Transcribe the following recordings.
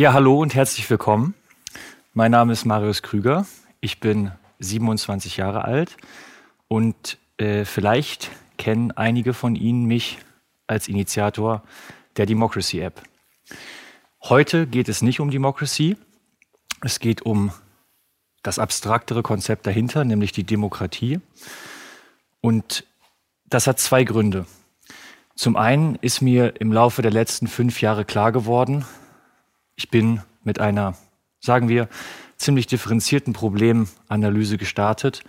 Ja, hallo und herzlich willkommen. Mein Name ist Marius Krüger. Ich bin 27 Jahre alt und äh, vielleicht kennen einige von Ihnen mich als Initiator der Democracy App. Heute geht es nicht um Democracy, es geht um das abstraktere Konzept dahinter, nämlich die Demokratie. Und das hat zwei Gründe. Zum einen ist mir im Laufe der letzten fünf Jahre klar geworden, ich bin mit einer, sagen wir, ziemlich differenzierten Problemanalyse gestartet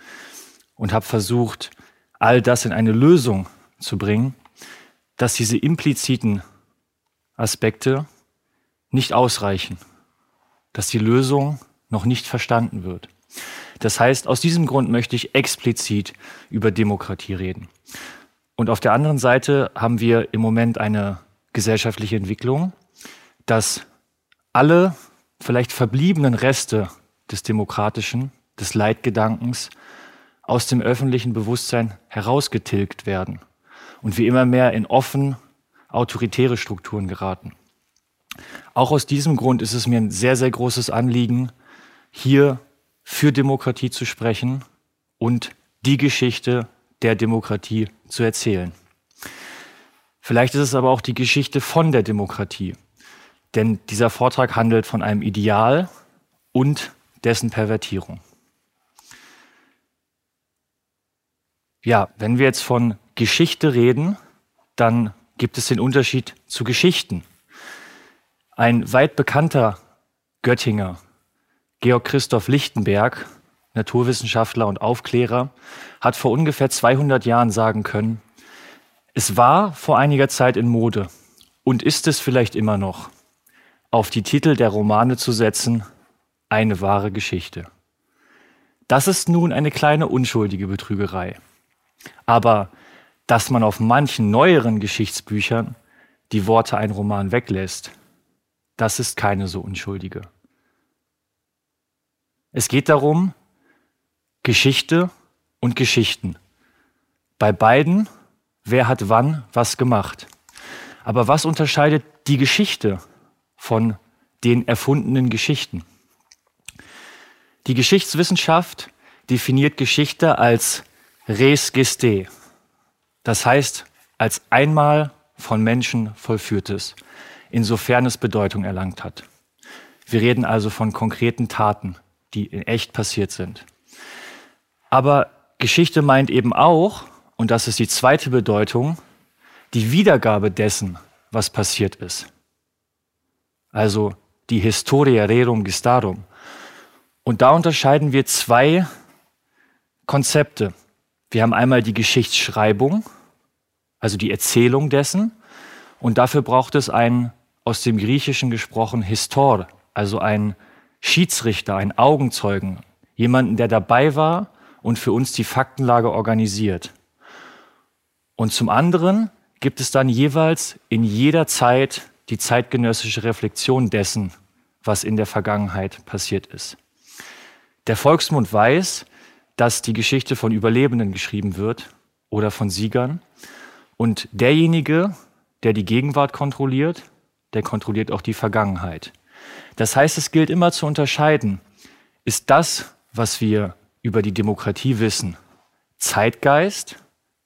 und habe versucht, all das in eine Lösung zu bringen, dass diese impliziten Aspekte nicht ausreichen, dass die Lösung noch nicht verstanden wird. Das heißt, aus diesem Grund möchte ich explizit über Demokratie reden. Und auf der anderen Seite haben wir im Moment eine gesellschaftliche Entwicklung, dass alle vielleicht verbliebenen Reste des Demokratischen, des Leitgedankens aus dem öffentlichen Bewusstsein herausgetilgt werden und wir immer mehr in offen autoritäre Strukturen geraten. Auch aus diesem Grund ist es mir ein sehr, sehr großes Anliegen, hier für Demokratie zu sprechen und die Geschichte der Demokratie zu erzählen. Vielleicht ist es aber auch die Geschichte von der Demokratie. Denn dieser Vortrag handelt von einem Ideal und dessen Pervertierung. Ja, wenn wir jetzt von Geschichte reden, dann gibt es den Unterschied zu Geschichten. Ein weit bekannter Göttinger, Georg Christoph Lichtenberg, Naturwissenschaftler und Aufklärer, hat vor ungefähr 200 Jahren sagen können, es war vor einiger Zeit in Mode und ist es vielleicht immer noch, auf die Titel der Romane zu setzen, eine wahre Geschichte. Das ist nun eine kleine unschuldige Betrügerei. Aber dass man auf manchen neueren Geschichtsbüchern die Worte ein Roman weglässt, das ist keine so unschuldige. Es geht darum, Geschichte und Geschichten. Bei beiden, wer hat wann was gemacht. Aber was unterscheidet die Geschichte von den erfundenen Geschichten. Die Geschichtswissenschaft definiert Geschichte als res geste, das heißt als einmal von Menschen vollführtes, insofern es Bedeutung erlangt hat. Wir reden also von konkreten Taten, die in echt passiert sind. Aber Geschichte meint eben auch, und das ist die zweite Bedeutung, die Wiedergabe dessen, was passiert ist also die Historia Rerum Gestarum. Und da unterscheiden wir zwei Konzepte. Wir haben einmal die Geschichtsschreibung, also die Erzählung dessen, und dafür braucht es einen aus dem Griechischen gesprochen Histor, also einen Schiedsrichter, einen Augenzeugen, jemanden, der dabei war und für uns die Faktenlage organisiert. Und zum anderen gibt es dann jeweils in jeder Zeit die zeitgenössische Reflexion dessen, was in der Vergangenheit passiert ist. Der Volksmund weiß, dass die Geschichte von Überlebenden geschrieben wird oder von Siegern. Und derjenige, der die Gegenwart kontrolliert, der kontrolliert auch die Vergangenheit. Das heißt, es gilt immer zu unterscheiden, ist das, was wir über die Demokratie wissen, Zeitgeist,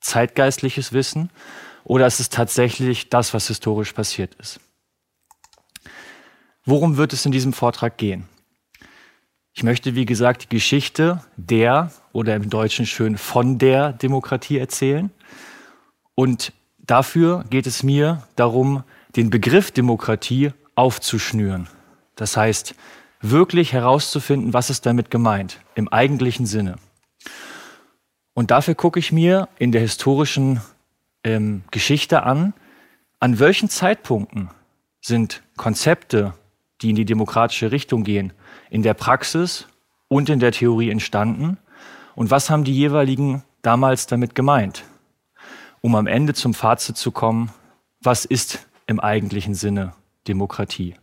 zeitgeistliches Wissen, oder ist es tatsächlich das, was historisch passiert ist? Worum wird es in diesem Vortrag gehen? Ich möchte, wie gesagt, die Geschichte der oder im Deutschen schön von der Demokratie erzählen. Und dafür geht es mir darum, den Begriff Demokratie aufzuschnüren. Das heißt, wirklich herauszufinden, was ist damit gemeint, im eigentlichen Sinne. Und dafür gucke ich mir in der historischen ähm, Geschichte an, an welchen Zeitpunkten sind Konzepte die in die demokratische Richtung gehen, in der Praxis und in der Theorie entstanden? Und was haben die jeweiligen damals damit gemeint? Um am Ende zum Fazit zu kommen, was ist im eigentlichen Sinne Demokratie?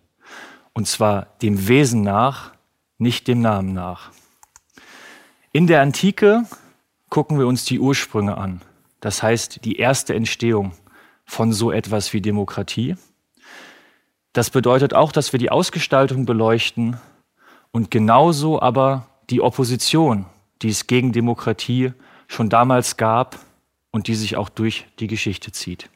Und zwar dem Wesen nach, nicht dem Namen nach. In der Antike gucken wir uns die Ursprünge an, das heißt die erste Entstehung von so etwas wie Demokratie. Das bedeutet auch, dass wir die Ausgestaltung beleuchten und genauso aber die Opposition, die es gegen Demokratie schon damals gab und die sich auch durch die Geschichte zieht.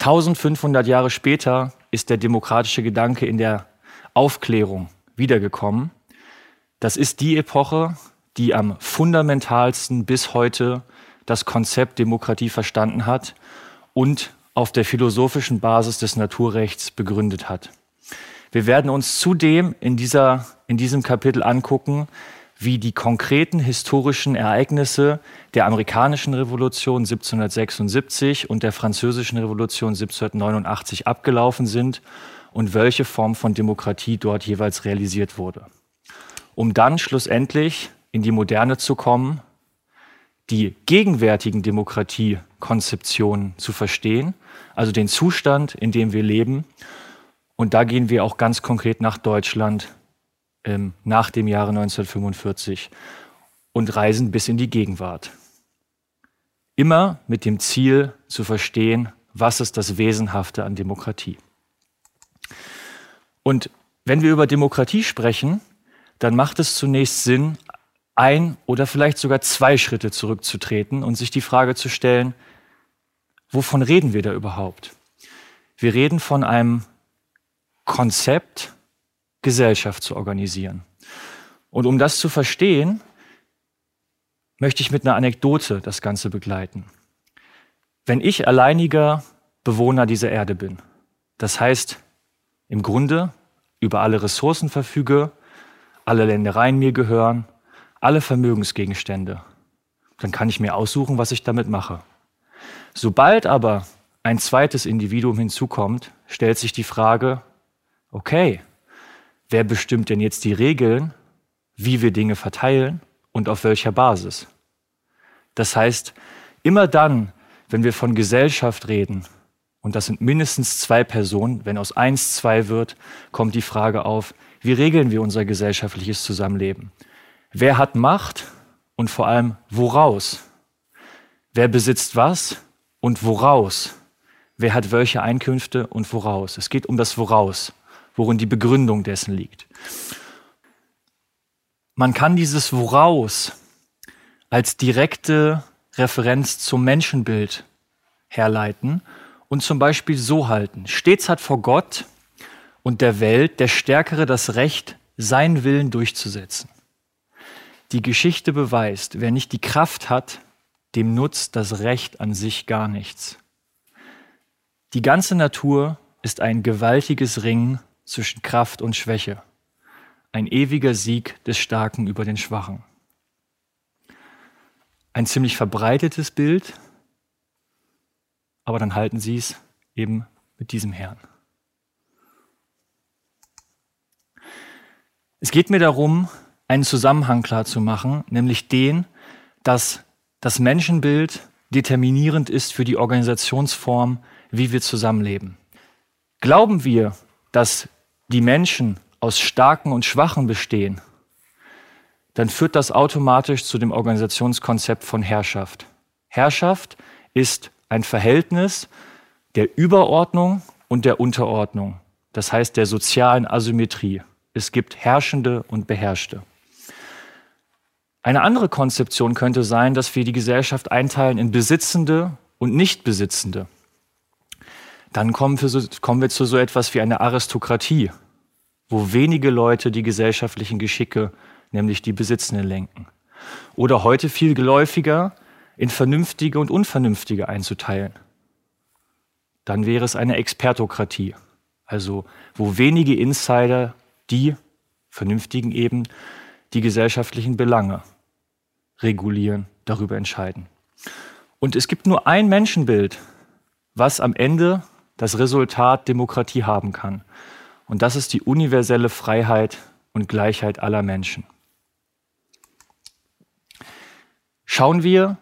1500 Jahre später ist der demokratische Gedanke in der Aufklärung wiedergekommen. Das ist die Epoche, die am fundamentalsten bis heute das Konzept Demokratie verstanden hat und auf der philosophischen Basis des Naturrechts begründet hat. Wir werden uns zudem in, dieser, in diesem Kapitel angucken, wie die konkreten historischen Ereignisse der amerikanischen Revolution 1776 und der französischen Revolution 1789 abgelaufen sind und welche Form von Demokratie dort jeweils realisiert wurde. Um dann schlussendlich in die Moderne zu kommen, die gegenwärtigen Demokratiekonzeptionen zu verstehen, also den Zustand, in dem wir leben. Und da gehen wir auch ganz konkret nach Deutschland ähm, nach dem Jahre 1945 und reisen bis in die Gegenwart. Immer mit dem Ziel zu verstehen, was ist das Wesenhafte an Demokratie. Und wenn wir über Demokratie sprechen, dann macht es zunächst Sinn, ein oder vielleicht sogar zwei Schritte zurückzutreten und sich die Frage zu stellen, wovon reden wir da überhaupt? Wir reden von einem Konzept, Gesellschaft zu organisieren. Und um das zu verstehen, möchte ich mit einer Anekdote das Ganze begleiten. Wenn ich alleiniger Bewohner dieser Erde bin, das heißt im Grunde über alle Ressourcen verfüge, alle Ländereien mir gehören, alle Vermögensgegenstände, dann kann ich mir aussuchen, was ich damit mache. Sobald aber ein zweites Individuum hinzukommt, stellt sich die Frage, okay, wer bestimmt denn jetzt die Regeln, wie wir Dinge verteilen und auf welcher Basis? Das heißt, immer dann, wenn wir von Gesellschaft reden, und das sind mindestens zwei Personen, wenn aus eins zwei wird, kommt die Frage auf, wie regeln wir unser gesellschaftliches Zusammenleben? Wer hat Macht und vor allem woraus? Wer besitzt was und woraus? Wer hat welche Einkünfte und woraus? Es geht um das Woraus, worin die Begründung dessen liegt. Man kann dieses Woraus als direkte Referenz zum Menschenbild herleiten und zum Beispiel so halten. Stets hat vor Gott und der Welt der Stärkere das Recht, seinen Willen durchzusetzen. Die Geschichte beweist, wer nicht die Kraft hat, dem nutzt das Recht an sich gar nichts. Die ganze Natur ist ein gewaltiges Ringen zwischen Kraft und Schwäche, ein ewiger Sieg des Starken über den Schwachen. Ein ziemlich verbreitetes Bild, aber dann halten Sie es eben mit diesem Herrn. Es geht mir darum, einen Zusammenhang klar zu machen, nämlich den, dass das Menschenbild determinierend ist für die Organisationsform, wie wir zusammenleben. Glauben wir, dass die Menschen aus Starken und Schwachen bestehen, dann führt das automatisch zu dem Organisationskonzept von Herrschaft. Herrschaft ist ein Verhältnis der Überordnung und der Unterordnung, das heißt der sozialen Asymmetrie. Es gibt Herrschende und Beherrschte. Eine andere Konzeption könnte sein, dass wir die Gesellschaft einteilen in Besitzende und Nichtbesitzende. Dann kommen wir, so, kommen wir zu so etwas wie einer Aristokratie, wo wenige Leute die gesellschaftlichen Geschicke, nämlich die Besitzenden, lenken. Oder heute viel geläufiger, in vernünftige und unvernünftige einzuteilen. Dann wäre es eine Expertokratie, also wo wenige Insider, die Vernünftigen eben, die gesellschaftlichen Belange regulieren, darüber entscheiden. Und es gibt nur ein Menschenbild, was am Ende das Resultat Demokratie haben kann. Und das ist die universelle Freiheit und Gleichheit aller Menschen. Schauen wir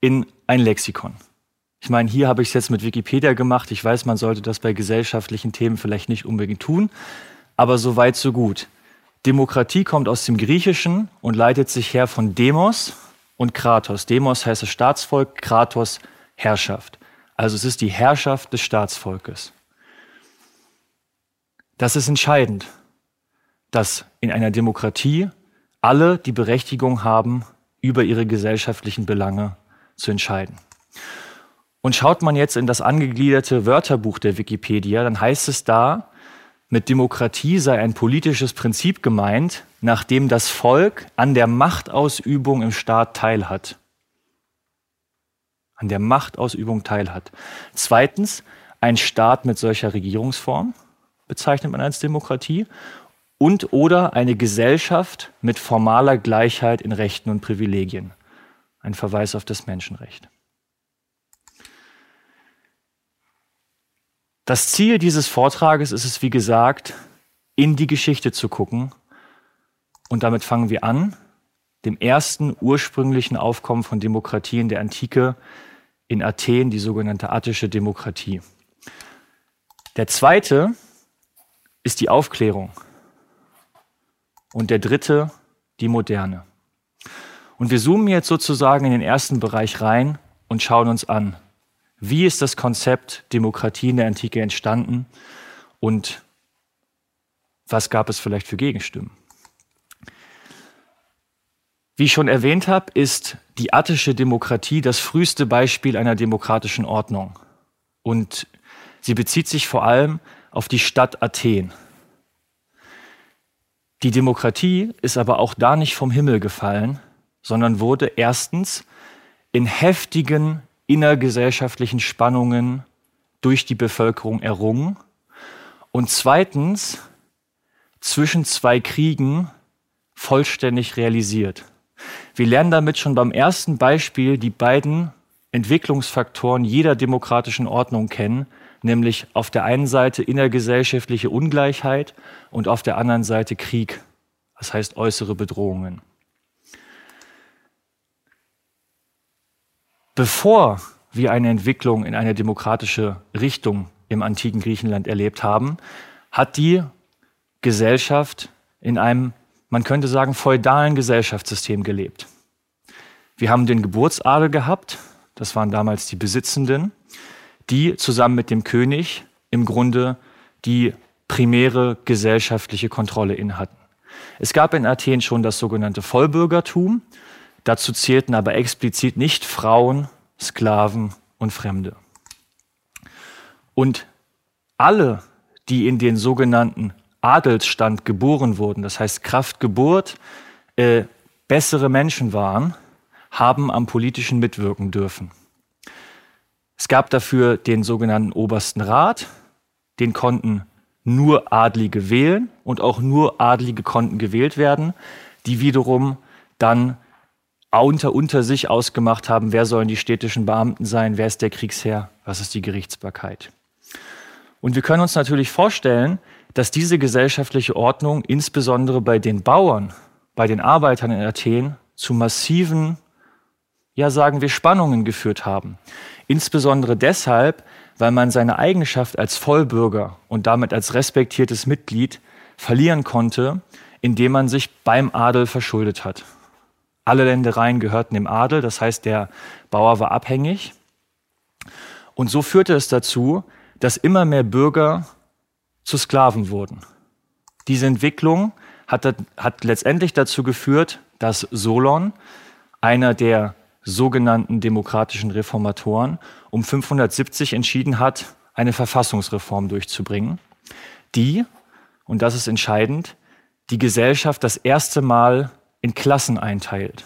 in ein Lexikon. Ich meine, hier habe ich es jetzt mit Wikipedia gemacht. Ich weiß, man sollte das bei gesellschaftlichen Themen vielleicht nicht unbedingt tun, aber so weit, so gut. Demokratie kommt aus dem Griechischen und leitet sich her von Demos und Kratos. Demos heißt das Staatsvolk, Kratos Herrschaft. Also es ist die Herrschaft des Staatsvolkes. Das ist entscheidend, dass in einer Demokratie alle die Berechtigung haben, über ihre gesellschaftlichen Belange zu entscheiden. Und schaut man jetzt in das angegliederte Wörterbuch der Wikipedia, dann heißt es da, mit Demokratie sei ein politisches Prinzip gemeint, nach dem das Volk an der Machtausübung im Staat teilhat. An der Machtausübung teilhat. Zweitens, ein Staat mit solcher Regierungsform bezeichnet man als Demokratie und oder eine Gesellschaft mit formaler Gleichheit in Rechten und Privilegien. Ein Verweis auf das Menschenrecht. Das Ziel dieses Vortrages ist es, wie gesagt, in die Geschichte zu gucken. Und damit fangen wir an, dem ersten ursprünglichen Aufkommen von Demokratie in der Antike in Athen, die sogenannte attische Demokratie. Der zweite ist die Aufklärung und der dritte die Moderne. Und wir zoomen jetzt sozusagen in den ersten Bereich rein und schauen uns an, wie ist das Konzept Demokratie in der Antike entstanden und was gab es vielleicht für Gegenstimmen? Wie ich schon erwähnt habe, ist die attische Demokratie das früheste Beispiel einer demokratischen Ordnung. Und sie bezieht sich vor allem auf die Stadt Athen. Die Demokratie ist aber auch da nicht vom Himmel gefallen, sondern wurde erstens in heftigen innergesellschaftlichen Spannungen durch die Bevölkerung errungen und zweitens zwischen zwei Kriegen vollständig realisiert. Wir lernen damit schon beim ersten Beispiel die beiden Entwicklungsfaktoren jeder demokratischen Ordnung kennen, nämlich auf der einen Seite innergesellschaftliche Ungleichheit und auf der anderen Seite Krieg, das heißt äußere Bedrohungen. Bevor wir eine Entwicklung in eine demokratische Richtung im antiken Griechenland erlebt haben, hat die Gesellschaft in einem, man könnte sagen, feudalen Gesellschaftssystem gelebt. Wir haben den Geburtsadel gehabt, das waren damals die Besitzenden, die zusammen mit dem König im Grunde die primäre gesellschaftliche Kontrolle innehatten. Es gab in Athen schon das sogenannte Vollbürgertum, Dazu zählten aber explizit nicht Frauen, Sklaven und Fremde. Und alle, die in den sogenannten Adelsstand geboren wurden, das heißt Kraft Geburt, äh, bessere Menschen waren, haben am politischen mitwirken dürfen. Es gab dafür den sogenannten Obersten Rat, den konnten nur Adlige wählen und auch nur Adlige konnten gewählt werden, die wiederum dann unter, unter sich ausgemacht haben, wer sollen die städtischen Beamten sein, wer ist der Kriegsherr, was ist die Gerichtsbarkeit. Und wir können uns natürlich vorstellen, dass diese gesellschaftliche Ordnung insbesondere bei den Bauern, bei den Arbeitern in Athen zu massiven, ja sagen wir, Spannungen geführt haben. Insbesondere deshalb, weil man seine Eigenschaft als Vollbürger und damit als respektiertes Mitglied verlieren konnte, indem man sich beim Adel verschuldet hat. Alle Ländereien gehörten dem Adel, das heißt, der Bauer war abhängig. Und so führte es dazu, dass immer mehr Bürger zu Sklaven wurden. Diese Entwicklung hat, hat letztendlich dazu geführt, dass Solon, einer der sogenannten demokratischen Reformatoren, um 570 entschieden hat, eine Verfassungsreform durchzubringen, die, und das ist entscheidend, die Gesellschaft das erste Mal in Klassen einteilt.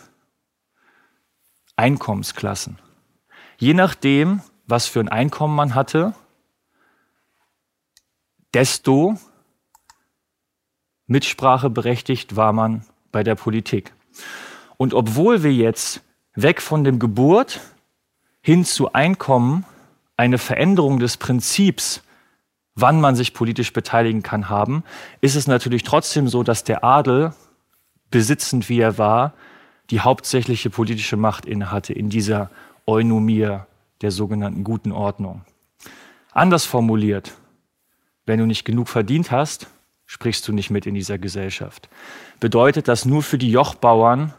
Einkommensklassen. Je nachdem, was für ein Einkommen man hatte, desto Mitspracheberechtigt war man bei der Politik. Und obwohl wir jetzt weg von dem Geburt hin zu Einkommen eine Veränderung des Prinzips, wann man sich politisch beteiligen kann, haben, ist es natürlich trotzdem so, dass der Adel besitzend wie er war, die hauptsächliche politische Macht innehatte in dieser Eunomie der sogenannten guten Ordnung. Anders formuliert, wenn du nicht genug verdient hast, sprichst du nicht mit in dieser Gesellschaft. Bedeutet, dass nur für die Jochbauern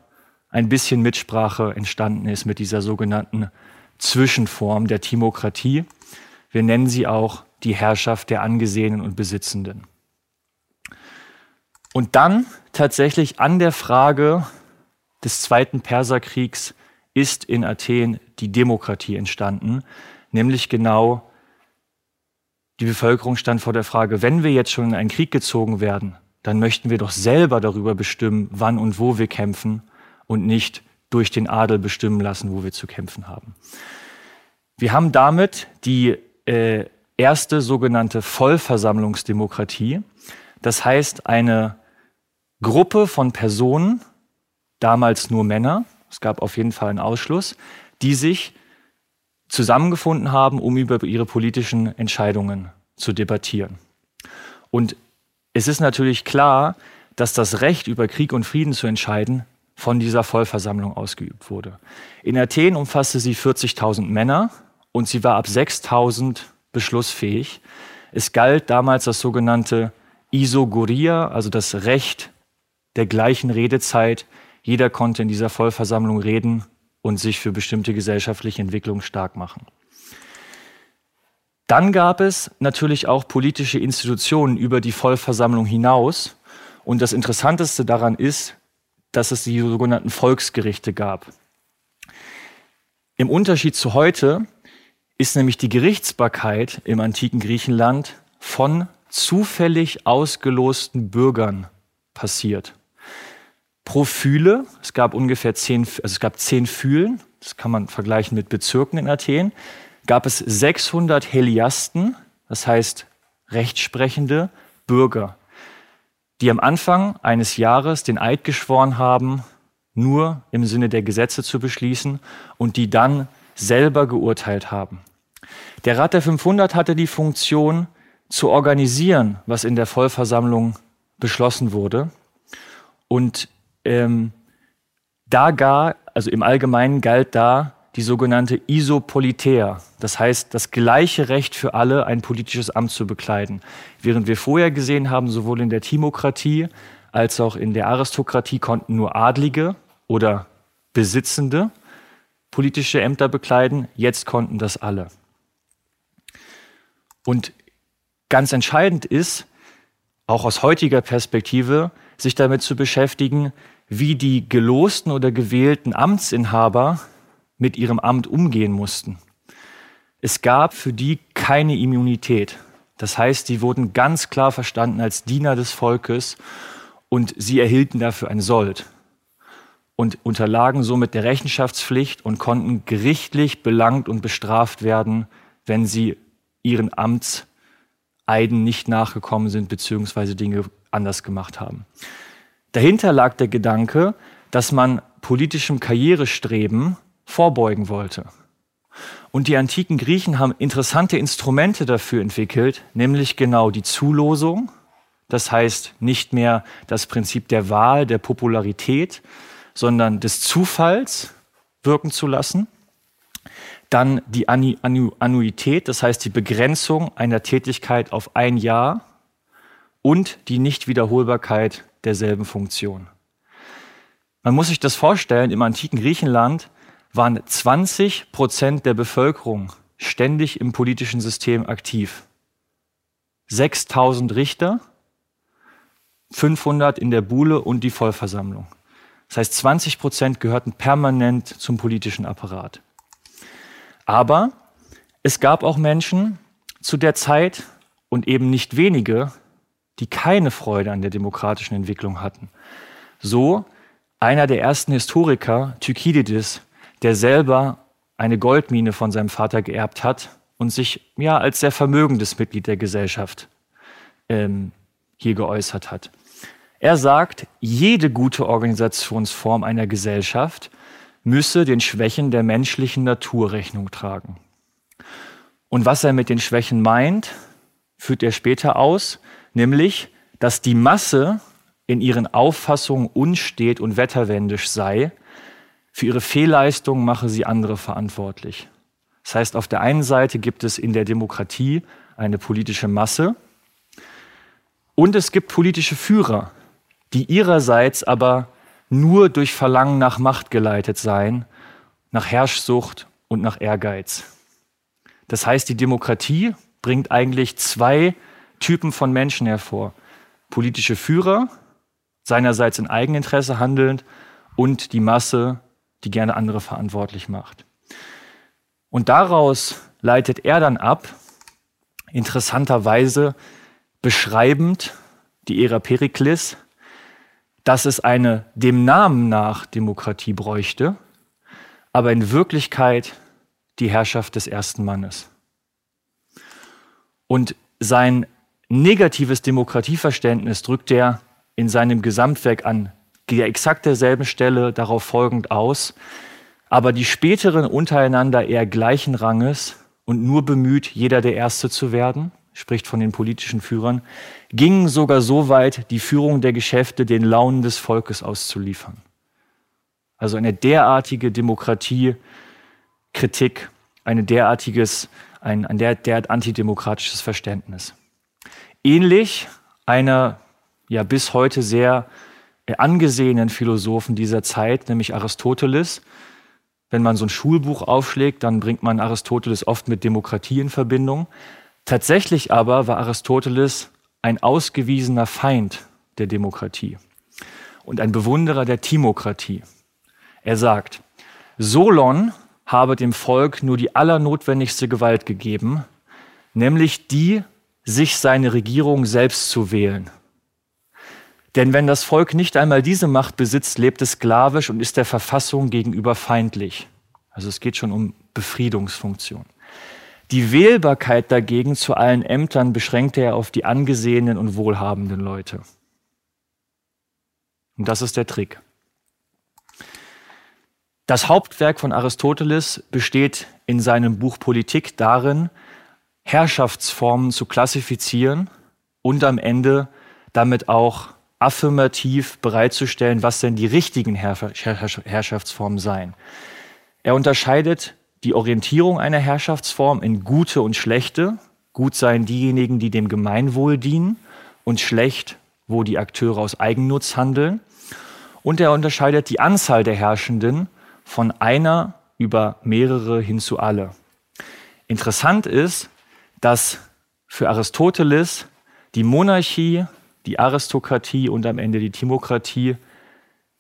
ein bisschen Mitsprache entstanden ist mit dieser sogenannten Zwischenform der Timokratie. Wir nennen sie auch die Herrschaft der Angesehenen und Besitzenden. Und dann tatsächlich an der Frage des Zweiten Perserkriegs ist in Athen die Demokratie entstanden, nämlich genau die Bevölkerung stand vor der Frage, wenn wir jetzt schon in einen Krieg gezogen werden, dann möchten wir doch selber darüber bestimmen, wann und wo wir kämpfen und nicht durch den Adel bestimmen lassen, wo wir zu kämpfen haben. Wir haben damit die äh, erste sogenannte Vollversammlungsdemokratie. Das heißt, eine Gruppe von Personen, damals nur Männer, es gab auf jeden Fall einen Ausschluss, die sich zusammengefunden haben, um über ihre politischen Entscheidungen zu debattieren. Und es ist natürlich klar, dass das Recht, über Krieg und Frieden zu entscheiden, von dieser Vollversammlung ausgeübt wurde. In Athen umfasste sie 40.000 Männer und sie war ab 6.000 beschlussfähig. Es galt damals das sogenannte Isogoria, also das Recht der gleichen Redezeit. Jeder konnte in dieser Vollversammlung reden und sich für bestimmte gesellschaftliche Entwicklungen stark machen. Dann gab es natürlich auch politische Institutionen über die Vollversammlung hinaus. Und das Interessanteste daran ist, dass es die sogenannten Volksgerichte gab. Im Unterschied zu heute ist nämlich die Gerichtsbarkeit im antiken Griechenland von zufällig ausgelosten Bürgern passiert. Pro Fühle, es gab ungefähr zehn, also es gab zehn Fühlen, das kann man vergleichen mit Bezirken in Athen, gab es 600 Heliasten, das heißt rechtsprechende Bürger, die am Anfang eines Jahres den Eid geschworen haben, nur im Sinne der Gesetze zu beschließen und die dann selber geurteilt haben. Der Rat der 500 hatte die Funktion, zu organisieren, was in der Vollversammlung beschlossen wurde. Und ähm, da gar, also im Allgemeinen galt da die sogenannte Isopolitäa, das heißt das gleiche Recht für alle, ein politisches Amt zu bekleiden. Während wir vorher gesehen haben, sowohl in der Timokratie als auch in der Aristokratie konnten nur Adlige oder Besitzende politische Ämter bekleiden, jetzt konnten das alle. Und ganz entscheidend ist, auch aus heutiger Perspektive, sich damit zu beschäftigen, wie die gelosten oder gewählten Amtsinhaber mit ihrem Amt umgehen mussten. Es gab für die keine Immunität. Das heißt, die wurden ganz klar verstanden als Diener des Volkes und sie erhielten dafür ein Sold und unterlagen somit der Rechenschaftspflicht und konnten gerichtlich belangt und bestraft werden, wenn sie ihren Amtseiden nicht nachgekommen sind bzw. Dinge anders gemacht haben. Dahinter lag der Gedanke, dass man politischem Karrierestreben vorbeugen wollte. Und die antiken Griechen haben interessante Instrumente dafür entwickelt, nämlich genau die Zulosung, das heißt nicht mehr das Prinzip der Wahl, der Popularität, sondern des Zufalls wirken zu lassen. Dann die Annuität, das heißt die Begrenzung einer Tätigkeit auf ein Jahr und die Nichtwiederholbarkeit derselben Funktion. Man muss sich das vorstellen, im antiken Griechenland waren 20 Prozent der Bevölkerung ständig im politischen System aktiv. 6000 Richter, 500 in der Buhle und die Vollversammlung. Das heißt, 20 Prozent gehörten permanent zum politischen Apparat. Aber es gab auch Menschen zu der Zeit und eben nicht wenige, die keine Freude an der demokratischen Entwicklung hatten. So einer der ersten Historiker, Thukydides, der selber eine Goldmine von seinem Vater geerbt hat und sich ja als sehr vermögendes Mitglied der Gesellschaft ähm, hier geäußert hat. Er sagt, jede gute Organisationsform einer Gesellschaft müsse den Schwächen der menschlichen Natur Rechnung tragen. Und was er mit den Schwächen meint, führt er später aus, nämlich, dass die Masse in ihren Auffassungen unstet und wetterwendisch sei für ihre Fehlleistung mache sie andere verantwortlich. Das heißt, auf der einen Seite gibt es in der Demokratie eine politische Masse und es gibt politische Führer, die ihrerseits aber nur durch Verlangen nach Macht geleitet seien, nach Herrschsucht und nach Ehrgeiz. Das heißt, die Demokratie bringt eigentlich zwei Typen von Menschen hervor. politische Führer, seinerseits in Eigeninteresse handelnd und die Masse, die gerne andere verantwortlich macht. Und daraus leitet er dann ab, interessanterweise beschreibend die Ära Perikles, dass es eine dem Namen nach Demokratie bräuchte, aber in Wirklichkeit die Herrschaft des ersten Mannes. Und sein negatives Demokratieverständnis drückt er in seinem Gesamtwerk an der exakt derselben Stelle darauf folgend aus, aber die späteren untereinander eher gleichen Ranges und nur bemüht, jeder der Erste zu werden, spricht von den politischen Führern, gingen sogar so weit, die Führung der Geschäfte den Launen des Volkes auszuliefern. Also eine derartige Demokratiekritik, eine derartiges, ein, ein der, derart antidemokratisches Verständnis. Ähnlich einer ja bis heute sehr äh, angesehenen Philosophen dieser Zeit, nämlich Aristoteles. Wenn man so ein Schulbuch aufschlägt, dann bringt man Aristoteles oft mit Demokratie in Verbindung. Tatsächlich aber war Aristoteles ein ausgewiesener Feind der Demokratie und ein Bewunderer der Timokratie. Er sagt, Solon habe dem Volk nur die allernotwendigste Gewalt gegeben, nämlich die, sich seine Regierung selbst zu wählen. Denn wenn das Volk nicht einmal diese Macht besitzt, lebt es sklavisch und ist der Verfassung gegenüber feindlich. Also es geht schon um Befriedungsfunktion. Die Wählbarkeit dagegen zu allen Ämtern beschränkte er auf die angesehenen und wohlhabenden Leute. Und das ist der Trick. Das Hauptwerk von Aristoteles besteht in seinem Buch Politik darin, Herrschaftsformen zu klassifizieren und am Ende damit auch affirmativ bereitzustellen, was denn die richtigen Herrschaftsformen seien. Er unterscheidet die Orientierung einer Herrschaftsform in gute und schlechte. Gut seien diejenigen, die dem Gemeinwohl dienen und schlecht, wo die Akteure aus Eigennutz handeln. Und er unterscheidet die Anzahl der Herrschenden von einer über mehrere hin zu alle. Interessant ist, dass für Aristoteles die Monarchie, die Aristokratie und am Ende die Timokratie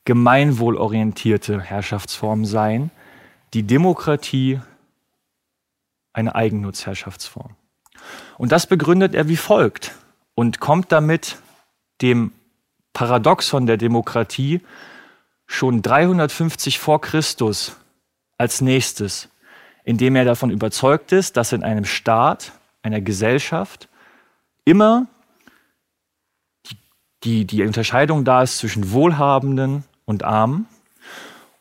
gemeinwohlorientierte Herrschaftsformen seien die Demokratie eine Eigennutzherrschaftsform. Und das begründet er wie folgt und kommt damit dem Paradoxon der Demokratie schon 350 vor Christus als nächstes, indem er davon überzeugt ist, dass in einem Staat, einer Gesellschaft immer die, die, Unterscheidung da ist zwischen Wohlhabenden und Armen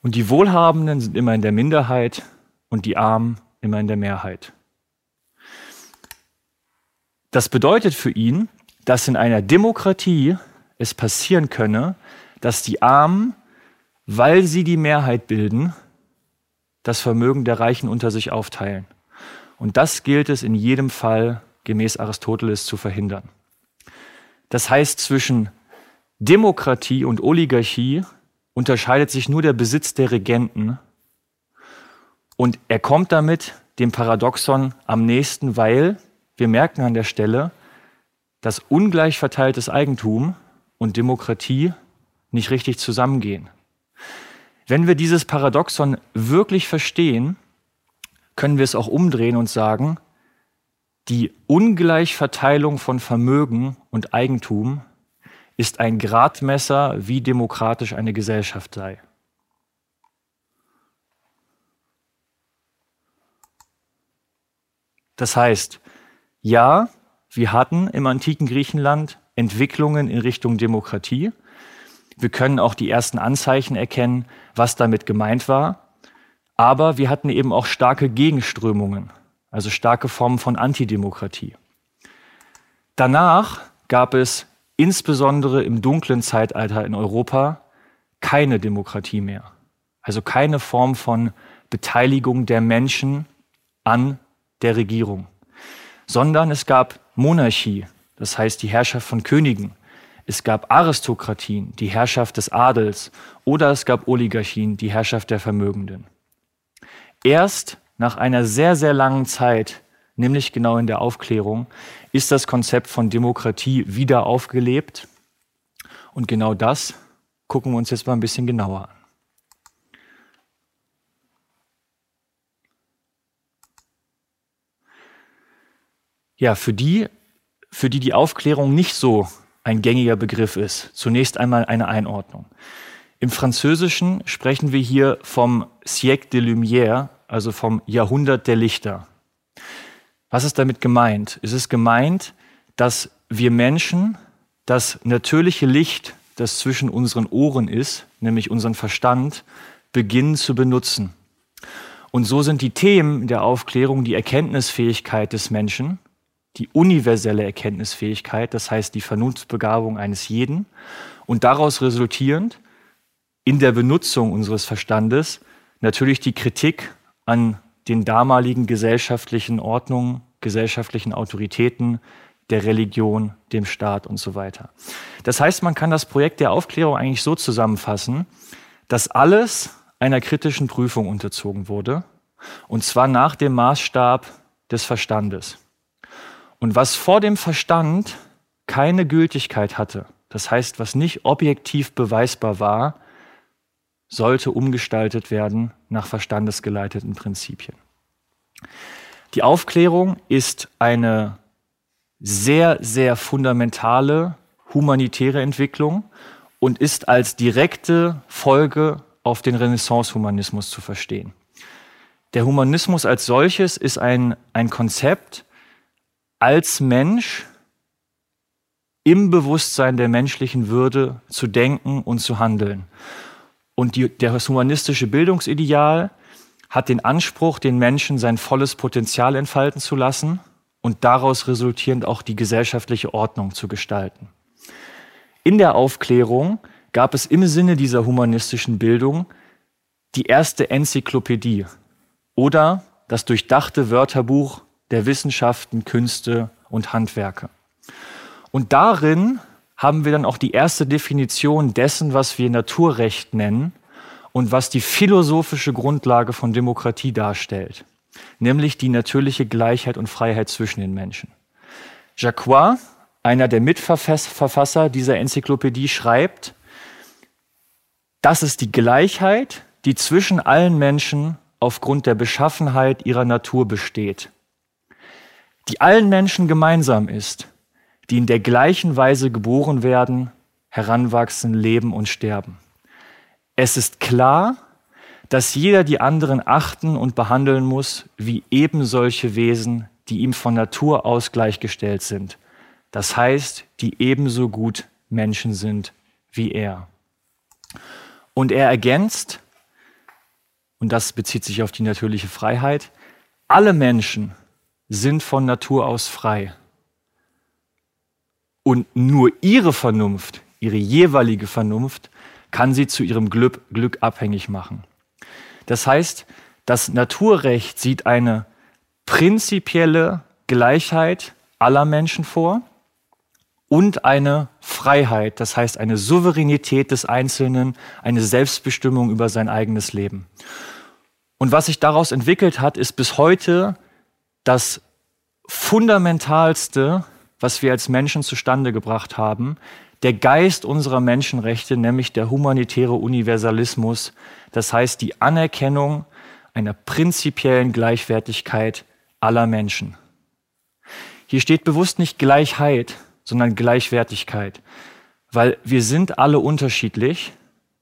und die Wohlhabenden sind immer in der Minderheit und die Armen immer in der Mehrheit. Das bedeutet für ihn, dass in einer Demokratie es passieren könne, dass die Armen, weil sie die Mehrheit bilden, das Vermögen der Reichen unter sich aufteilen. Und das gilt es in jedem Fall gemäß Aristoteles zu verhindern. Das heißt, zwischen Demokratie und Oligarchie unterscheidet sich nur der Besitz der Regenten. Und er kommt damit dem Paradoxon am nächsten, weil wir merken an der Stelle, dass ungleich verteiltes Eigentum und Demokratie nicht richtig zusammengehen. Wenn wir dieses Paradoxon wirklich verstehen, können wir es auch umdrehen und sagen, die Ungleichverteilung von Vermögen und Eigentum ist ein Gradmesser, wie demokratisch eine Gesellschaft sei. Das heißt, ja, wir hatten im antiken Griechenland Entwicklungen in Richtung Demokratie. Wir können auch die ersten Anzeichen erkennen, was damit gemeint war. Aber wir hatten eben auch starke Gegenströmungen, also starke Formen von Antidemokratie. Danach gab es insbesondere im dunklen Zeitalter in Europa keine Demokratie mehr. Also keine Form von Beteiligung der Menschen an der Regierung, sondern es gab Monarchie, das heißt die Herrschaft von Königen. Es gab Aristokratien, die Herrschaft des Adels, oder es gab Oligarchien, die Herrschaft der Vermögenden. Erst nach einer sehr, sehr langen Zeit nämlich genau in der Aufklärung, ist das Konzept von Demokratie wieder aufgelebt Und genau das gucken wir uns jetzt mal ein bisschen genauer an. Ja, für die, für die die Aufklärung nicht so ein gängiger Begriff ist, zunächst einmal eine Einordnung. Im Französischen sprechen wir hier vom Siècle de Lumière, also vom Jahrhundert der Lichter. Was ist damit gemeint? Es ist gemeint, dass wir Menschen das natürliche Licht, das zwischen unseren Ohren ist, nämlich unseren Verstand, beginnen zu benutzen. Und so sind die Themen der Aufklärung die Erkenntnisfähigkeit des Menschen, die universelle Erkenntnisfähigkeit, das heißt die Vernunftbegabung eines jeden, und daraus resultierend in der Benutzung unseres Verstandes natürlich die Kritik an den damaligen gesellschaftlichen Ordnungen, gesellschaftlichen Autoritäten, der Religion, dem Staat und so weiter. Das heißt, man kann das Projekt der Aufklärung eigentlich so zusammenfassen, dass alles einer kritischen Prüfung unterzogen wurde, und zwar nach dem Maßstab des Verstandes. Und was vor dem Verstand keine Gültigkeit hatte, das heißt, was nicht objektiv beweisbar war, sollte umgestaltet werden nach verstandesgeleiteten Prinzipien. Die Aufklärung ist eine sehr, sehr fundamentale humanitäre Entwicklung und ist als direkte Folge auf den Renaissance-Humanismus zu verstehen. Der Humanismus als solches ist ein, ein Konzept, als Mensch im Bewusstsein der menschlichen Würde zu denken und zu handeln. Und die, das humanistische Bildungsideal hat den Anspruch, den Menschen sein volles Potenzial entfalten zu lassen und daraus resultierend auch die gesellschaftliche Ordnung zu gestalten. In der Aufklärung gab es im Sinne dieser humanistischen Bildung die erste Enzyklopädie oder das durchdachte Wörterbuch der Wissenschaften, Künste und Handwerke. Und darin haben wir dann auch die erste Definition dessen, was wir Naturrecht nennen und was die philosophische Grundlage von Demokratie darstellt, nämlich die natürliche Gleichheit und Freiheit zwischen den Menschen. Jacques, einer der Mitverfasser dieser Enzyklopädie, schreibt, das ist die Gleichheit, die zwischen allen Menschen aufgrund der Beschaffenheit ihrer Natur besteht die allen Menschen gemeinsam ist, die in der gleichen Weise geboren werden, heranwachsen, leben und sterben. Es ist klar, dass jeder die anderen achten und behandeln muss wie eben solche Wesen, die ihm von Natur aus gleichgestellt sind. Das heißt, die ebenso gut Menschen sind wie er. Und er ergänzt, und das bezieht sich auf die natürliche Freiheit, alle Menschen sind von Natur aus frei. Und nur ihre Vernunft, ihre jeweilige Vernunft, kann sie zu ihrem Glück, Glück abhängig machen. Das heißt, das Naturrecht sieht eine prinzipielle Gleichheit aller Menschen vor und eine Freiheit, das heißt eine Souveränität des Einzelnen, eine Selbstbestimmung über sein eigenes Leben. Und was sich daraus entwickelt hat, ist bis heute das Fundamentalste, was wir als Menschen zustande gebracht haben, der Geist unserer Menschenrechte, nämlich der humanitäre Universalismus, das heißt die Anerkennung einer prinzipiellen Gleichwertigkeit aller Menschen. Hier steht bewusst nicht Gleichheit, sondern Gleichwertigkeit, weil wir sind alle unterschiedlich,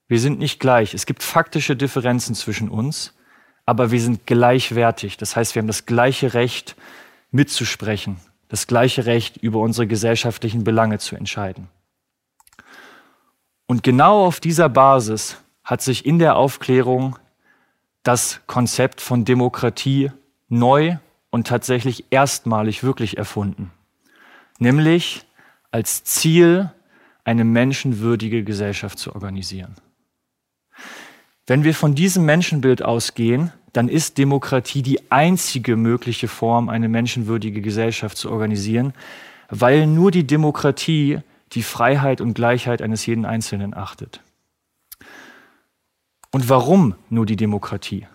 wir sind nicht gleich. Es gibt faktische Differenzen zwischen uns, aber wir sind gleichwertig. Das heißt, wir haben das gleiche Recht mitzusprechen, das gleiche Recht über unsere gesellschaftlichen Belange zu entscheiden. Und genau auf dieser Basis hat sich in der Aufklärung das Konzept von Demokratie neu und tatsächlich erstmalig wirklich erfunden. Nämlich als Ziel, eine menschenwürdige Gesellschaft zu organisieren. Wenn wir von diesem Menschenbild ausgehen, dann ist Demokratie die einzige mögliche Form, eine menschenwürdige Gesellschaft zu organisieren, weil nur die Demokratie die Freiheit und Gleichheit eines jeden Einzelnen achtet. Und warum nur die Demokratie?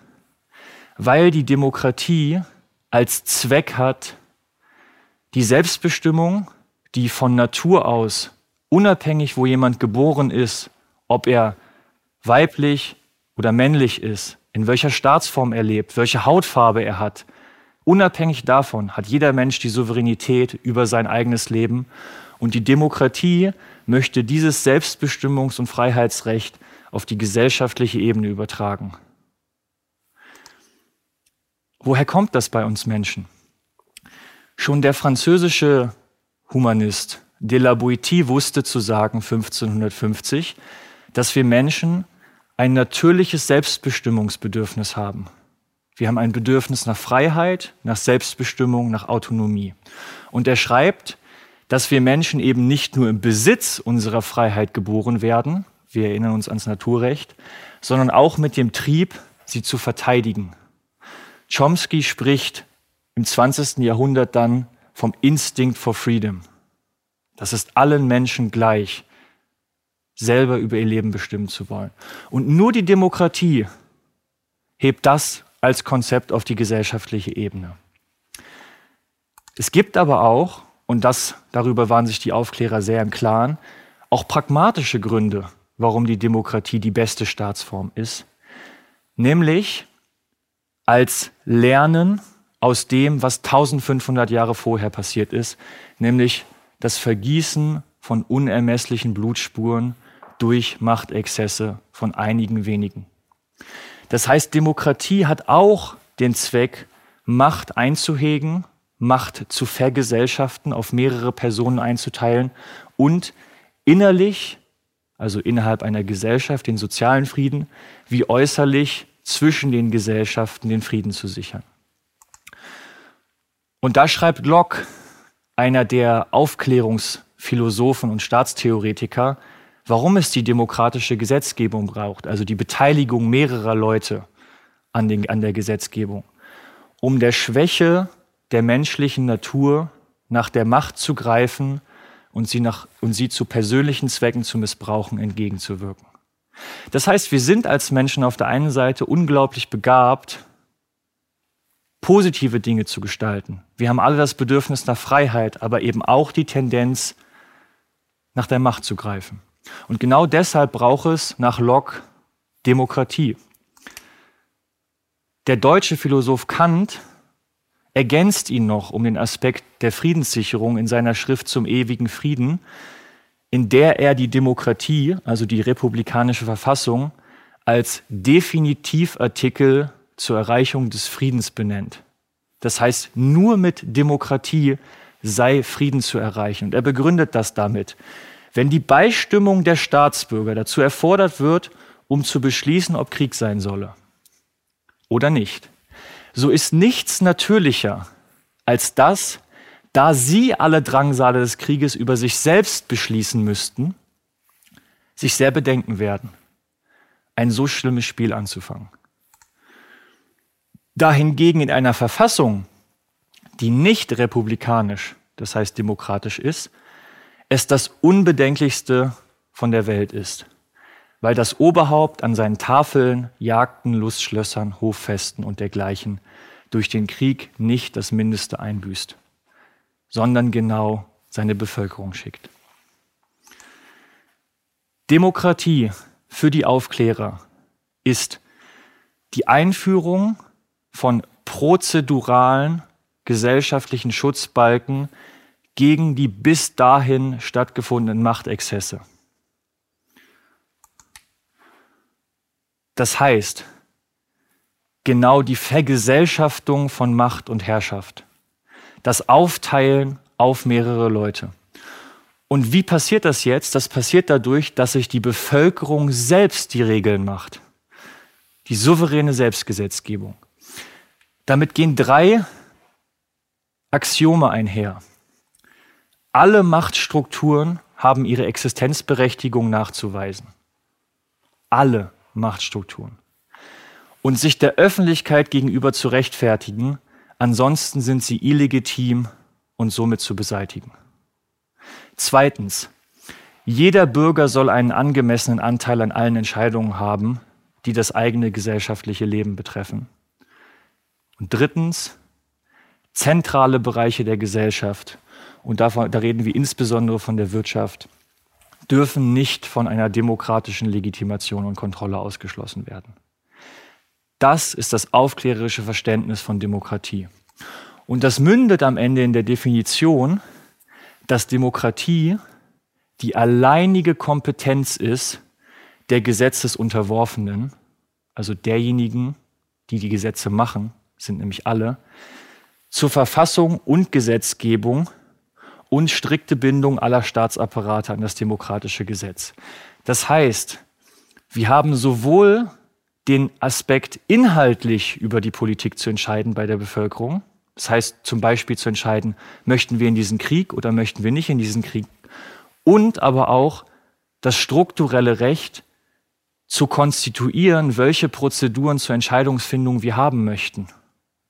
Weil die Demokratie als Zweck hat, die Selbstbestimmung, die von Natur aus unabhängig wo jemand geboren ist, ob er weiblich oder männlich ist, in welcher Staatsform er lebt, welche Hautfarbe er hat, unabhängig davon hat jeder Mensch die Souveränität über sein eigenes Leben und die Demokratie möchte dieses Selbstbestimmungs- und Freiheitsrecht auf die gesellschaftliche Ebene übertragen. Woher kommt das bei uns Menschen? Schon der französische Humanist de la Boétie wusste zu sagen 1550, dass wir Menschen ein natürliches Selbstbestimmungsbedürfnis haben. Wir haben ein Bedürfnis nach Freiheit, nach Selbstbestimmung, nach Autonomie. Und er schreibt, dass wir Menschen eben nicht nur im Besitz unserer Freiheit geboren werden, wir erinnern uns ans Naturrecht, sondern auch mit dem Trieb, sie zu verteidigen. Chomsky spricht im 20. Jahrhundert dann vom Instinct for Freedom. Das ist allen Menschen gleich, selber über ihr Leben bestimmen zu wollen. Und nur die Demokratie hebt das als Konzept auf die gesellschaftliche Ebene. Es gibt aber auch, und das, darüber waren sich die Aufklärer sehr im Klaren, auch pragmatische Gründe, warum die Demokratie die beste Staatsform ist, nämlich als Lernen aus dem, was 1500 Jahre vorher passiert ist, nämlich das Vergießen von unermesslichen Blutspuren durch Machtexzesse von einigen wenigen. Das heißt, Demokratie hat auch den Zweck, Macht einzuhegen, Macht zu vergesellschaften, auf mehrere Personen einzuteilen und innerlich, also innerhalb einer Gesellschaft, den sozialen Frieden, wie äußerlich zwischen den Gesellschaften den Frieden zu sichern. Und da schreibt Locke, einer der Aufklärungsphilosophen und Staatstheoretiker, warum es die demokratische Gesetzgebung braucht, also die Beteiligung mehrerer Leute an, den, an der Gesetzgebung, um der Schwäche der menschlichen Natur nach der Macht zu greifen und sie, nach, und sie zu persönlichen Zwecken zu missbrauchen entgegenzuwirken. Das heißt, wir sind als Menschen auf der einen Seite unglaublich begabt, positive Dinge zu gestalten. Wir haben alle das Bedürfnis nach Freiheit, aber eben auch die Tendenz, nach der Macht zu greifen. Und genau deshalb braucht es nach Locke Demokratie. Der deutsche Philosoph Kant ergänzt ihn noch um den Aspekt der Friedenssicherung in seiner Schrift zum ewigen Frieden, in der er die Demokratie, also die republikanische Verfassung, als Definitivartikel zur Erreichung des Friedens benennt. Das heißt, nur mit Demokratie sei Frieden zu erreichen. Und er begründet das damit. Wenn die Beistimmung der Staatsbürger dazu erfordert wird, um zu beschließen, ob Krieg sein solle oder nicht, so ist nichts natürlicher als das, da sie alle Drangsale des Krieges über sich selbst beschließen müssten, sich sehr bedenken werden, ein so schlimmes Spiel anzufangen. Da hingegen in einer Verfassung, die nicht republikanisch, das heißt demokratisch ist, es das Unbedenklichste von der Welt ist, weil das Oberhaupt an seinen Tafeln, Jagden, Lustschlössern, Hoffesten und dergleichen durch den Krieg nicht das Mindeste einbüßt sondern genau seine Bevölkerung schickt. Demokratie für die Aufklärer ist die Einführung von prozeduralen gesellschaftlichen Schutzbalken gegen die bis dahin stattgefundenen Machtexzesse. Das heißt, genau die Vergesellschaftung von Macht und Herrschaft das Aufteilen auf mehrere Leute. Und wie passiert das jetzt? Das passiert dadurch, dass sich die Bevölkerung selbst die Regeln macht. Die souveräne Selbstgesetzgebung. Damit gehen drei Axiome einher. Alle Machtstrukturen haben ihre Existenzberechtigung nachzuweisen. Alle Machtstrukturen. Und sich der Öffentlichkeit gegenüber zu rechtfertigen, Ansonsten sind sie illegitim und somit zu beseitigen. Zweitens, jeder Bürger soll einen angemessenen Anteil an allen Entscheidungen haben, die das eigene gesellschaftliche Leben betreffen. Und drittens, zentrale Bereiche der Gesellschaft, und davon, da reden wir insbesondere von der Wirtschaft, dürfen nicht von einer demokratischen Legitimation und Kontrolle ausgeschlossen werden. Das ist das aufklärerische Verständnis von Demokratie. Und das mündet am Ende in der Definition, dass Demokratie die alleinige Kompetenz ist der Gesetzesunterworfenen, also derjenigen, die die Gesetze machen, sind nämlich alle, zur Verfassung und Gesetzgebung und strikte Bindung aller Staatsapparate an das demokratische Gesetz. Das heißt, wir haben sowohl den Aspekt inhaltlich über die Politik zu entscheiden bei der Bevölkerung. Das heißt zum Beispiel zu entscheiden, möchten wir in diesen Krieg oder möchten wir nicht in diesen Krieg. Und aber auch das strukturelle Recht zu konstituieren, welche Prozeduren zur Entscheidungsfindung wir haben möchten.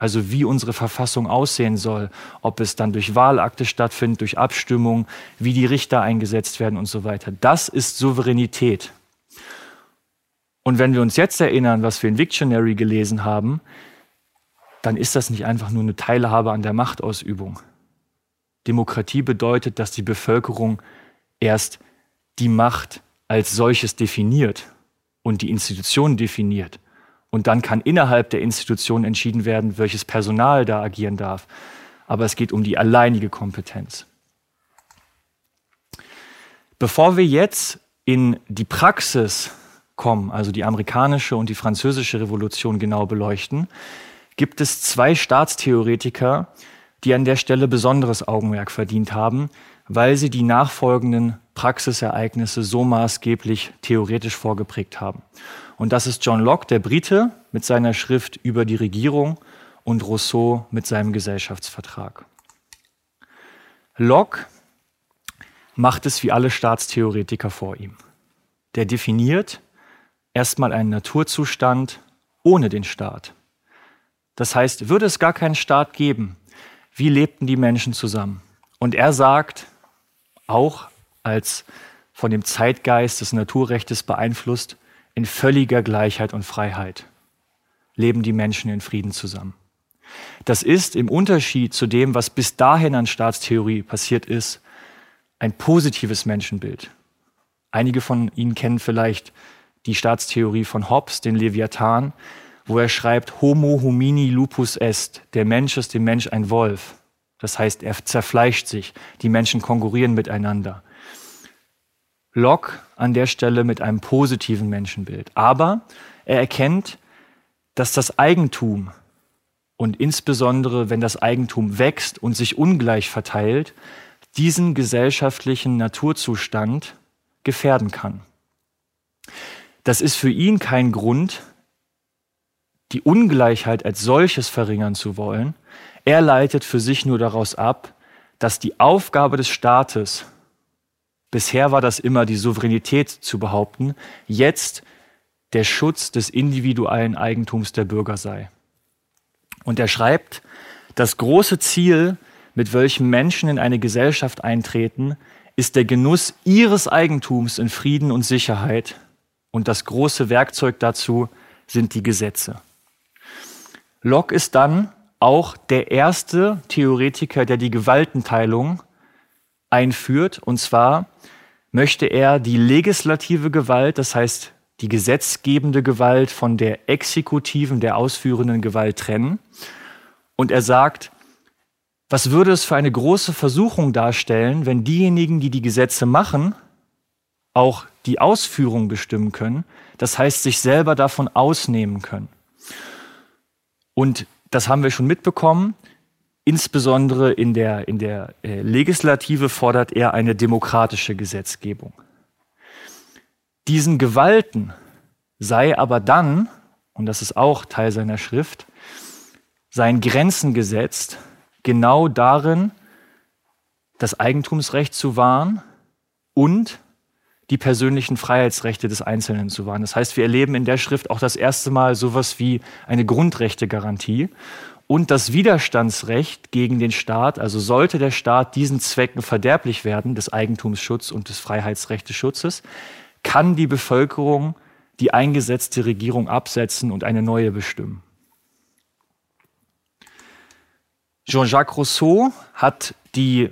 Also wie unsere Verfassung aussehen soll, ob es dann durch Wahlakte stattfindet, durch Abstimmung, wie die Richter eingesetzt werden und so weiter. Das ist Souveränität. Und wenn wir uns jetzt erinnern, was wir in Victionary gelesen haben, dann ist das nicht einfach nur eine Teilhabe an der Machtausübung. Demokratie bedeutet, dass die Bevölkerung erst die Macht als solches definiert und die Institution definiert. Und dann kann innerhalb der Institution entschieden werden, welches Personal da agieren darf. Aber es geht um die alleinige Kompetenz. Bevor wir jetzt in die Praxis kommen, also die amerikanische und die französische Revolution genau beleuchten, gibt es zwei Staatstheoretiker, die an der Stelle besonderes Augenmerk verdient haben, weil sie die nachfolgenden Praxisereignisse so maßgeblich theoretisch vorgeprägt haben. Und das ist John Locke, der Brite, mit seiner Schrift über die Regierung und Rousseau mit seinem Gesellschaftsvertrag. Locke macht es wie alle Staatstheoretiker vor ihm. Der definiert erstmal einen Naturzustand ohne den Staat. Das heißt, würde es gar keinen Staat geben, wie lebten die Menschen zusammen? Und er sagt, auch als von dem Zeitgeist des Naturrechtes beeinflusst, in völliger Gleichheit und Freiheit leben die Menschen in Frieden zusammen. Das ist im Unterschied zu dem, was bis dahin an Staatstheorie passiert ist, ein positives Menschenbild. Einige von Ihnen kennen vielleicht die Staatstheorie von Hobbes, den Leviathan, wo er schreibt, Homo homini lupus est, der Mensch ist dem Mensch ein Wolf. Das heißt, er zerfleischt sich, die Menschen konkurrieren miteinander. Locke an der Stelle mit einem positiven Menschenbild. Aber er erkennt, dass das Eigentum und insbesondere wenn das Eigentum wächst und sich ungleich verteilt, diesen gesellschaftlichen Naturzustand gefährden kann. Das ist für ihn kein Grund, die Ungleichheit als solches verringern zu wollen. Er leitet für sich nur daraus ab, dass die Aufgabe des Staates, bisher war das immer die Souveränität zu behaupten, jetzt der Schutz des individuellen Eigentums der Bürger sei. Und er schreibt, das große Ziel, mit welchem Menschen in eine Gesellschaft eintreten, ist der Genuss ihres Eigentums in Frieden und Sicherheit und das große Werkzeug dazu sind die Gesetze. Locke ist dann auch der erste Theoretiker, der die Gewaltenteilung einführt. Und zwar möchte er die legislative Gewalt, das heißt die gesetzgebende Gewalt von der exekutiven, der ausführenden Gewalt trennen. Und er sagt, was würde es für eine große Versuchung darstellen, wenn diejenigen, die die Gesetze machen, auch die Ausführung bestimmen können, das heißt sich selber davon ausnehmen können. Und das haben wir schon mitbekommen. Insbesondere in der, in der äh, Legislative fordert er eine demokratische Gesetzgebung. Diesen Gewalten sei aber dann, und das ist auch Teil seiner Schrift, seien Grenzen gesetzt, genau darin, das Eigentumsrecht zu wahren und die persönlichen Freiheitsrechte des Einzelnen zu wahren. Das heißt, wir erleben in der Schrift auch das erste Mal sowas wie eine Grundrechtegarantie und das Widerstandsrecht gegen den Staat. Also sollte der Staat diesen Zwecken verderblich werden, des Eigentumsschutzes und des Freiheitsrechteschutzes, kann die Bevölkerung die eingesetzte Regierung absetzen und eine neue bestimmen. Jean-Jacques Rousseau hat die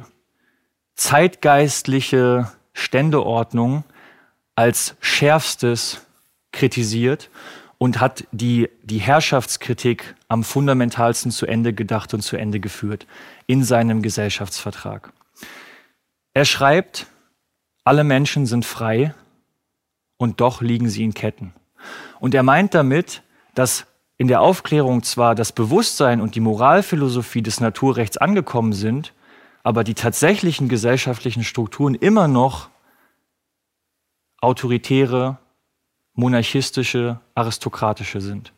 zeitgeistliche Ständeordnung als schärfstes kritisiert und hat die, die Herrschaftskritik am fundamentalsten zu Ende gedacht und zu Ende geführt in seinem Gesellschaftsvertrag. Er schreibt, alle Menschen sind frei und doch liegen sie in Ketten. Und er meint damit, dass in der Aufklärung zwar das Bewusstsein und die Moralphilosophie des Naturrechts angekommen sind, aber die tatsächlichen gesellschaftlichen Strukturen immer noch autoritäre, monarchistische, aristokratische sind.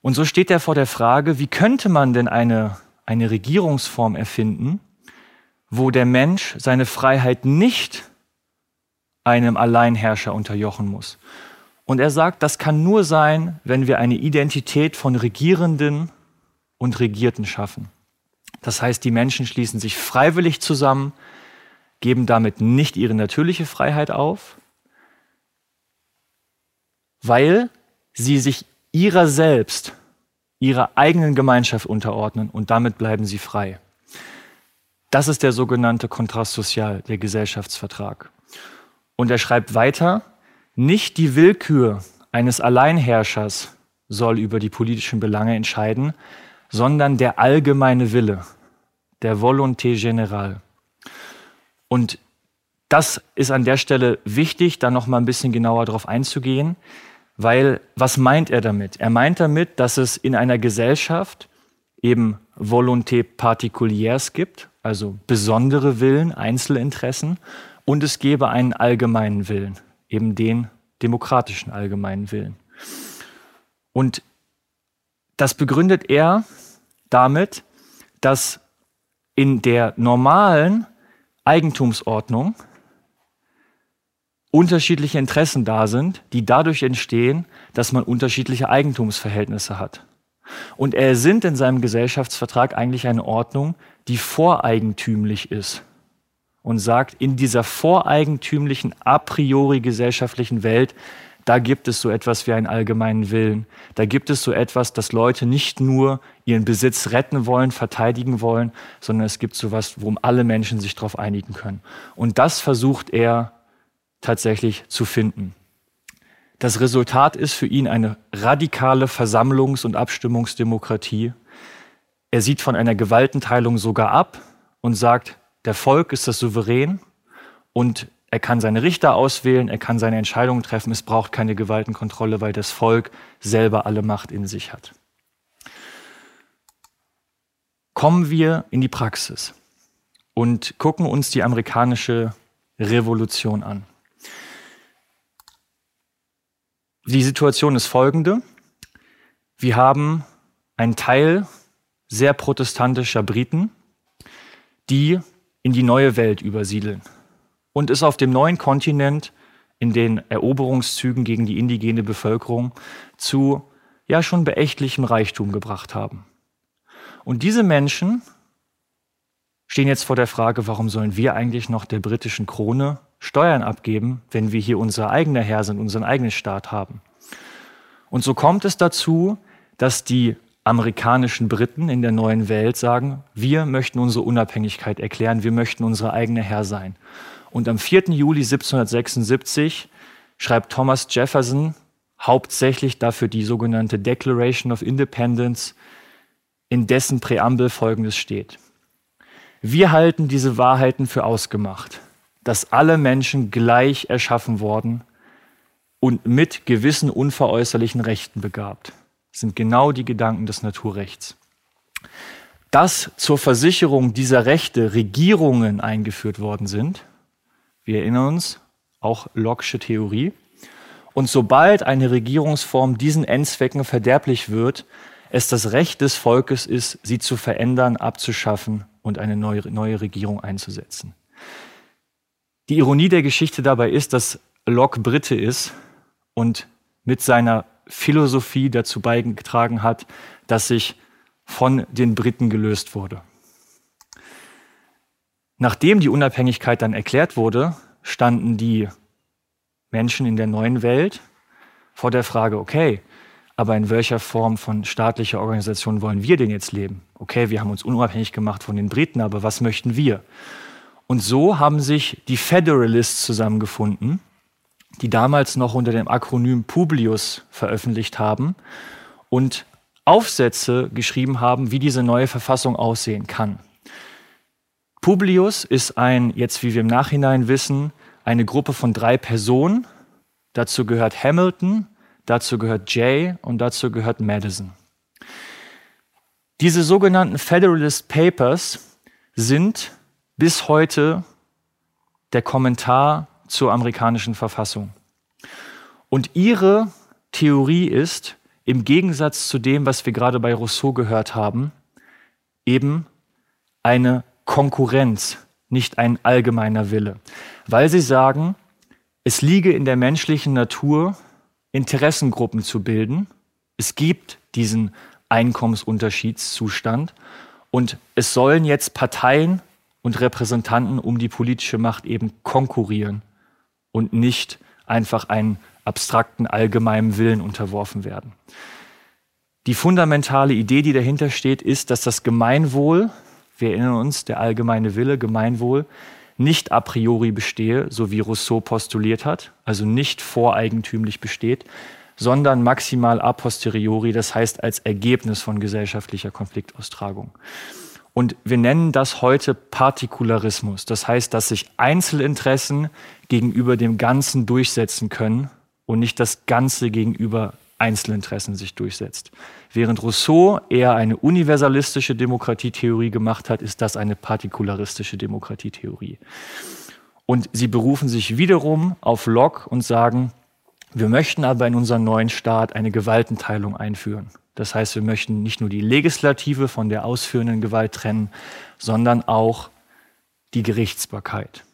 Und so steht er vor der Frage, wie könnte man denn eine, eine Regierungsform erfinden, wo der Mensch seine Freiheit nicht einem Alleinherrscher unterjochen muss. Und er sagt, das kann nur sein, wenn wir eine Identität von Regierenden und Regierten schaffen. Das heißt, die Menschen schließen sich freiwillig zusammen, geben damit nicht ihre natürliche Freiheit auf, weil sie sich ihrer selbst, ihrer eigenen Gemeinschaft unterordnen und damit bleiben sie frei. Das ist der sogenannte Kontrast Sozial, der Gesellschaftsvertrag. Und er schreibt weiter, nicht die Willkür eines Alleinherrschers soll über die politischen Belange entscheiden, sondern der allgemeine Wille, der Volonté générale. Und das ist an der Stelle wichtig, da noch mal ein bisschen genauer darauf einzugehen, weil was meint er damit? Er meint damit, dass es in einer Gesellschaft eben Volonté particulières gibt, also besondere Willen, Einzelinteressen, und es gäbe einen allgemeinen Willen, eben den demokratischen allgemeinen Willen. Und das begründet er damit, dass in der normalen Eigentumsordnung unterschiedliche Interessen da sind, die dadurch entstehen, dass man unterschiedliche Eigentumsverhältnisse hat. Und er sind in seinem Gesellschaftsvertrag eigentlich eine Ordnung, die voreigentümlich ist und sagt, in dieser voreigentümlichen, a priori gesellschaftlichen Welt, da gibt es so etwas wie einen allgemeinen Willen. Da gibt es so etwas, dass Leute nicht nur ihren Besitz retten wollen, verteidigen wollen, sondern es gibt so etwas, worum alle Menschen sich darauf einigen können. Und das versucht er tatsächlich zu finden. Das Resultat ist für ihn eine radikale Versammlungs- und Abstimmungsdemokratie. Er sieht von einer Gewaltenteilung sogar ab und sagt, der Volk ist das Souverän und er kann seine Richter auswählen, er kann seine Entscheidungen treffen. Es braucht keine Gewaltenkontrolle, weil das Volk selber alle Macht in sich hat. Kommen wir in die Praxis und gucken uns die amerikanische Revolution an. Die Situation ist folgende. Wir haben einen Teil sehr protestantischer Briten, die in die neue Welt übersiedeln und es auf dem neuen Kontinent in den Eroberungszügen gegen die indigene Bevölkerung zu ja schon beächtlichem Reichtum gebracht haben. Und diese Menschen stehen jetzt vor der Frage, warum sollen wir eigentlich noch der britischen Krone Steuern abgeben, wenn wir hier unser eigener Herr sind, unseren eigenen Staat haben. Und so kommt es dazu, dass die amerikanischen Briten in der neuen Welt sagen, wir möchten unsere Unabhängigkeit erklären, wir möchten unsere eigene Herr sein. Und am 4. Juli 1776 schreibt Thomas Jefferson hauptsächlich dafür die sogenannte Declaration of Independence, in dessen Präambel Folgendes steht. Wir halten diese Wahrheiten für ausgemacht dass alle Menschen gleich erschaffen worden und mit gewissen unveräußerlichen Rechten begabt. Das sind genau die Gedanken des Naturrechts. Dass zur Versicherung dieser Rechte Regierungen eingeführt worden sind, wir erinnern uns, auch Locke'sche Theorie, und sobald eine Regierungsform diesen Endzwecken verderblich wird, es das Recht des Volkes ist, sie zu verändern, abzuschaffen und eine neue, neue Regierung einzusetzen. Die Ironie der Geschichte dabei ist, dass Locke Brite ist und mit seiner Philosophie dazu beigetragen hat, dass sich von den Briten gelöst wurde. Nachdem die Unabhängigkeit dann erklärt wurde, standen die Menschen in der neuen Welt vor der Frage, okay, aber in welcher Form von staatlicher Organisation wollen wir denn jetzt leben? Okay, wir haben uns unabhängig gemacht von den Briten, aber was möchten wir? Und so haben sich die Federalists zusammengefunden, die damals noch unter dem Akronym Publius veröffentlicht haben und Aufsätze geschrieben haben, wie diese neue Verfassung aussehen kann. Publius ist ein, jetzt wie wir im Nachhinein wissen, eine Gruppe von drei Personen. Dazu gehört Hamilton, dazu gehört Jay und dazu gehört Madison. Diese sogenannten Federalist Papers sind bis heute der Kommentar zur amerikanischen Verfassung. Und ihre Theorie ist, im Gegensatz zu dem, was wir gerade bei Rousseau gehört haben, eben eine Konkurrenz, nicht ein allgemeiner Wille. Weil sie sagen, es liege in der menschlichen Natur, Interessengruppen zu bilden. Es gibt diesen Einkommensunterschiedszustand und es sollen jetzt Parteien und Repräsentanten um die politische Macht eben konkurrieren und nicht einfach einen abstrakten allgemeinen Willen unterworfen werden. Die fundamentale Idee, die dahinter steht, ist, dass das Gemeinwohl, wir erinnern uns, der allgemeine Wille, Gemeinwohl, nicht a priori bestehe, so wie Rousseau postuliert hat, also nicht voreigentümlich besteht, sondern maximal a posteriori, das heißt als Ergebnis von gesellschaftlicher Konfliktaustragung. Und wir nennen das heute Partikularismus. Das heißt, dass sich Einzelinteressen gegenüber dem Ganzen durchsetzen können und nicht das Ganze gegenüber Einzelinteressen sich durchsetzt. Während Rousseau eher eine universalistische Demokratietheorie gemacht hat, ist das eine partikularistische Demokratietheorie. Und sie berufen sich wiederum auf Locke und sagen, wir möchten aber in unserem neuen Staat eine Gewaltenteilung einführen. Das heißt, wir möchten nicht nur die Legislative von der ausführenden Gewalt trennen, sondern auch die Gerichtsbarkeit.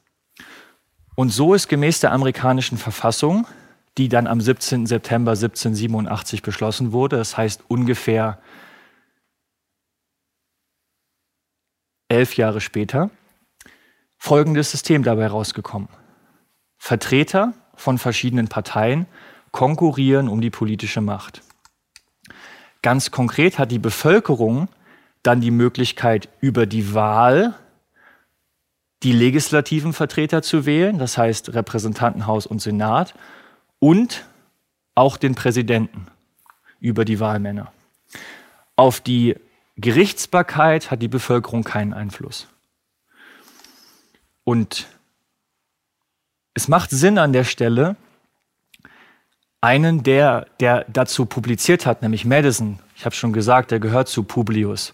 Und so ist gemäß der amerikanischen Verfassung, die dann am 17. September 1787 beschlossen wurde, das heißt ungefähr elf Jahre später, folgendes System dabei rausgekommen. Vertreter von verschiedenen Parteien konkurrieren um die politische Macht. Ganz konkret hat die Bevölkerung dann die Möglichkeit, über die Wahl die legislativen Vertreter zu wählen, das heißt Repräsentantenhaus und Senat, und auch den Präsidenten über die Wahlmänner. Auf die Gerichtsbarkeit hat die Bevölkerung keinen Einfluss. Und es macht Sinn an der Stelle, einen, der, der dazu publiziert hat, nämlich Madison, ich habe schon gesagt, der gehört zu Publius,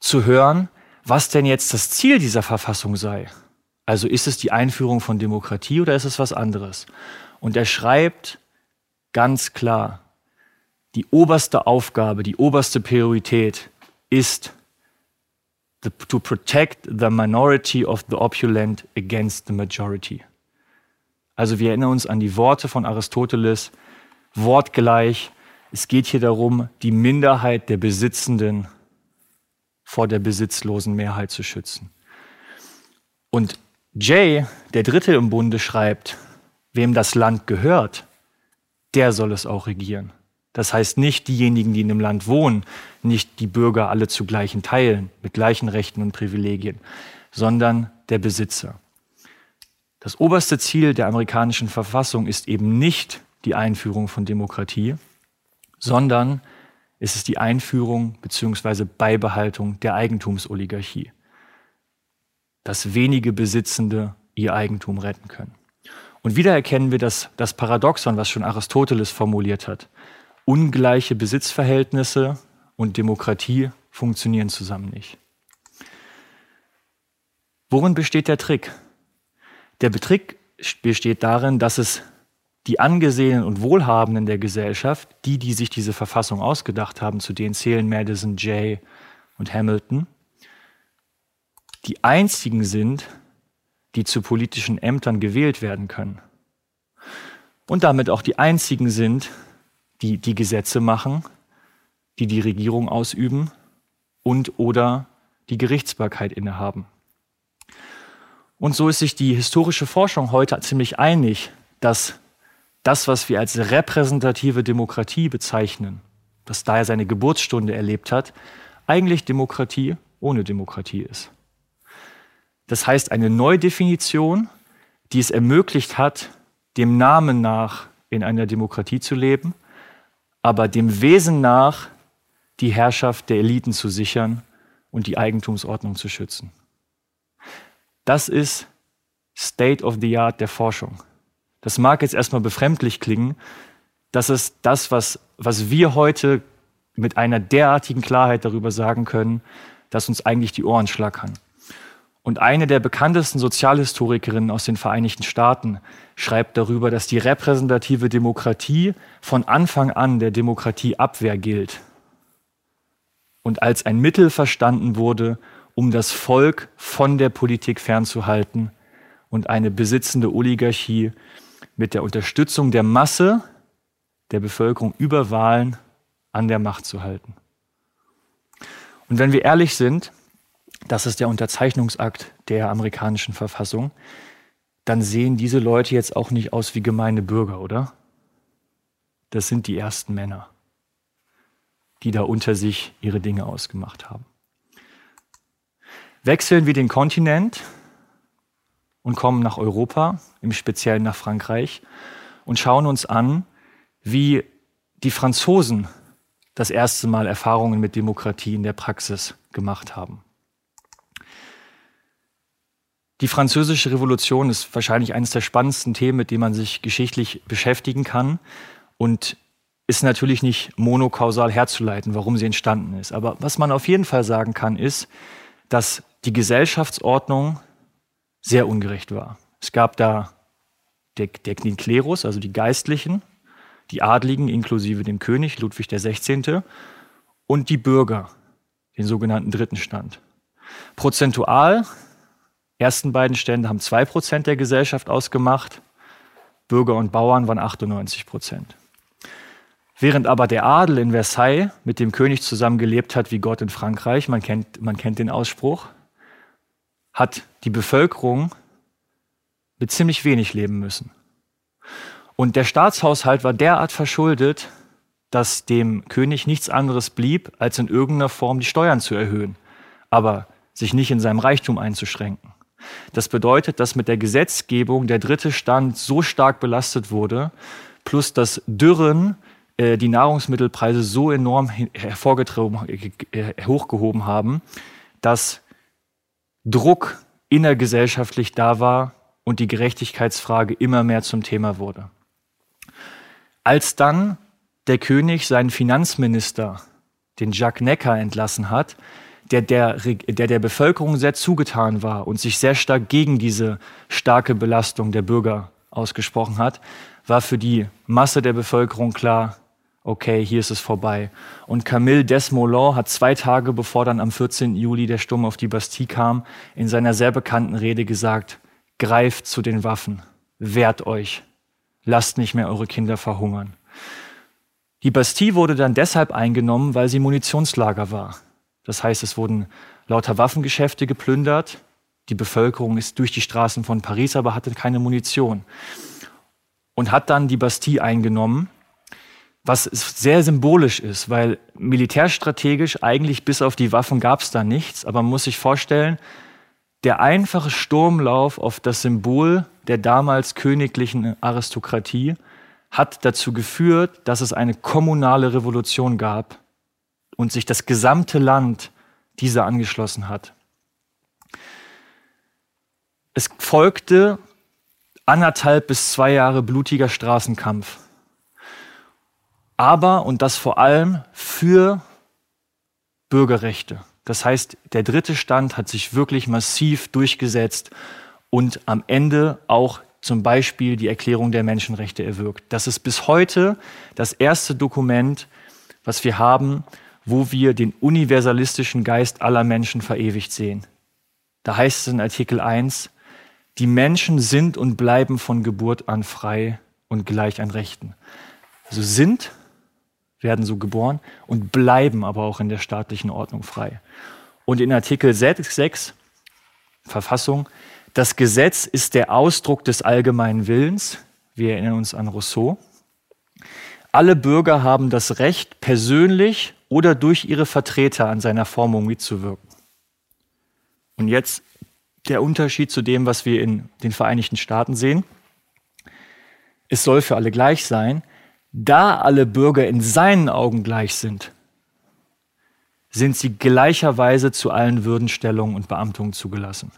zu hören, was denn jetzt das Ziel dieser Verfassung sei. Also ist es die Einführung von Demokratie oder ist es was anderes? Und er schreibt ganz klar, die oberste Aufgabe, die oberste Priorität ist to protect the minority of the opulent against the majority. Also wir erinnern uns an die Worte von Aristoteles, wortgleich. Es geht hier darum, die Minderheit der Besitzenden vor der besitzlosen Mehrheit zu schützen. Und Jay, der Dritte im Bunde, schreibt, wem das Land gehört, der soll es auch regieren. Das heißt nicht diejenigen, die in dem Land wohnen, nicht die Bürger alle zu gleichen Teilen mit gleichen Rechten und Privilegien, sondern der Besitzer. Das oberste Ziel der amerikanischen Verfassung ist eben nicht die Einführung von Demokratie, sondern es ist die Einführung bzw. Beibehaltung der Eigentumsoligarchie, dass wenige Besitzende ihr Eigentum retten können. Und wieder erkennen wir das, das Paradoxon, was schon Aristoteles formuliert hat. Ungleiche Besitzverhältnisse und Demokratie funktionieren zusammen nicht. Worin besteht der Trick? Der Betrick besteht darin, dass es die Angesehenen und Wohlhabenden der Gesellschaft, die, die sich diese Verfassung ausgedacht haben, zu denen zählen Madison, Jay und Hamilton, die einzigen sind, die zu politischen Ämtern gewählt werden können. Und damit auch die einzigen sind, die die Gesetze machen, die die Regierung ausüben und oder die Gerichtsbarkeit innehaben. Und so ist sich die historische Forschung heute ziemlich einig, dass das, was wir als repräsentative Demokratie bezeichnen, das daher seine Geburtsstunde erlebt hat, eigentlich Demokratie ohne Demokratie ist. Das heißt eine Neudefinition, die es ermöglicht hat, dem Namen nach in einer Demokratie zu leben, aber dem Wesen nach die Herrschaft der Eliten zu sichern und die Eigentumsordnung zu schützen. Das ist State of the Art der Forschung. Das mag jetzt erstmal befremdlich klingen, das ist das, was, was wir heute mit einer derartigen Klarheit darüber sagen können, dass uns eigentlich die Ohren schlackern. Und eine der bekanntesten Sozialhistorikerinnen aus den Vereinigten Staaten schreibt darüber, dass die repräsentative Demokratie von Anfang an der Demokratieabwehr gilt und als ein Mittel verstanden wurde, um das Volk von der Politik fernzuhalten und eine besitzende Oligarchie mit der Unterstützung der Masse der Bevölkerung über Wahlen an der Macht zu halten. Und wenn wir ehrlich sind, das ist der Unterzeichnungsakt der amerikanischen Verfassung, dann sehen diese Leute jetzt auch nicht aus wie gemeine Bürger, oder? Das sind die ersten Männer, die da unter sich ihre Dinge ausgemacht haben. Wechseln wir den Kontinent und kommen nach Europa, im Speziellen nach Frankreich, und schauen uns an, wie die Franzosen das erste Mal Erfahrungen mit Demokratie in der Praxis gemacht haben. Die französische Revolution ist wahrscheinlich eines der spannendsten Themen, mit dem man sich geschichtlich beschäftigen kann und ist natürlich nicht monokausal herzuleiten, warum sie entstanden ist. Aber was man auf jeden Fall sagen kann, ist, dass die Gesellschaftsordnung sehr ungerecht war. Es gab da den Klerus, also die Geistlichen, die Adligen inklusive dem König Ludwig XVI. und die Bürger, den sogenannten dritten Stand. Prozentual, ersten beiden Stände haben zwei Prozent der Gesellschaft ausgemacht, Bürger und Bauern waren 98 Prozent. Während aber der Adel in Versailles mit dem König zusammengelebt hat wie Gott in Frankreich, man kennt, man kennt den Ausspruch, hat die Bevölkerung mit ziemlich wenig leben müssen. Und der Staatshaushalt war derart verschuldet, dass dem König nichts anderes blieb, als in irgendeiner Form die Steuern zu erhöhen, aber sich nicht in seinem Reichtum einzuschränken. Das bedeutet, dass mit der Gesetzgebung der dritte Stand so stark belastet wurde, plus dass Dürren äh, die Nahrungsmittelpreise so enorm hervorgehoben, äh, hochgehoben haben, dass Druck innergesellschaftlich da war und die Gerechtigkeitsfrage immer mehr zum Thema wurde. Als dann der König seinen Finanzminister, den Jacques Necker, entlassen hat, der der, der der Bevölkerung sehr zugetan war und sich sehr stark gegen diese starke Belastung der Bürger ausgesprochen hat, war für die Masse der Bevölkerung klar, okay, hier ist es vorbei. Und Camille Desmoulins hat zwei Tage bevor dann am 14. Juli der Sturm auf die Bastille kam, in seiner sehr bekannten Rede gesagt, greift zu den Waffen, wehrt euch, lasst nicht mehr eure Kinder verhungern. Die Bastille wurde dann deshalb eingenommen, weil sie Munitionslager war. Das heißt, es wurden lauter Waffengeschäfte geplündert. Die Bevölkerung ist durch die Straßen von Paris, aber hatte keine Munition. Und hat dann die Bastille eingenommen, was sehr symbolisch ist, weil militärstrategisch eigentlich bis auf die Waffen gab es da nichts. Aber man muss sich vorstellen, der einfache Sturmlauf auf das Symbol der damals königlichen Aristokratie hat dazu geführt, dass es eine kommunale Revolution gab und sich das gesamte Land dieser angeschlossen hat. Es folgte anderthalb bis zwei Jahre blutiger Straßenkampf. Aber, und das vor allem, für Bürgerrechte. Das heißt, der dritte Stand hat sich wirklich massiv durchgesetzt und am Ende auch zum Beispiel die Erklärung der Menschenrechte erwirkt. Das ist bis heute das erste Dokument, was wir haben, wo wir den universalistischen Geist aller Menschen verewigt sehen. Da heißt es in Artikel 1, die Menschen sind und bleiben von Geburt an frei und gleich an Rechten. Also sind werden so geboren und bleiben aber auch in der staatlichen Ordnung frei. Und in Artikel 6 Verfassung, das Gesetz ist der Ausdruck des allgemeinen Willens. Wir erinnern uns an Rousseau. Alle Bürger haben das Recht, persönlich oder durch ihre Vertreter an seiner Formung mitzuwirken. Und jetzt der Unterschied zu dem, was wir in den Vereinigten Staaten sehen. Es soll für alle gleich sein. Da alle Bürger in seinen Augen gleich sind, sind sie gleicherweise zu allen Würdenstellungen und Beamtungen zugelassen.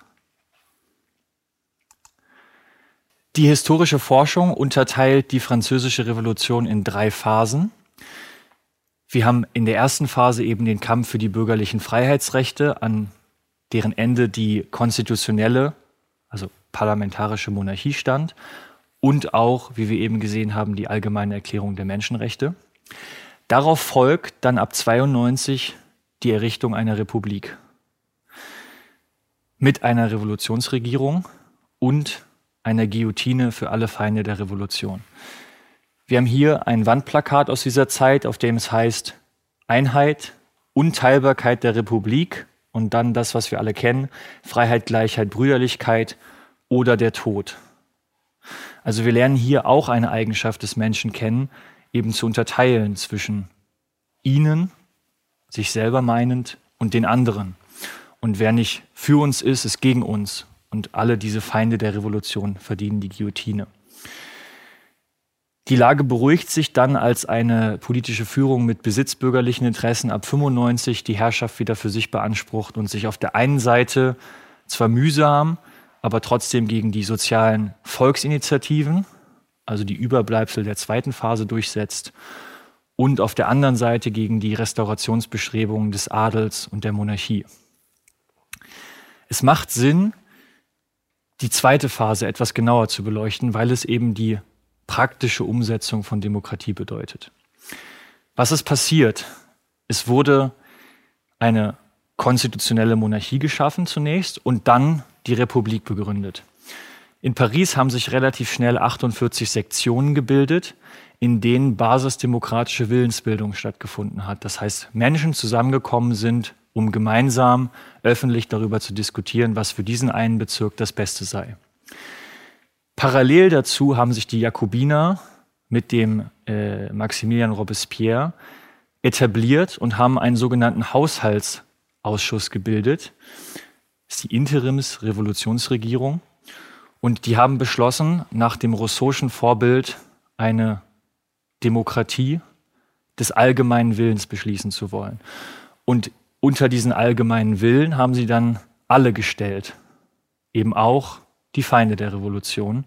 Die historische Forschung unterteilt die französische Revolution in drei Phasen. Wir haben in der ersten Phase eben den Kampf für die bürgerlichen Freiheitsrechte, an deren Ende die konstitutionelle, also parlamentarische Monarchie stand und auch, wie wir eben gesehen haben, die allgemeine Erklärung der Menschenrechte. Darauf folgt dann ab 92 die Errichtung einer Republik mit einer Revolutionsregierung und einer Guillotine für alle Feinde der Revolution. Wir haben hier ein Wandplakat aus dieser Zeit, auf dem es heißt Einheit, Unteilbarkeit der Republik und dann das, was wir alle kennen, Freiheit, Gleichheit, Brüderlichkeit oder der Tod. Also wir lernen hier auch eine Eigenschaft des Menschen kennen, eben zu unterteilen zwischen ihnen, sich selber meinend, und den anderen. Und wer nicht für uns ist, ist gegen uns. Und alle diese Feinde der Revolution verdienen die Guillotine. Die Lage beruhigt sich dann, als eine politische Führung mit besitzbürgerlichen Interessen ab 95 die Herrschaft wieder für sich beansprucht und sich auf der einen Seite zwar mühsam, aber trotzdem gegen die sozialen Volksinitiativen, also die Überbleibsel der zweiten Phase durchsetzt und auf der anderen Seite gegen die Restaurationsbestrebungen des Adels und der Monarchie. Es macht Sinn, die zweite Phase etwas genauer zu beleuchten, weil es eben die praktische Umsetzung von Demokratie bedeutet. Was ist passiert? Es wurde eine konstitutionelle Monarchie geschaffen zunächst und dann die Republik begründet. In Paris haben sich relativ schnell 48 Sektionen gebildet, in denen basisdemokratische Willensbildung stattgefunden hat. Das heißt, Menschen zusammengekommen sind, um gemeinsam öffentlich darüber zu diskutieren, was für diesen einen Bezirk das Beste sei. Parallel dazu haben sich die Jakobiner mit dem äh, Maximilian Robespierre etabliert und haben einen sogenannten Haushaltsausschuss gebildet. Ist die Interimsrevolutionsregierung. Und die haben beschlossen, nach dem Rousseau'schen Vorbild eine Demokratie des allgemeinen Willens beschließen zu wollen. Und unter diesen allgemeinen Willen haben sie dann alle gestellt, eben auch die Feinde der Revolution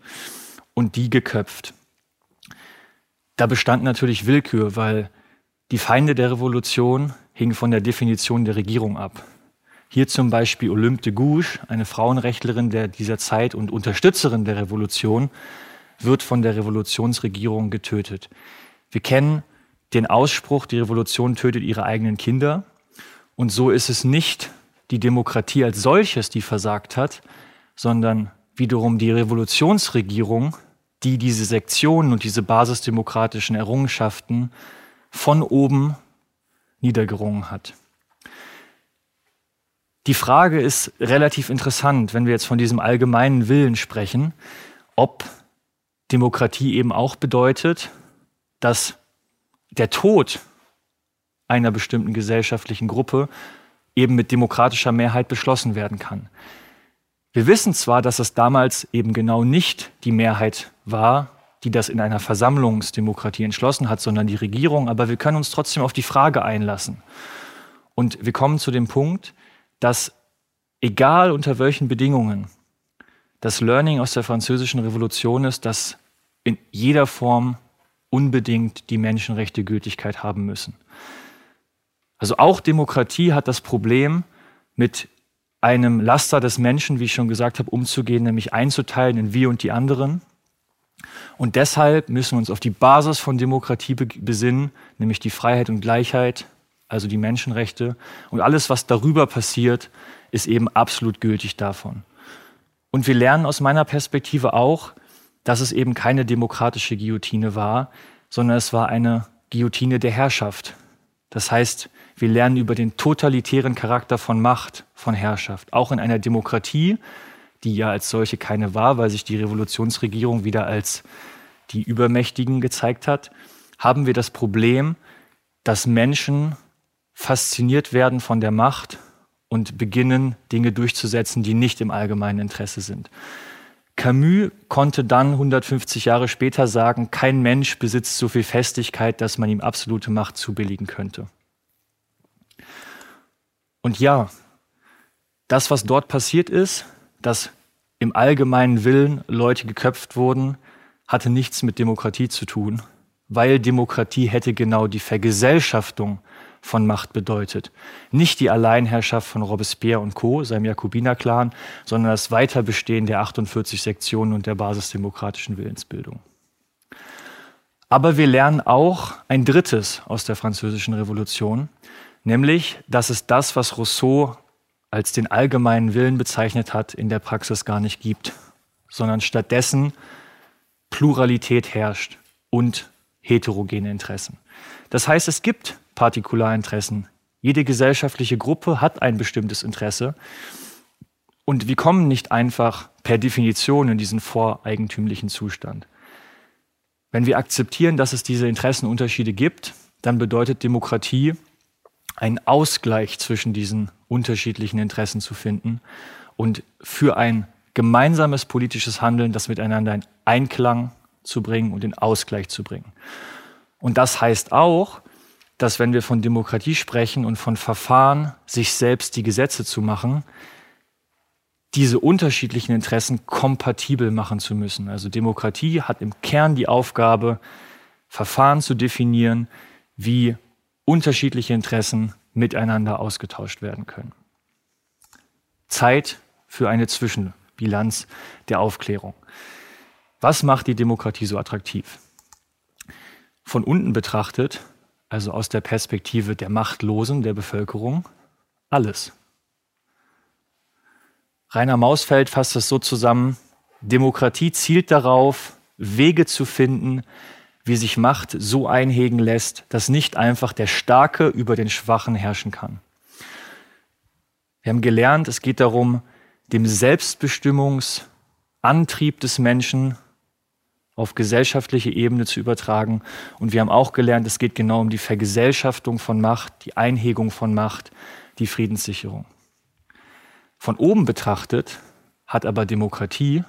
und die geköpft. Da bestand natürlich Willkür, weil die Feinde der Revolution hingen von der Definition der Regierung ab. Hier zum Beispiel Olympe de Gouges, eine Frauenrechtlerin der dieser Zeit und Unterstützerin der Revolution, wird von der Revolutionsregierung getötet. Wir kennen den Ausspruch, die Revolution tötet ihre eigenen Kinder. Und so ist es nicht die Demokratie als solches, die versagt hat, sondern wiederum die Revolutionsregierung, die diese Sektionen und diese basisdemokratischen Errungenschaften von oben niedergerungen hat. Die Frage ist relativ interessant, wenn wir jetzt von diesem allgemeinen Willen sprechen, ob Demokratie eben auch bedeutet, dass der Tod einer bestimmten gesellschaftlichen Gruppe eben mit demokratischer Mehrheit beschlossen werden kann. Wir wissen zwar, dass es damals eben genau nicht die Mehrheit war, die das in einer Versammlungsdemokratie entschlossen hat, sondern die Regierung, aber wir können uns trotzdem auf die Frage einlassen. Und wir kommen zu dem Punkt, dass egal unter welchen Bedingungen das Learning aus der französischen Revolution ist, dass in jeder Form unbedingt die Menschenrechte Gültigkeit haben müssen. Also auch Demokratie hat das Problem, mit einem Laster des Menschen, wie ich schon gesagt habe, umzugehen, nämlich einzuteilen in wir und die anderen. Und deshalb müssen wir uns auf die Basis von Demokratie besinnen, nämlich die Freiheit und Gleichheit, also die Menschenrechte. Und alles, was darüber passiert, ist eben absolut gültig davon. Und wir lernen aus meiner Perspektive auch, dass es eben keine demokratische Guillotine war, sondern es war eine Guillotine der Herrschaft. Das heißt, wir lernen über den totalitären Charakter von Macht, von Herrschaft. Auch in einer Demokratie, die ja als solche keine war, weil sich die Revolutionsregierung wieder als die Übermächtigen gezeigt hat, haben wir das Problem, dass Menschen fasziniert werden von der Macht und beginnen, Dinge durchzusetzen, die nicht im allgemeinen Interesse sind. Camus konnte dann 150 Jahre später sagen, kein Mensch besitzt so viel Festigkeit, dass man ihm absolute Macht zubilligen könnte. Und ja, das, was dort passiert ist, dass im allgemeinen Willen Leute geköpft wurden, hatte nichts mit Demokratie zu tun, weil Demokratie hätte genau die Vergesellschaftung von Macht bedeutet. Nicht die Alleinherrschaft von Robespierre und Co., seinem Jakobiner-Clan, sondern das Weiterbestehen der 48 Sektionen und der basisdemokratischen Willensbildung. Aber wir lernen auch ein drittes aus der Französischen Revolution, nämlich, dass es das, was Rousseau als den allgemeinen Willen bezeichnet hat, in der Praxis gar nicht gibt, sondern stattdessen Pluralität herrscht und heterogene Interessen. Das heißt, es gibt Partikularinteressen. Jede gesellschaftliche Gruppe hat ein bestimmtes Interesse. Und wir kommen nicht einfach per Definition in diesen voreigentümlichen Zustand. Wenn wir akzeptieren, dass es diese Interessenunterschiede gibt, dann bedeutet Demokratie, einen Ausgleich zwischen diesen unterschiedlichen Interessen zu finden und für ein gemeinsames politisches Handeln das miteinander in Einklang zu bringen und in Ausgleich zu bringen. Und das heißt auch, dass wenn wir von Demokratie sprechen und von Verfahren, sich selbst die Gesetze zu machen, diese unterschiedlichen Interessen kompatibel machen zu müssen. Also Demokratie hat im Kern die Aufgabe, Verfahren zu definieren, wie unterschiedliche Interessen miteinander ausgetauscht werden können. Zeit für eine Zwischenbilanz der Aufklärung. Was macht die Demokratie so attraktiv? Von unten betrachtet also aus der Perspektive der Machtlosen, der Bevölkerung, alles. Rainer Mausfeld fasst es so zusammen, Demokratie zielt darauf, Wege zu finden, wie sich Macht so einhegen lässt, dass nicht einfach der Starke über den Schwachen herrschen kann. Wir haben gelernt, es geht darum, dem Selbstbestimmungsantrieb des Menschen auf gesellschaftliche Ebene zu übertragen. Und wir haben auch gelernt, es geht genau um die Vergesellschaftung von Macht, die Einhegung von Macht, die Friedenssicherung. Von oben betrachtet hat aber Demokratie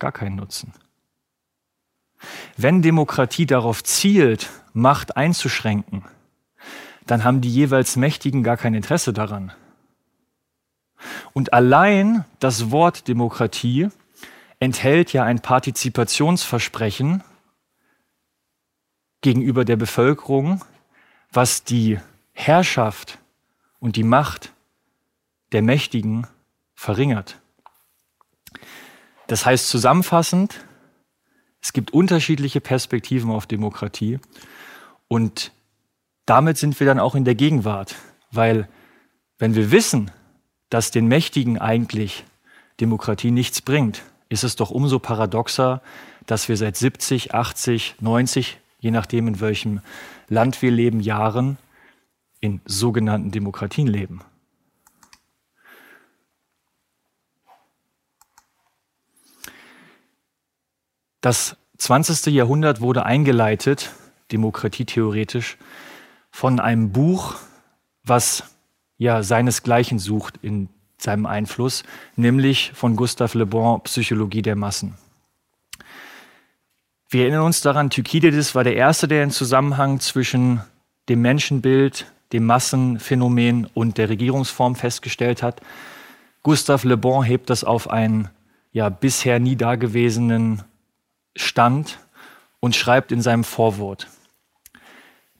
gar keinen Nutzen. Wenn Demokratie darauf zielt, Macht einzuschränken, dann haben die jeweils Mächtigen gar kein Interesse daran. Und allein das Wort Demokratie enthält ja ein Partizipationsversprechen gegenüber der Bevölkerung, was die Herrschaft und die Macht der Mächtigen verringert. Das heißt zusammenfassend, es gibt unterschiedliche Perspektiven auf Demokratie und damit sind wir dann auch in der Gegenwart, weil wenn wir wissen, dass den Mächtigen eigentlich Demokratie nichts bringt, ist es doch umso paradoxer, dass wir seit 70, 80, 90, je nachdem in welchem Land wir leben, Jahren in sogenannten Demokratien leben. Das 20. Jahrhundert wurde eingeleitet, demokratietheoretisch, von einem Buch, was ja seinesgleichen sucht in seinem Einfluss, nämlich von Gustave Le Bon Psychologie der Massen. Wir erinnern uns daran, Thukydides war der Erste, der den Zusammenhang zwischen dem Menschenbild, dem Massenphänomen und der Regierungsform festgestellt hat. Gustave Le Bon hebt das auf einen ja, bisher nie dagewesenen Stand und schreibt in seinem Vorwort.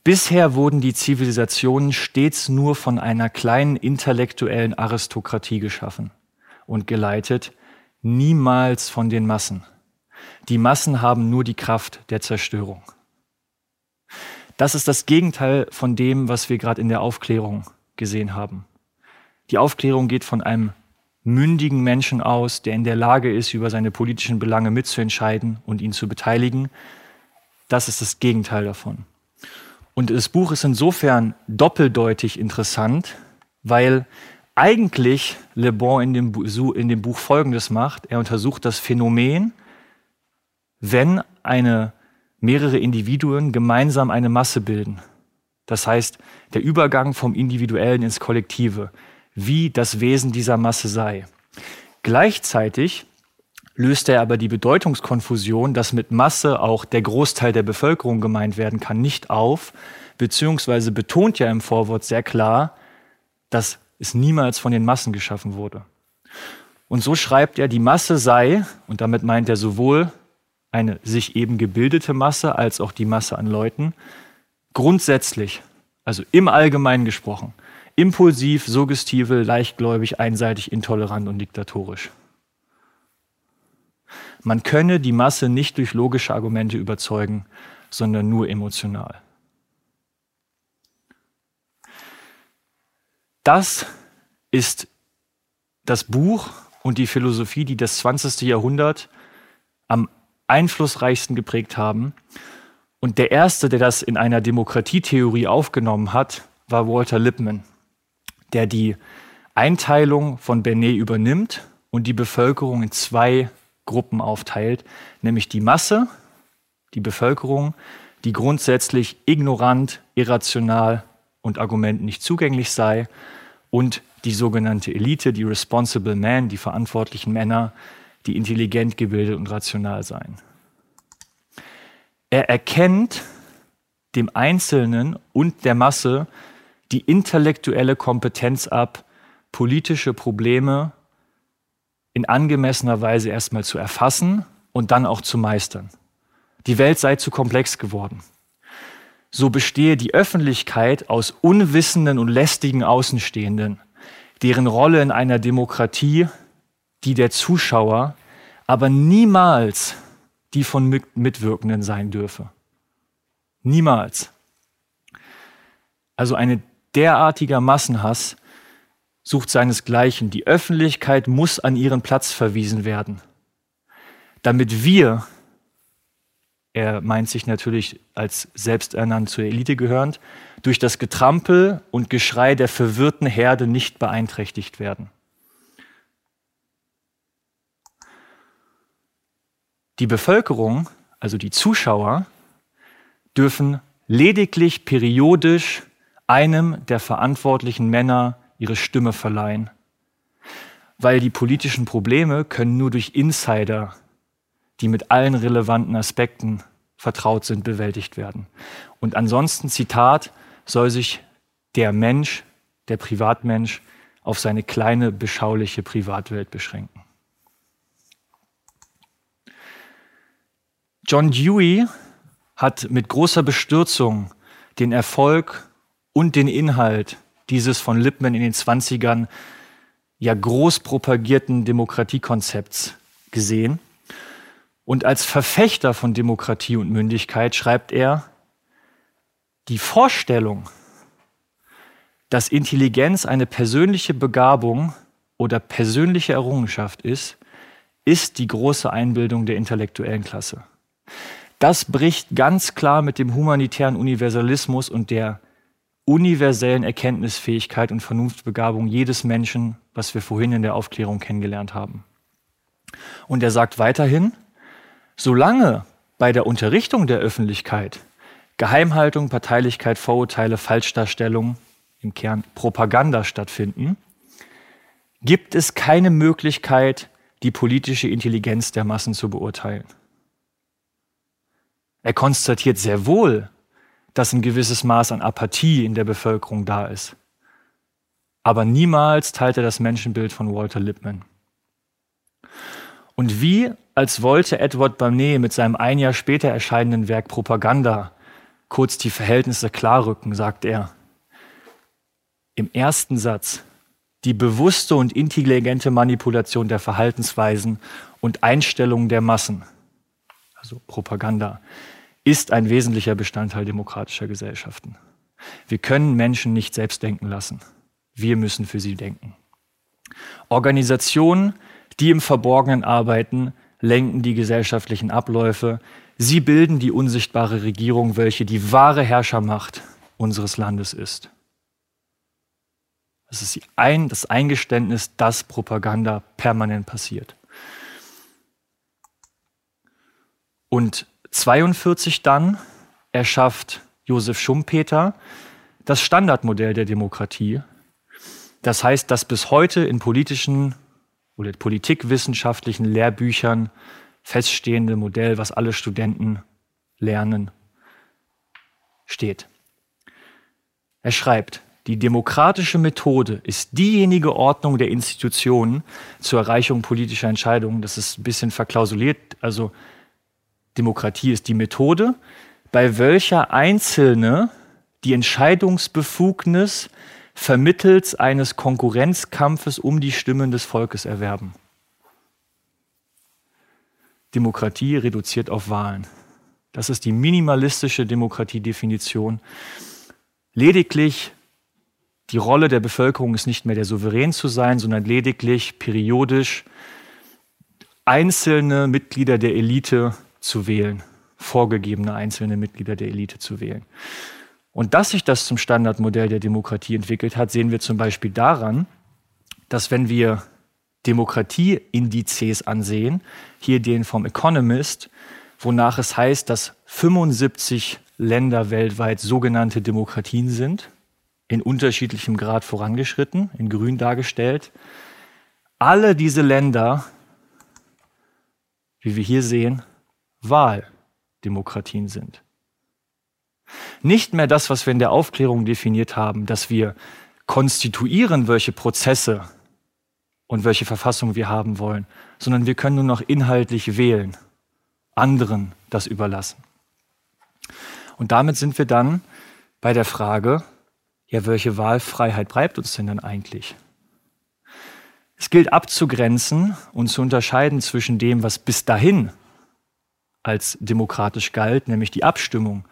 Bisher wurden die Zivilisationen stets nur von einer kleinen intellektuellen Aristokratie geschaffen und geleitet, niemals von den Massen. Die Massen haben nur die Kraft der Zerstörung. Das ist das Gegenteil von dem, was wir gerade in der Aufklärung gesehen haben. Die Aufklärung geht von einem mündigen Menschen aus, der in der Lage ist, über seine politischen Belange mitzuentscheiden und ihn zu beteiligen. Das ist das Gegenteil davon. Und das Buch ist insofern doppeldeutig interessant, weil eigentlich Le Bon in dem, in dem Buch Folgendes macht. Er untersucht das Phänomen, wenn eine, mehrere Individuen gemeinsam eine Masse bilden. Das heißt, der Übergang vom Individuellen ins Kollektive, wie das Wesen dieser Masse sei. Gleichzeitig löst er aber die Bedeutungskonfusion, dass mit Masse auch der Großteil der Bevölkerung gemeint werden kann, nicht auf, beziehungsweise betont ja im Vorwort sehr klar, dass es niemals von den Massen geschaffen wurde. Und so schreibt er, die Masse sei, und damit meint er sowohl eine sich eben gebildete Masse als auch die Masse an Leuten, grundsätzlich, also im Allgemeinen gesprochen, impulsiv, suggestive, leichtgläubig, einseitig, intolerant und diktatorisch. Man könne die Masse nicht durch logische Argumente überzeugen, sondern nur emotional. Das ist das Buch und die Philosophie, die das 20. Jahrhundert am einflussreichsten geprägt haben. Und der erste, der das in einer Demokratietheorie aufgenommen hat, war Walter Lippmann, der die Einteilung von Bernet übernimmt und die Bevölkerung in zwei Gruppen aufteilt, nämlich die Masse, die Bevölkerung, die grundsätzlich ignorant, irrational und Argumenten nicht zugänglich sei, und die sogenannte Elite, die Responsible Men, die verantwortlichen Männer, die intelligent, gebildet und rational seien. Er erkennt dem Einzelnen und der Masse die intellektuelle Kompetenz ab, politische Probleme in angemessener Weise erstmal zu erfassen und dann auch zu meistern. Die Welt sei zu komplex geworden. So bestehe die Öffentlichkeit aus unwissenden und lästigen Außenstehenden, deren Rolle in einer Demokratie die der Zuschauer, aber niemals die von Mitwirkenden sein dürfe. Niemals. Also ein derartiger Massenhass sucht seinesgleichen. Die Öffentlichkeit muss an ihren Platz verwiesen werden, damit wir, er meint sich natürlich als selbsternannt zur Elite gehörend, durch das Getrampel und Geschrei der verwirrten Herde nicht beeinträchtigt werden. Die Bevölkerung, also die Zuschauer, dürfen lediglich periodisch einem der verantwortlichen Männer ihre Stimme verleihen. Weil die politischen Probleme können nur durch Insider, die mit allen relevanten Aspekten vertraut sind, bewältigt werden. Und ansonsten, Zitat, soll sich der Mensch, der Privatmensch, auf seine kleine, beschauliche Privatwelt beschränken. John Dewey hat mit großer Bestürzung den Erfolg und den Inhalt dieses von Lippmann in den 20ern ja groß propagierten Demokratiekonzepts gesehen. Und als Verfechter von Demokratie und Mündigkeit schreibt er, die Vorstellung, dass Intelligenz eine persönliche Begabung oder persönliche Errungenschaft ist, ist die große Einbildung der intellektuellen Klasse. Das bricht ganz klar mit dem humanitären Universalismus und der universellen Erkenntnisfähigkeit und Vernunftbegabung jedes Menschen, was wir vorhin in der Aufklärung kennengelernt haben. Und er sagt weiterhin, solange bei der Unterrichtung der Öffentlichkeit Geheimhaltung, Parteilichkeit, Vorurteile, Falschdarstellung, im Kern Propaganda stattfinden, gibt es keine Möglichkeit, die politische Intelligenz der Massen zu beurteilen. Er konstatiert sehr wohl, dass ein gewisses Maß an Apathie in der Bevölkerung da ist. Aber niemals teilt er das Menschenbild von Walter Lippmann. Und wie, als wollte Edward Bernays mit seinem ein Jahr später erscheinenden Werk Propaganda kurz die Verhältnisse klarrücken, sagt er, im ersten Satz die bewusste und intelligente Manipulation der Verhaltensweisen und Einstellungen der Massen, also Propaganda, ist ein wesentlicher Bestandteil demokratischer Gesellschaften. Wir können Menschen nicht selbst denken lassen. Wir müssen für sie denken. Organisationen, die im Verborgenen arbeiten, lenken die gesellschaftlichen Abläufe. Sie bilden die unsichtbare Regierung, welche die wahre Herrschermacht unseres Landes ist. Das ist das Eingeständnis, dass Propaganda permanent passiert. Und 42 dann erschafft Josef Schumpeter das Standardmodell der Demokratie. Das heißt, dass bis heute in politischen oder politikwissenschaftlichen Lehrbüchern feststehende Modell, was alle Studenten lernen, steht. Er schreibt, die demokratische Methode ist diejenige Ordnung der Institutionen zur Erreichung politischer Entscheidungen. Das ist ein bisschen verklausuliert. Also Demokratie ist die Methode, bei welcher Einzelne die Entscheidungsbefugnis vermittels eines Konkurrenzkampfes um die Stimmen des Volkes erwerben. Demokratie reduziert auf Wahlen. Das ist die minimalistische Demokratiedefinition. Lediglich die Rolle der Bevölkerung ist nicht mehr der Souverän zu sein, sondern lediglich periodisch einzelne Mitglieder der Elite zu wählen, vorgegebene einzelne Mitglieder der Elite zu wählen. Und dass sich das zum Standardmodell der Demokratie entwickelt hat, sehen wir zum Beispiel daran, dass wenn wir Demokratieindizes ansehen, hier den vom Economist, wonach es heißt, dass 75 Länder weltweit sogenannte Demokratien sind, in unterschiedlichem Grad vorangeschritten, in grün dargestellt. Alle diese Länder, wie wir hier sehen, Wahldemokratien sind. Nicht mehr das, was wir in der Aufklärung definiert haben, dass wir konstituieren, welche Prozesse und welche Verfassung wir haben wollen, sondern wir können nur noch inhaltlich wählen, anderen das überlassen. Und damit sind wir dann bei der Frage, ja, welche Wahlfreiheit bleibt uns denn dann eigentlich? Es gilt abzugrenzen und zu unterscheiden zwischen dem, was bis dahin als demokratisch galt, nämlich die Abstimmung.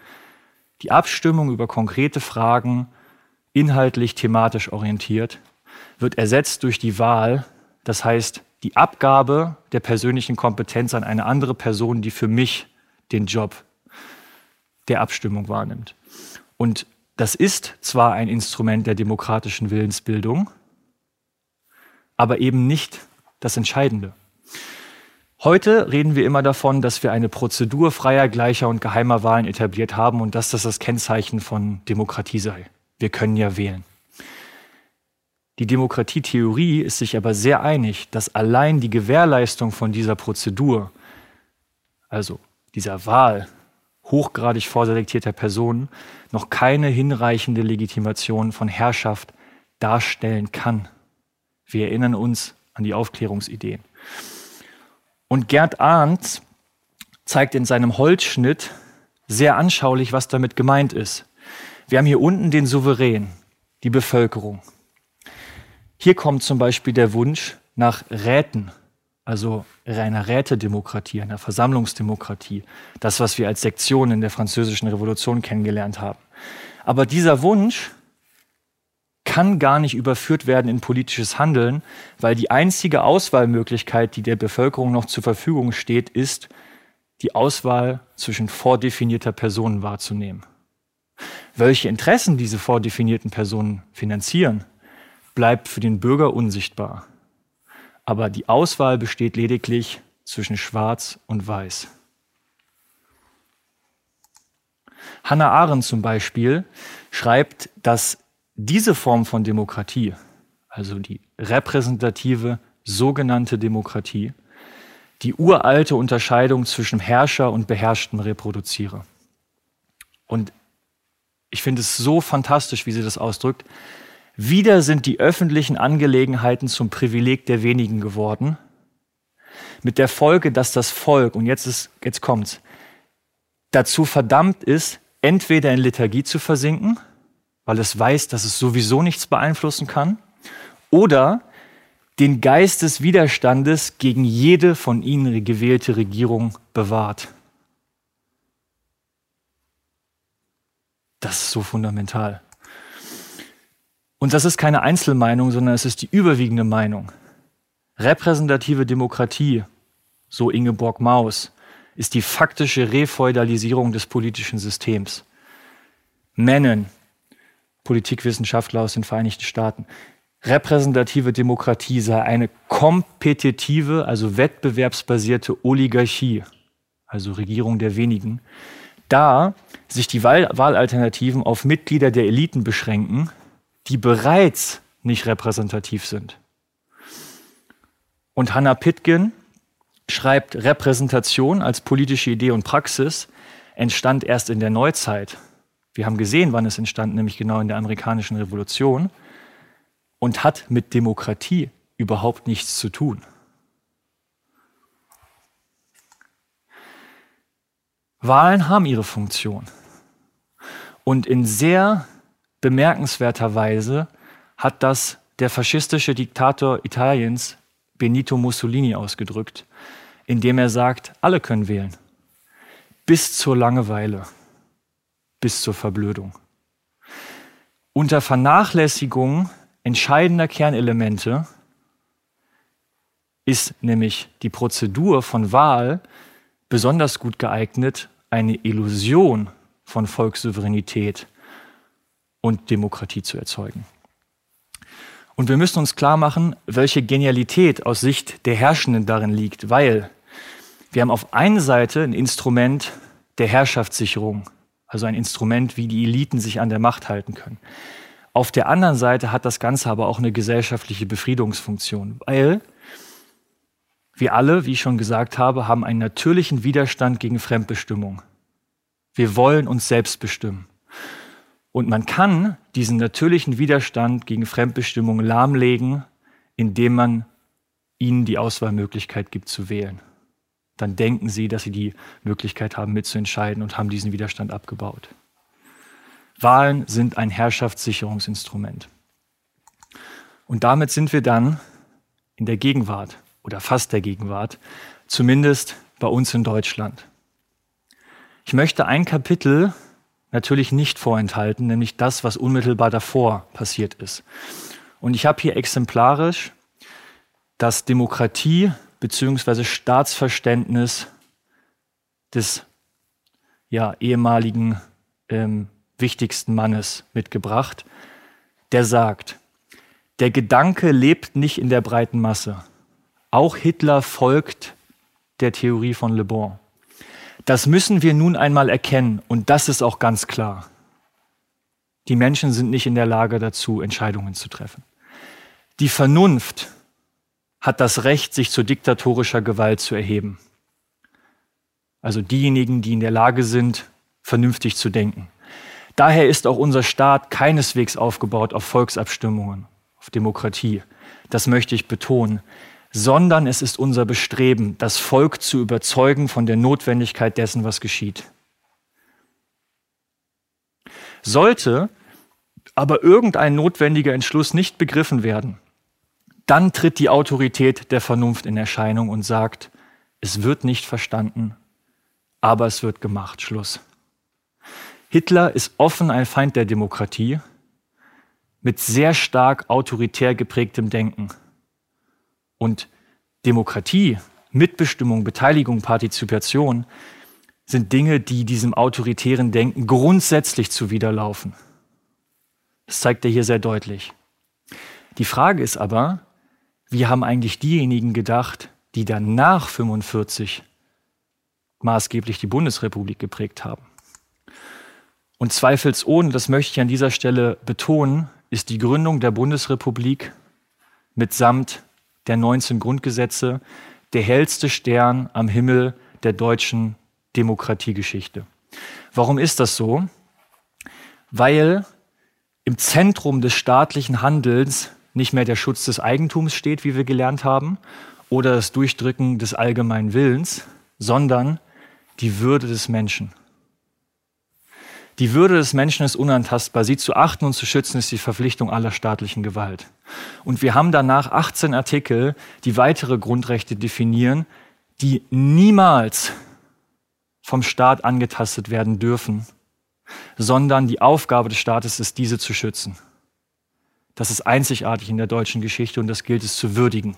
Die Abstimmung über konkrete Fragen, inhaltlich, thematisch orientiert, wird ersetzt durch die Wahl, das heißt die Abgabe der persönlichen Kompetenz an eine andere Person, die für mich den Job der Abstimmung wahrnimmt. Und das ist zwar ein Instrument der demokratischen Willensbildung, aber eben nicht das Entscheidende. Heute reden wir immer davon, dass wir eine Prozedur freier, gleicher und geheimer Wahlen etabliert haben und dass das das Kennzeichen von Demokratie sei. Wir können ja wählen. Die Demokratietheorie ist sich aber sehr einig, dass allein die Gewährleistung von dieser Prozedur, also dieser Wahl hochgradig vorselektierter Personen noch keine hinreichende Legitimation von Herrschaft darstellen kann. Wir erinnern uns an die Aufklärungsideen. Und Gerd Arndt zeigt in seinem Holzschnitt sehr anschaulich, was damit gemeint ist. Wir haben hier unten den Souverän, die Bevölkerung. Hier kommt zum Beispiel der Wunsch nach Räten, also einer Rätedemokratie, einer Versammlungsdemokratie, das, was wir als Sektion in der französischen Revolution kennengelernt haben. Aber dieser Wunsch kann gar nicht überführt werden in politisches Handeln, weil die einzige Auswahlmöglichkeit, die der Bevölkerung noch zur Verfügung steht, ist, die Auswahl zwischen vordefinierter Personen wahrzunehmen. Welche Interessen diese vordefinierten Personen finanzieren, bleibt für den Bürger unsichtbar aber die Auswahl besteht lediglich zwischen Schwarz und Weiß. Hannah Arendt zum Beispiel schreibt, dass diese Form von Demokratie, also die repräsentative sogenannte Demokratie, die uralte Unterscheidung zwischen Herrscher und Beherrschten reproduziere. Und ich finde es so fantastisch, wie sie das ausdrückt. Wieder sind die öffentlichen Angelegenheiten zum Privileg der wenigen geworden, mit der Folge, dass das Volk, und jetzt, ist, jetzt kommt's, dazu verdammt ist, entweder in Liturgie zu versinken, weil es weiß, dass es sowieso nichts beeinflussen kann, oder den Geist des Widerstandes gegen jede von ihnen gewählte Regierung bewahrt. Das ist so fundamental. Und das ist keine Einzelmeinung, sondern es ist die überwiegende Meinung. Repräsentative Demokratie, so Ingeborg Maus, ist die faktische Refeudalisierung des politischen Systems. Mennen, Politikwissenschaftler aus den Vereinigten Staaten, repräsentative Demokratie sei eine kompetitive, also wettbewerbsbasierte Oligarchie, also Regierung der wenigen, da sich die Wahl Wahlalternativen auf Mitglieder der Eliten beschränken, die bereits nicht repräsentativ sind. Und Hannah Pitkin schreibt, Repräsentation als politische Idee und Praxis entstand erst in der Neuzeit. Wir haben gesehen, wann es entstand, nämlich genau in der amerikanischen Revolution und hat mit Demokratie überhaupt nichts zu tun. Wahlen haben ihre Funktion. Und in sehr bemerkenswerter Weise hat das der faschistische Diktator Italiens Benito Mussolini ausgedrückt, indem er sagt, alle können wählen. Bis zur Langeweile, bis zur Verblödung. Unter Vernachlässigung entscheidender Kernelemente ist nämlich die Prozedur von Wahl besonders gut geeignet, eine Illusion von Volkssouveränität und Demokratie zu erzeugen. Und wir müssen uns klar machen, welche Genialität aus Sicht der Herrschenden darin liegt, weil wir haben auf einer Seite ein Instrument der Herrschaftssicherung, also ein Instrument, wie die Eliten sich an der Macht halten können. Auf der anderen Seite hat das Ganze aber auch eine gesellschaftliche Befriedungsfunktion, weil wir alle, wie ich schon gesagt habe, haben einen natürlichen Widerstand gegen Fremdbestimmung. Wir wollen uns selbst bestimmen. Und man kann diesen natürlichen Widerstand gegen Fremdbestimmung lahmlegen, indem man ihnen die Auswahlmöglichkeit gibt zu wählen. Dann denken sie, dass sie die Möglichkeit haben, mitzuentscheiden und haben diesen Widerstand abgebaut. Wahlen sind ein Herrschaftssicherungsinstrument. Und damit sind wir dann in der Gegenwart oder fast der Gegenwart, zumindest bei uns in Deutschland. Ich möchte ein Kapitel natürlich nicht vorenthalten, nämlich das, was unmittelbar davor passiert ist. Und ich habe hier exemplarisch das Demokratie- bzw. Staatsverständnis des ja, ehemaligen ähm, wichtigsten Mannes mitgebracht, der sagt, der Gedanke lebt nicht in der breiten Masse. Auch Hitler folgt der Theorie von Le Bon. Das müssen wir nun einmal erkennen und das ist auch ganz klar. Die Menschen sind nicht in der Lage dazu, Entscheidungen zu treffen. Die Vernunft hat das Recht, sich zu diktatorischer Gewalt zu erheben. Also diejenigen, die in der Lage sind, vernünftig zu denken. Daher ist auch unser Staat keineswegs aufgebaut auf Volksabstimmungen, auf Demokratie. Das möchte ich betonen sondern es ist unser Bestreben, das Volk zu überzeugen von der Notwendigkeit dessen, was geschieht. Sollte aber irgendein notwendiger Entschluss nicht begriffen werden, dann tritt die Autorität der Vernunft in Erscheinung und sagt, es wird nicht verstanden, aber es wird gemacht. Schluss. Hitler ist offen ein Feind der Demokratie mit sehr stark autoritär geprägtem Denken. Und Demokratie, Mitbestimmung, Beteiligung, Partizipation sind Dinge, die diesem autoritären Denken grundsätzlich zuwiderlaufen. Das zeigt er hier sehr deutlich. Die Frage ist aber, wie haben eigentlich diejenigen gedacht, die dann nach 45 maßgeblich die Bundesrepublik geprägt haben? Und zweifelsohne, das möchte ich an dieser Stelle betonen, ist die Gründung der Bundesrepublik mitsamt der 19 Grundgesetze der hellste Stern am Himmel der deutschen Demokratiegeschichte. Warum ist das so? Weil im Zentrum des staatlichen Handelns nicht mehr der Schutz des Eigentums steht, wie wir gelernt haben, oder das Durchdrücken des allgemeinen Willens, sondern die Würde des Menschen. Die Würde des Menschen ist unantastbar. Sie zu achten und zu schützen ist die Verpflichtung aller staatlichen Gewalt. Und wir haben danach 18 Artikel, die weitere Grundrechte definieren, die niemals vom Staat angetastet werden dürfen, sondern die Aufgabe des Staates ist, diese zu schützen. Das ist einzigartig in der deutschen Geschichte und das gilt es zu würdigen.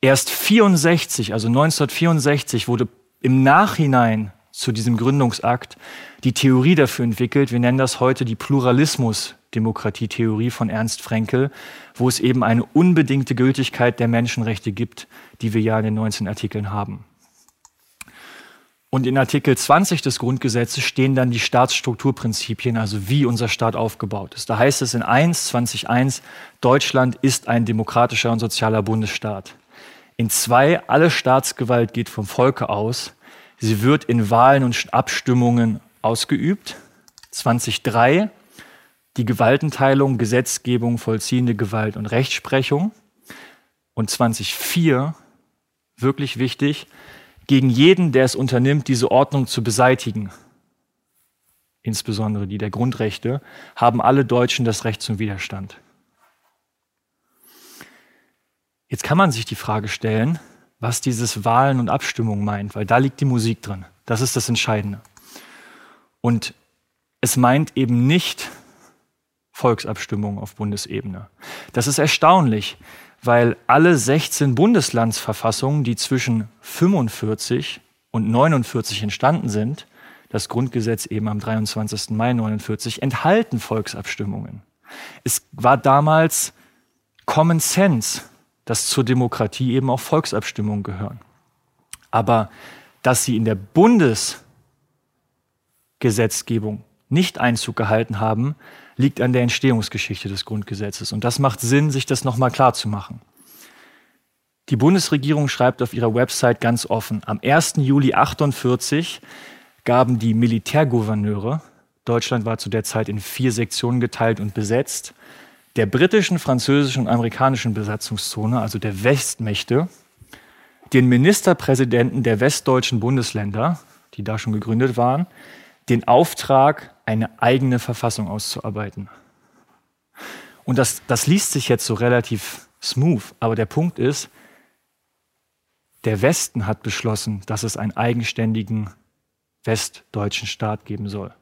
Erst 64, also 1964, wurde im Nachhinein zu diesem Gründungsakt die Theorie dafür entwickelt. Wir nennen das heute die Pluralismus-Demokratietheorie von Ernst Frenkel, wo es eben eine unbedingte Gültigkeit der Menschenrechte gibt, die wir ja in den 19 Artikeln haben. Und in Artikel 20 des Grundgesetzes stehen dann die Staatsstrukturprinzipien, also wie unser Staat aufgebaut ist. Da heißt es in 1, 20.1, Deutschland ist ein demokratischer und sozialer Bundesstaat. In 2, alle Staatsgewalt geht vom Volke aus. Sie wird in Wahlen und Abstimmungen ausgeübt. 2003, die Gewaltenteilung, Gesetzgebung, vollziehende Gewalt und Rechtsprechung. Und 2004, wirklich wichtig, gegen jeden, der es unternimmt, diese Ordnung zu beseitigen, insbesondere die der Grundrechte, haben alle Deutschen das Recht zum Widerstand. Jetzt kann man sich die Frage stellen, was dieses Wahlen und Abstimmungen meint, weil da liegt die Musik drin. Das ist das Entscheidende. Und es meint eben nicht Volksabstimmungen auf Bundesebene. Das ist erstaunlich, weil alle 16 Bundeslandsverfassungen, die zwischen 45 und 49 entstanden sind, das Grundgesetz eben am 23. Mai 49, enthalten Volksabstimmungen. Es war damals Common Sense, dass zur Demokratie eben auch Volksabstimmungen gehören. Aber dass sie in der Bundesgesetzgebung nicht Einzug gehalten haben, liegt an der Entstehungsgeschichte des Grundgesetzes. Und das macht Sinn, sich das nochmal klar zu machen. Die Bundesregierung schreibt auf ihrer Website ganz offen, am 1. Juli 48 gaben die Militärgouverneure, Deutschland war zu der Zeit in vier Sektionen geteilt und besetzt, der britischen, französischen und amerikanischen Besatzungszone, also der Westmächte, den Ministerpräsidenten der westdeutschen Bundesländer, die da schon gegründet waren, den Auftrag, eine eigene Verfassung auszuarbeiten. Und das, das liest sich jetzt so relativ smooth, aber der Punkt ist, der Westen hat beschlossen, dass es einen eigenständigen westdeutschen Staat geben soll.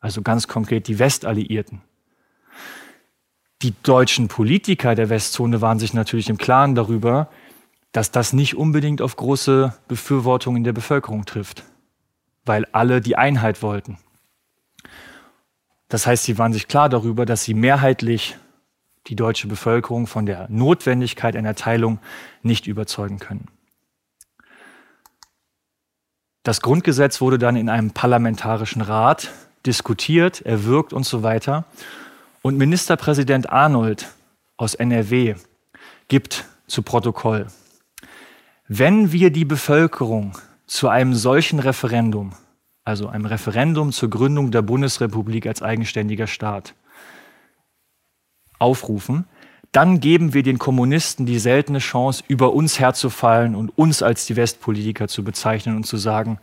Also ganz konkret die Westalliierten. Die deutschen Politiker der Westzone waren sich natürlich im Klaren darüber, dass das nicht unbedingt auf große Befürwortung in der Bevölkerung trifft, weil alle die Einheit wollten. Das heißt, sie waren sich klar darüber, dass sie mehrheitlich die deutsche Bevölkerung von der Notwendigkeit einer Teilung nicht überzeugen können. Das Grundgesetz wurde dann in einem parlamentarischen Rat diskutiert, erwirkt und so weiter. Und Ministerpräsident Arnold aus NRW gibt zu Protokoll, wenn wir die Bevölkerung zu einem solchen Referendum also einem Referendum zur Gründung der Bundesrepublik als eigenständiger Staat, aufrufen, dann geben wir den Kommunisten die seltene Chance, über uns herzufallen und uns als die Westpolitiker zu bezeichnen und zu sagen,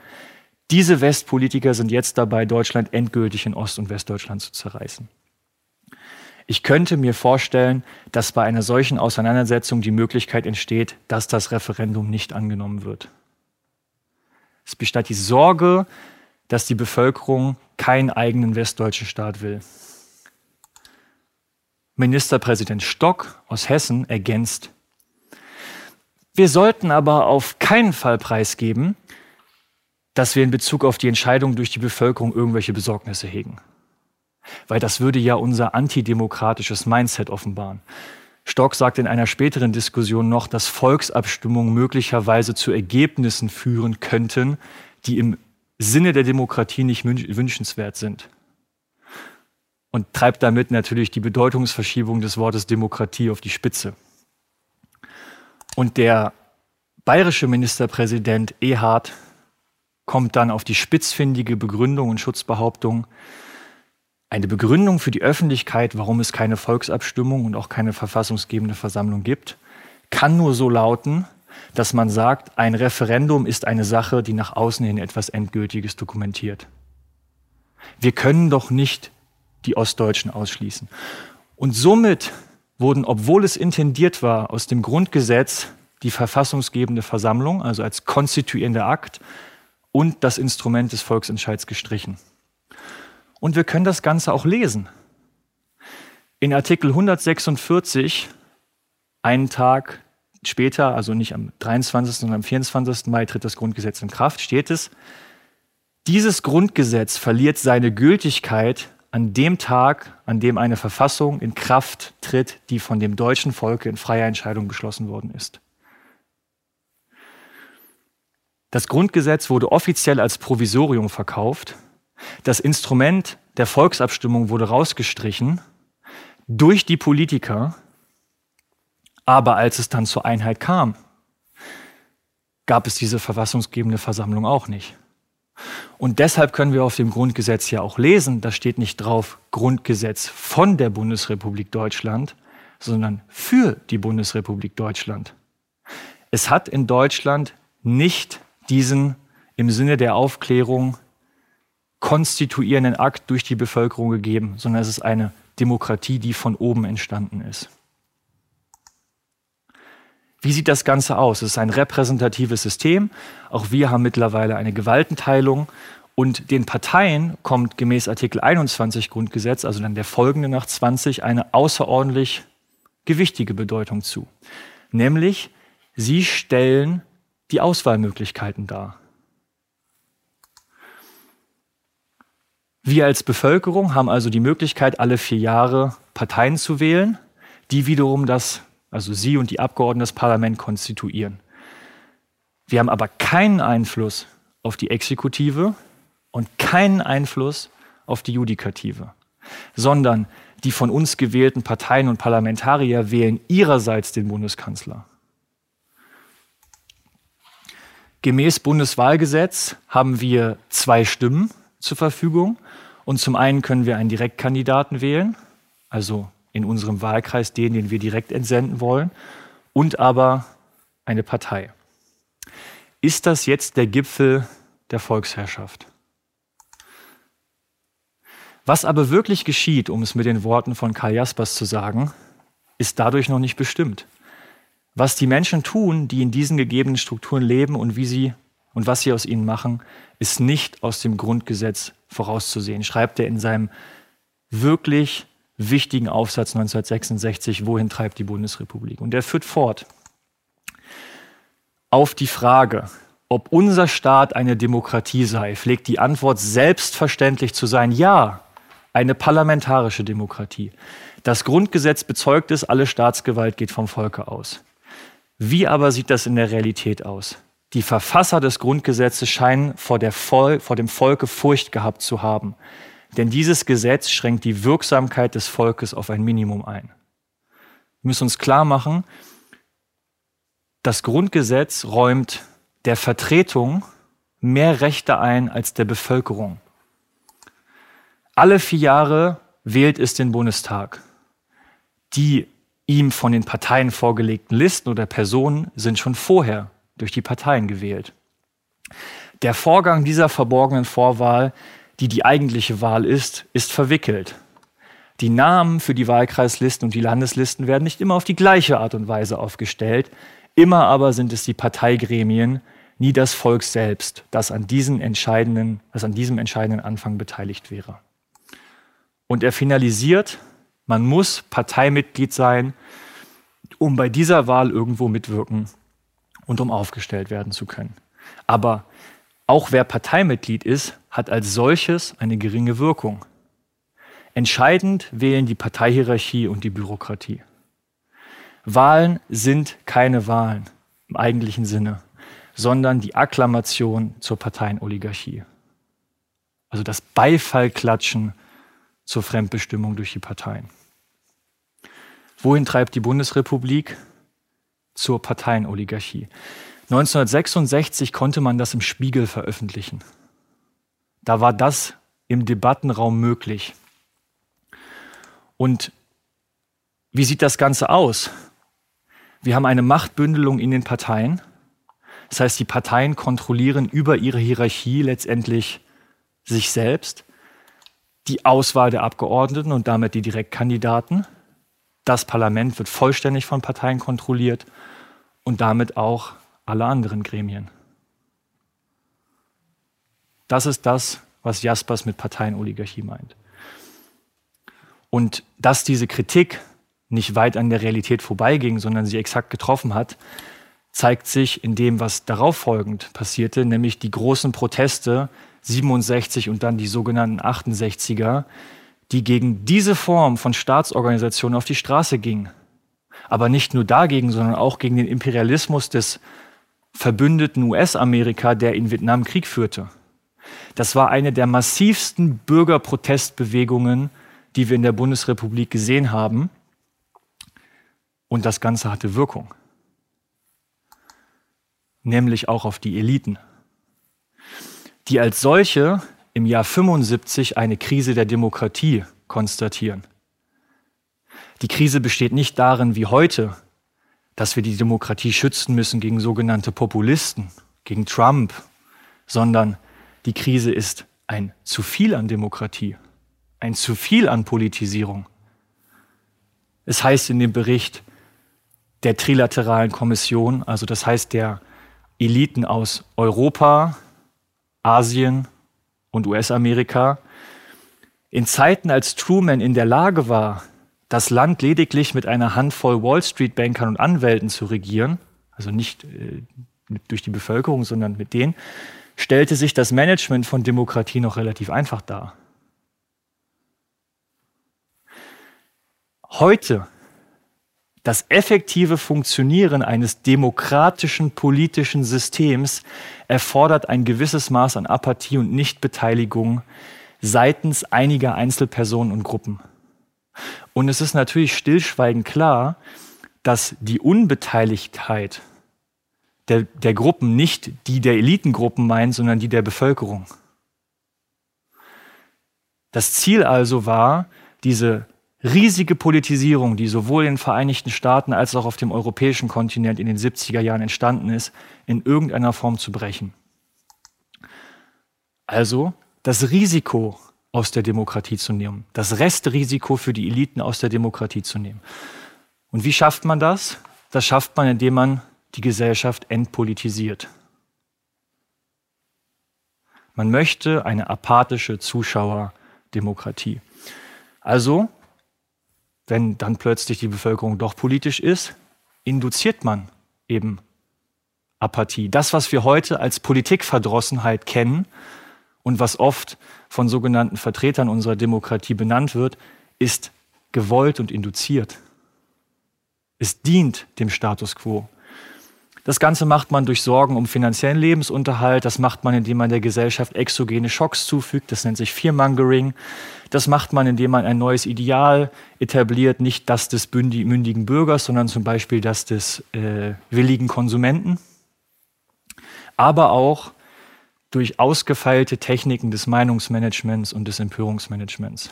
diese Westpolitiker sind jetzt dabei, Deutschland endgültig in Ost- und Westdeutschland zu zerreißen. Ich könnte mir vorstellen, dass bei einer solchen Auseinandersetzung die Möglichkeit entsteht, dass das Referendum nicht angenommen wird. Es besteht die Sorge, dass die Bevölkerung keinen eigenen westdeutschen Staat will. Ministerpräsident Stock aus Hessen ergänzt, wir sollten aber auf keinen Fall preisgeben, dass wir in Bezug auf die Entscheidung durch die Bevölkerung irgendwelche Besorgnisse hegen. Weil das würde ja unser antidemokratisches Mindset offenbaren. Stock sagt in einer späteren Diskussion noch, dass Volksabstimmungen möglicherweise zu Ergebnissen führen könnten, die im Sinne der Demokratie nicht wünschenswert sind. Und treibt damit natürlich die Bedeutungsverschiebung des Wortes Demokratie auf die Spitze. Und der bayerische Ministerpräsident Ehard kommt dann auf die spitzfindige Begründung und Schutzbehauptung, eine Begründung für die Öffentlichkeit, warum es keine Volksabstimmung und auch keine verfassungsgebende Versammlung gibt, kann nur so lauten, dass man sagt, ein Referendum ist eine Sache, die nach außen hin etwas Endgültiges dokumentiert. Wir können doch nicht die Ostdeutschen ausschließen. Und somit wurden, obwohl es intendiert war, aus dem Grundgesetz die verfassungsgebende Versammlung, also als konstituierender Akt, und das Instrument des Volksentscheids gestrichen. Und wir können das Ganze auch lesen. In Artikel 146, einen Tag später, also nicht am 23., sondern am 24. Mai tritt das Grundgesetz in Kraft, steht es, dieses Grundgesetz verliert seine Gültigkeit an dem Tag, an dem eine Verfassung in Kraft tritt, die von dem deutschen Volke in freier Entscheidung beschlossen worden ist. Das Grundgesetz wurde offiziell als Provisorium verkauft. Das Instrument der Volksabstimmung wurde rausgestrichen durch die Politiker. Aber als es dann zur Einheit kam, gab es diese verfassungsgebende Versammlung auch nicht. Und deshalb können wir auf dem Grundgesetz ja auch lesen, da steht nicht drauf Grundgesetz von der Bundesrepublik Deutschland, sondern für die Bundesrepublik Deutschland. Es hat in Deutschland nicht diesen im Sinne der Aufklärung konstituierenden Akt durch die Bevölkerung gegeben, sondern es ist eine Demokratie, die von oben entstanden ist. Wie sieht das Ganze aus? Es ist ein repräsentatives System. Auch wir haben mittlerweile eine Gewaltenteilung. Und den Parteien kommt gemäß Artikel 21 Grundgesetz, also dann der folgende nach 20, eine außerordentlich gewichtige Bedeutung zu. Nämlich, sie stellen die Auswahlmöglichkeiten dar. Wir als Bevölkerung haben also die Möglichkeit, alle vier Jahre Parteien zu wählen, die wiederum das, also Sie und die Abgeordneten das Parlament konstituieren. Wir haben aber keinen Einfluss auf die Exekutive und keinen Einfluss auf die Judikative, sondern die von uns gewählten Parteien und Parlamentarier wählen ihrerseits den Bundeskanzler. Gemäß Bundeswahlgesetz haben wir zwei Stimmen zur Verfügung. Und zum einen können wir einen Direktkandidaten wählen, also in unserem Wahlkreis den, den wir direkt entsenden wollen, und aber eine Partei. Ist das jetzt der Gipfel der Volksherrschaft? Was aber wirklich geschieht, um es mit den Worten von Karl Jaspers zu sagen, ist dadurch noch nicht bestimmt. Was die Menschen tun, die in diesen gegebenen Strukturen leben und wie sie und was sie aus ihnen machen, ist nicht aus dem Grundgesetz vorauszusehen, schreibt er in seinem wirklich wichtigen Aufsatz 1966, Wohin treibt die Bundesrepublik? Und er führt fort. Auf die Frage, ob unser Staat eine Demokratie sei, pflegt die Antwort selbstverständlich zu sein, ja, eine parlamentarische Demokratie. Das Grundgesetz bezeugt es, alle Staatsgewalt geht vom Volke aus. Wie aber sieht das in der Realität aus? Die Verfasser des Grundgesetzes scheinen vor, Vol vor, dem Volke Furcht gehabt zu haben, denn dieses Gesetz schränkt die Wirksamkeit des Volkes auf ein Minimum ein. Wir müssen uns klar machen, das Grundgesetz räumt der Vertretung mehr Rechte ein als der Bevölkerung. Alle vier Jahre wählt es den Bundestag. Die ihm von den Parteien vorgelegten Listen oder Personen sind schon vorher durch die Parteien gewählt. Der Vorgang dieser verborgenen Vorwahl, die die eigentliche Wahl ist, ist verwickelt. Die Namen für die Wahlkreislisten und die Landeslisten werden nicht immer auf die gleiche Art und Weise aufgestellt. Immer aber sind es die Parteigremien, nie das Volk selbst, das an, diesen entscheidenden, das an diesem entscheidenden Anfang beteiligt wäre. Und er finalisiert, man muss Parteimitglied sein, um bei dieser Wahl irgendwo mitwirken und um aufgestellt werden zu können. Aber auch wer Parteimitglied ist, hat als solches eine geringe Wirkung. Entscheidend wählen die Parteihierarchie und die Bürokratie. Wahlen sind keine Wahlen im eigentlichen Sinne, sondern die Akklamation zur Parteienoligarchie. Also das Beifallklatschen zur Fremdbestimmung durch die Parteien. Wohin treibt die Bundesrepublik? Zur Parteienoligarchie. 1966 konnte man das im Spiegel veröffentlichen. Da war das im Debattenraum möglich. Und wie sieht das Ganze aus? Wir haben eine Machtbündelung in den Parteien. Das heißt, die Parteien kontrollieren über ihre Hierarchie letztendlich sich selbst die Auswahl der Abgeordneten und damit die Direktkandidaten. Das Parlament wird vollständig von Parteien kontrolliert und damit auch alle anderen Gremien. Das ist das, was Jaspers mit Parteienoligarchie meint. Und dass diese Kritik nicht weit an der Realität vorbeiging, sondern sie exakt getroffen hat, zeigt sich in dem, was darauf folgend passierte, nämlich die großen Proteste 67 und dann die sogenannten 68er, die gegen diese Form von Staatsorganisation auf die Straße gingen. Aber nicht nur dagegen, sondern auch gegen den Imperialismus des verbündeten US-Amerika, der in Vietnam Krieg führte. Das war eine der massivsten Bürgerprotestbewegungen, die wir in der Bundesrepublik gesehen haben. Und das Ganze hatte Wirkung. Nämlich auch auf die Eliten, die als solche im Jahr 75 eine Krise der Demokratie konstatieren. Die Krise besteht nicht darin, wie heute, dass wir die Demokratie schützen müssen gegen sogenannte Populisten, gegen Trump, sondern die Krise ist ein zu viel an Demokratie, ein zu viel an Politisierung. Es heißt in dem Bericht der Trilateralen Kommission, also das heißt der Eliten aus Europa, Asien und US-Amerika, in Zeiten, als Truman in der Lage war, das Land lediglich mit einer Handvoll Wall Street-Bankern und Anwälten zu regieren, also nicht äh, durch die Bevölkerung, sondern mit denen, stellte sich das Management von Demokratie noch relativ einfach dar. Heute das effektive Funktionieren eines demokratischen politischen Systems erfordert ein gewisses Maß an Apathie und Nichtbeteiligung seitens einiger Einzelpersonen und Gruppen. Und es ist natürlich stillschweigend klar, dass die Unbeteiligtheit der, der Gruppen nicht die der Elitengruppen meint, sondern die der Bevölkerung. Das Ziel also war, diese riesige Politisierung, die sowohl in den Vereinigten Staaten als auch auf dem europäischen Kontinent in den 70er Jahren entstanden ist, in irgendeiner Form zu brechen. Also das Risiko aus der Demokratie zu nehmen, das Restrisiko für die Eliten aus der Demokratie zu nehmen. Und wie schafft man das? Das schafft man, indem man die Gesellschaft entpolitisiert. Man möchte eine apathische Zuschauerdemokratie. Also, wenn dann plötzlich die Bevölkerung doch politisch ist, induziert man eben Apathie. Das, was wir heute als Politikverdrossenheit kennen, und was oft von sogenannten Vertretern unserer Demokratie benannt wird, ist gewollt und induziert. Es dient dem Status quo. Das Ganze macht man durch Sorgen um finanziellen Lebensunterhalt. Das macht man, indem man der Gesellschaft exogene Schocks zufügt. Das nennt sich Fearmongering. Das macht man, indem man ein neues Ideal etabliert. Nicht das des mündigen Bürgers, sondern zum Beispiel das des äh, willigen Konsumenten. Aber auch durch ausgefeilte Techniken des Meinungsmanagements und des Empörungsmanagements.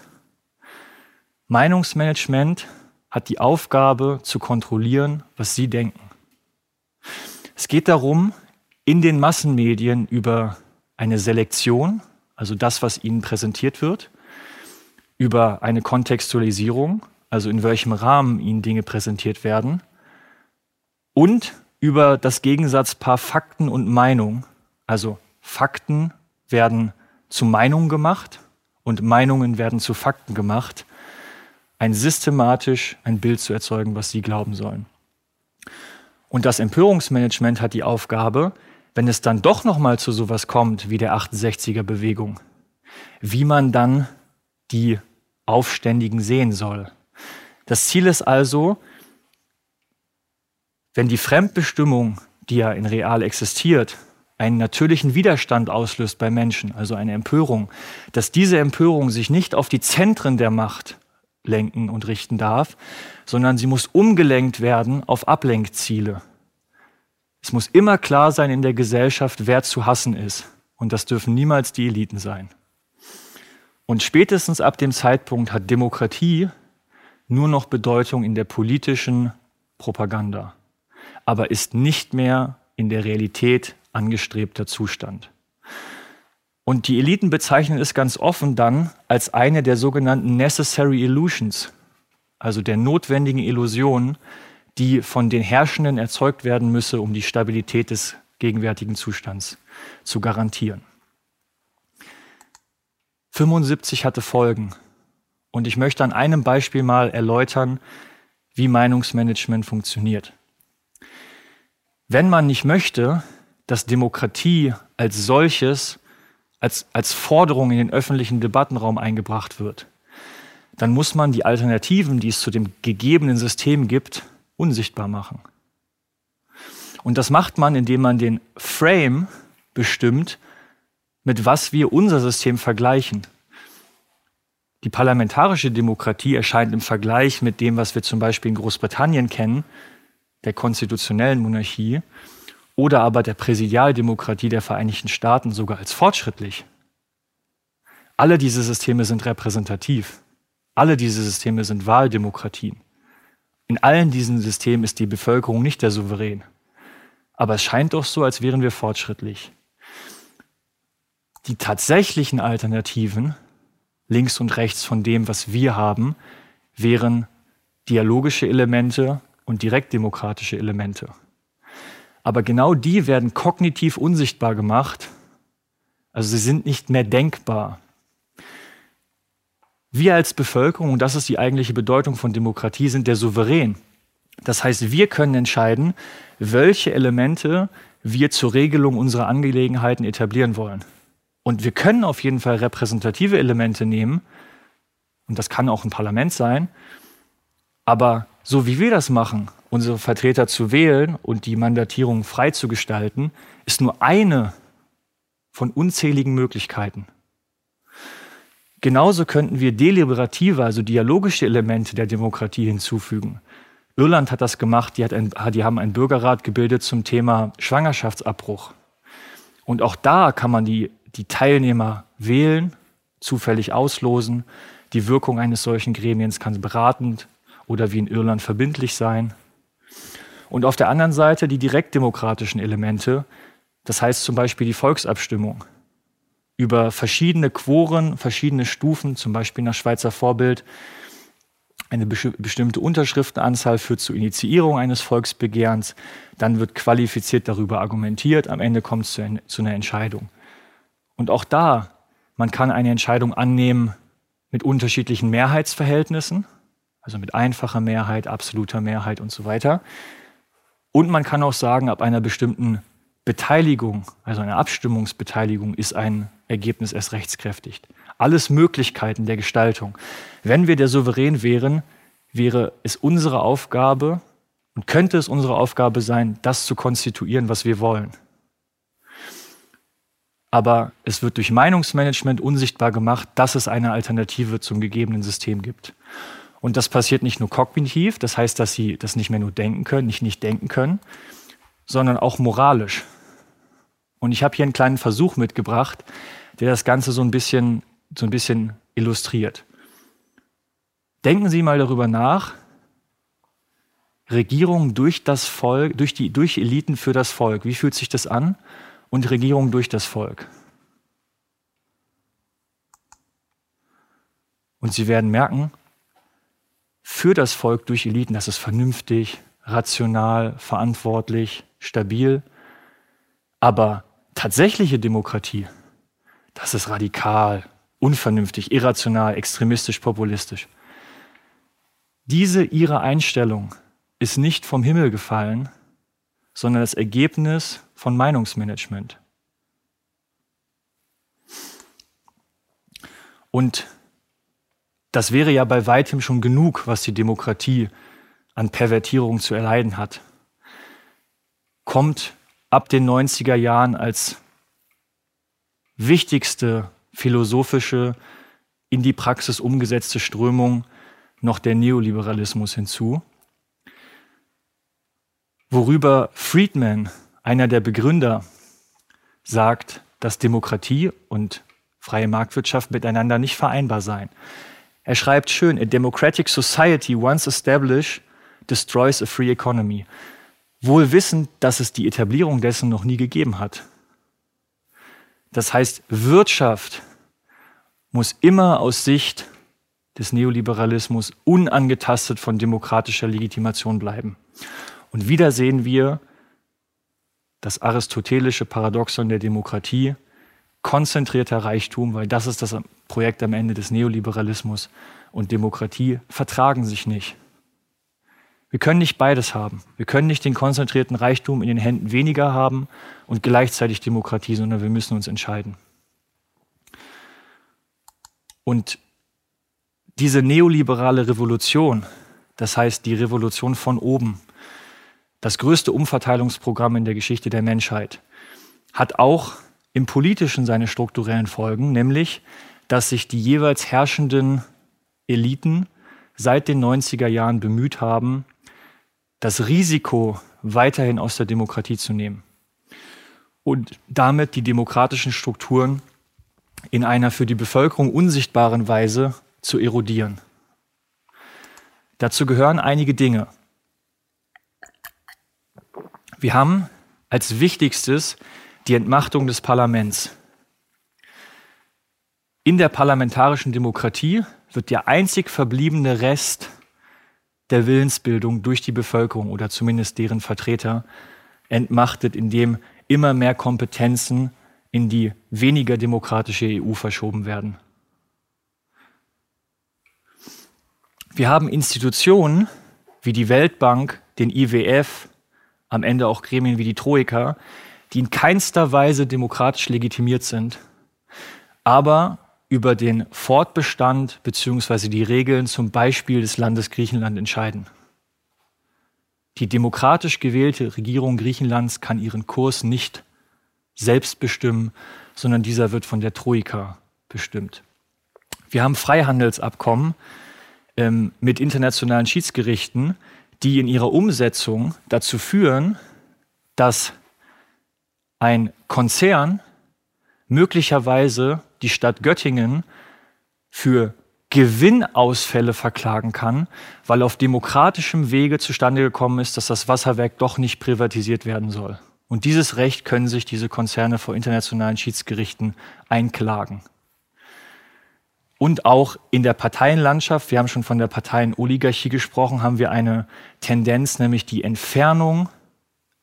Meinungsmanagement hat die Aufgabe zu kontrollieren, was Sie denken. Es geht darum, in den Massenmedien über eine Selektion, also das, was Ihnen präsentiert wird, über eine Kontextualisierung, also in welchem Rahmen Ihnen Dinge präsentiert werden, und über das Gegensatzpaar Fakten und Meinung, also Fakten werden zu Meinungen gemacht und Meinungen werden zu Fakten gemacht, ein systematisch ein Bild zu erzeugen, was sie glauben sollen. Und das Empörungsmanagement hat die Aufgabe, wenn es dann doch noch mal zu sowas kommt wie der 68er Bewegung, wie man dann die Aufständigen sehen soll. Das Ziel ist also, wenn die Fremdbestimmung, die ja in real existiert, einen natürlichen Widerstand auslöst bei Menschen, also eine Empörung, dass diese Empörung sich nicht auf die Zentren der Macht lenken und richten darf, sondern sie muss umgelenkt werden auf Ablenkziele. Es muss immer klar sein in der Gesellschaft, wer zu hassen ist. Und das dürfen niemals die Eliten sein. Und spätestens ab dem Zeitpunkt hat Demokratie nur noch Bedeutung in der politischen Propaganda, aber ist nicht mehr in der Realität angestrebter Zustand. Und die Eliten bezeichnen es ganz offen dann als eine der sogenannten Necessary Illusions, also der notwendigen Illusionen, die von den Herrschenden erzeugt werden müsse, um die Stabilität des gegenwärtigen Zustands zu garantieren. 75 hatte Folgen. Und ich möchte an einem Beispiel mal erläutern, wie Meinungsmanagement funktioniert. Wenn man nicht möchte, dass Demokratie als solches, als, als Forderung in den öffentlichen Debattenraum eingebracht wird, dann muss man die Alternativen, die es zu dem gegebenen System gibt, unsichtbar machen. Und das macht man, indem man den Frame bestimmt, mit was wir unser System vergleichen. Die parlamentarische Demokratie erscheint im Vergleich mit dem, was wir zum Beispiel in Großbritannien kennen, der konstitutionellen Monarchie, oder aber der Präsidialdemokratie der Vereinigten Staaten sogar als fortschrittlich. Alle diese Systeme sind repräsentativ. Alle diese Systeme sind Wahldemokratien. In allen diesen Systemen ist die Bevölkerung nicht der Souverän. Aber es scheint doch so, als wären wir fortschrittlich. Die tatsächlichen Alternativen, links und rechts von dem, was wir haben, wären dialogische Elemente und direktdemokratische Elemente. Aber genau die werden kognitiv unsichtbar gemacht. Also sie sind nicht mehr denkbar. Wir als Bevölkerung, und das ist die eigentliche Bedeutung von Demokratie, sind der Souverän. Das heißt, wir können entscheiden, welche Elemente wir zur Regelung unserer Angelegenheiten etablieren wollen. Und wir können auf jeden Fall repräsentative Elemente nehmen, und das kann auch ein Parlament sein, aber so wie wir das machen, unsere Vertreter zu wählen und die Mandatierung frei zu gestalten, ist nur eine von unzähligen Möglichkeiten. Genauso könnten wir deliberative, also dialogische Elemente der Demokratie hinzufügen. Irland hat das gemacht, die, ein, die haben einen Bürgerrat gebildet zum Thema Schwangerschaftsabbruch. Und auch da kann man die, die Teilnehmer wählen, zufällig auslosen. Die Wirkung eines solchen Gremiens kann beratend oder wie in Irland verbindlich sein. Und auf der anderen Seite die direktdemokratischen Elemente, das heißt zum Beispiel die Volksabstimmung über verschiedene Quoren, verschiedene Stufen, zum Beispiel nach Schweizer Vorbild. Eine bestimmte Unterschriftenanzahl führt zur Initiierung eines Volksbegehrens, dann wird qualifiziert darüber argumentiert, am Ende kommt es zu, zu einer Entscheidung. Und auch da, man kann eine Entscheidung annehmen mit unterschiedlichen Mehrheitsverhältnissen, also mit einfacher Mehrheit, absoluter Mehrheit und so weiter. Und man kann auch sagen, ab einer bestimmten Beteiligung, also eine Abstimmungsbeteiligung, ist ein Ergebnis erst rechtskräftig. Alles Möglichkeiten der Gestaltung. Wenn wir der Souverän wären, wäre es unsere Aufgabe und könnte es unsere Aufgabe sein, das zu konstituieren, was wir wollen. Aber es wird durch Meinungsmanagement unsichtbar gemacht, dass es eine Alternative zum gegebenen System gibt. Und das passiert nicht nur kognitiv, das heißt, dass sie das nicht mehr nur denken können, nicht nicht denken können, sondern auch moralisch. Und ich habe hier einen kleinen Versuch mitgebracht, der das Ganze so ein bisschen, so ein bisschen illustriert. Denken Sie mal darüber nach, Regierung durch das Volk, durch die durch Eliten für das Volk. Wie fühlt sich das an? Und Regierung durch das Volk. Und Sie werden merken, für das Volk durch Eliten, das ist vernünftig, rational, verantwortlich, stabil. Aber tatsächliche Demokratie, das ist radikal, unvernünftig, irrational, extremistisch, populistisch. Diese ihre Einstellung ist nicht vom Himmel gefallen, sondern das Ergebnis von Meinungsmanagement. Und das wäre ja bei weitem schon genug, was die Demokratie an Pervertierung zu erleiden hat. Kommt ab den 90er Jahren als wichtigste philosophische, in die Praxis umgesetzte Strömung noch der Neoliberalismus hinzu, worüber Friedman, einer der Begründer, sagt, dass Demokratie und freie Marktwirtschaft miteinander nicht vereinbar seien. Er schreibt schön, a democratic society once established destroys a free economy. Wohl wissend, dass es die Etablierung dessen noch nie gegeben hat. Das heißt, Wirtschaft muss immer aus Sicht des Neoliberalismus unangetastet von demokratischer Legitimation bleiben. Und wieder sehen wir das aristotelische Paradoxon der Demokratie, konzentrierter Reichtum, weil das ist das Projekt am Ende des Neoliberalismus und Demokratie, vertragen sich nicht. Wir können nicht beides haben. Wir können nicht den konzentrierten Reichtum in den Händen weniger haben und gleichzeitig Demokratie, sondern wir müssen uns entscheiden. Und diese neoliberale Revolution, das heißt die Revolution von oben, das größte Umverteilungsprogramm in der Geschichte der Menschheit, hat auch im politischen seine strukturellen Folgen, nämlich, dass sich die jeweils herrschenden Eliten seit den 90er Jahren bemüht haben, das Risiko weiterhin aus der Demokratie zu nehmen und damit die demokratischen Strukturen in einer für die Bevölkerung unsichtbaren Weise zu erodieren. Dazu gehören einige Dinge. Wir haben als wichtigstes die Entmachtung des Parlaments. In der parlamentarischen Demokratie wird der einzig verbliebene Rest der Willensbildung durch die Bevölkerung oder zumindest deren Vertreter entmachtet, indem immer mehr Kompetenzen in die weniger demokratische EU verschoben werden. Wir haben Institutionen wie die Weltbank, den IWF, am Ende auch Gremien wie die Troika, die in keinster Weise demokratisch legitimiert sind, aber über den Fortbestand bzw. die Regeln zum Beispiel des Landes Griechenland entscheiden. Die demokratisch gewählte Regierung Griechenlands kann ihren Kurs nicht selbst bestimmen, sondern dieser wird von der Troika bestimmt. Wir haben Freihandelsabkommen ähm, mit internationalen Schiedsgerichten, die in ihrer Umsetzung dazu führen, dass ein Konzern möglicherweise die Stadt Göttingen für Gewinnausfälle verklagen kann, weil auf demokratischem Wege zustande gekommen ist, dass das Wasserwerk doch nicht privatisiert werden soll. Und dieses Recht können sich diese Konzerne vor internationalen Schiedsgerichten einklagen. Und auch in der Parteienlandschaft, wir haben schon von der Parteienoligarchie gesprochen, haben wir eine Tendenz, nämlich die Entfernung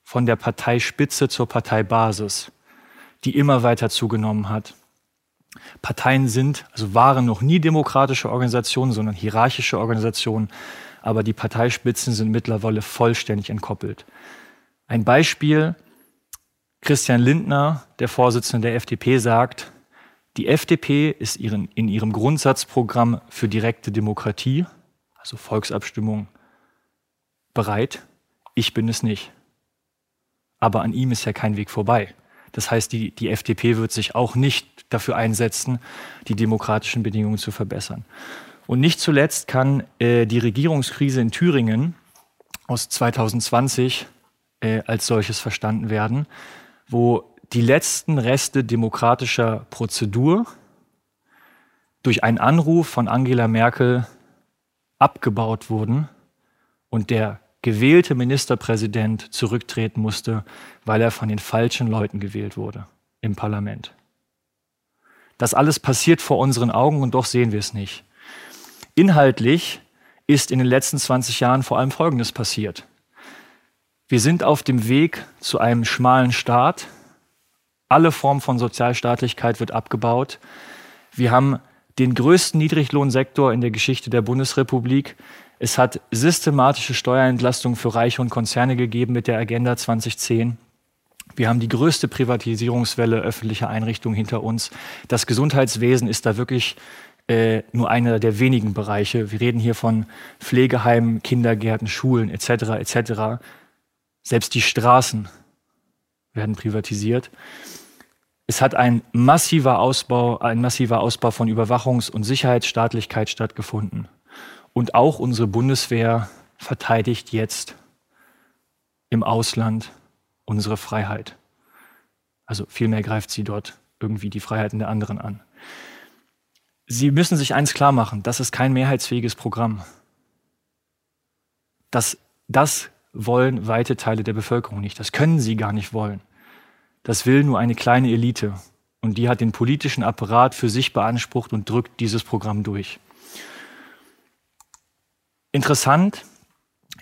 von der Parteispitze zur Parteibasis, die immer weiter zugenommen hat. Parteien sind, also waren noch nie demokratische Organisationen, sondern hierarchische Organisationen, aber die Parteispitzen sind mittlerweile vollständig entkoppelt. Ein Beispiel, Christian Lindner, der Vorsitzende der FDP, sagt, die FDP ist ihren, in ihrem Grundsatzprogramm für direkte Demokratie, also Volksabstimmung, bereit. Ich bin es nicht. Aber an ihm ist ja kein Weg vorbei. Das heißt, die, die FDP wird sich auch nicht dafür einsetzen, die demokratischen Bedingungen zu verbessern. Und nicht zuletzt kann äh, die Regierungskrise in Thüringen aus 2020 äh, als solches verstanden werden, wo die letzten Reste demokratischer Prozedur durch einen Anruf von Angela Merkel abgebaut wurden und der gewählte Ministerpräsident zurücktreten musste, weil er von den falschen Leuten gewählt wurde im Parlament. Das alles passiert vor unseren Augen und doch sehen wir es nicht. Inhaltlich ist in den letzten 20 Jahren vor allem Folgendes passiert. Wir sind auf dem Weg zu einem schmalen Staat. Alle Formen von Sozialstaatlichkeit wird abgebaut. Wir haben den größten Niedriglohnsektor in der Geschichte der Bundesrepublik. Es hat systematische Steuerentlastung für Reiche und Konzerne gegeben mit der Agenda 2010. Wir haben die größte Privatisierungswelle öffentlicher Einrichtungen hinter uns. Das Gesundheitswesen ist da wirklich äh, nur einer der wenigen Bereiche. Wir reden hier von Pflegeheimen, Kindergärten, Schulen etc. etc. Selbst die Straßen werden privatisiert. Es hat ein massiver Ausbau, ein massiver Ausbau von Überwachungs- und Sicherheitsstaatlichkeit stattgefunden. Und auch unsere Bundeswehr verteidigt jetzt im Ausland unsere Freiheit. Also vielmehr greift sie dort irgendwie die Freiheiten der anderen an. Sie müssen sich eins klar machen, das ist kein mehrheitsfähiges Programm. Das, das wollen weite Teile der Bevölkerung nicht. Das können sie gar nicht wollen. Das will nur eine kleine Elite. Und die hat den politischen Apparat für sich beansprucht und drückt dieses Programm durch. Interessant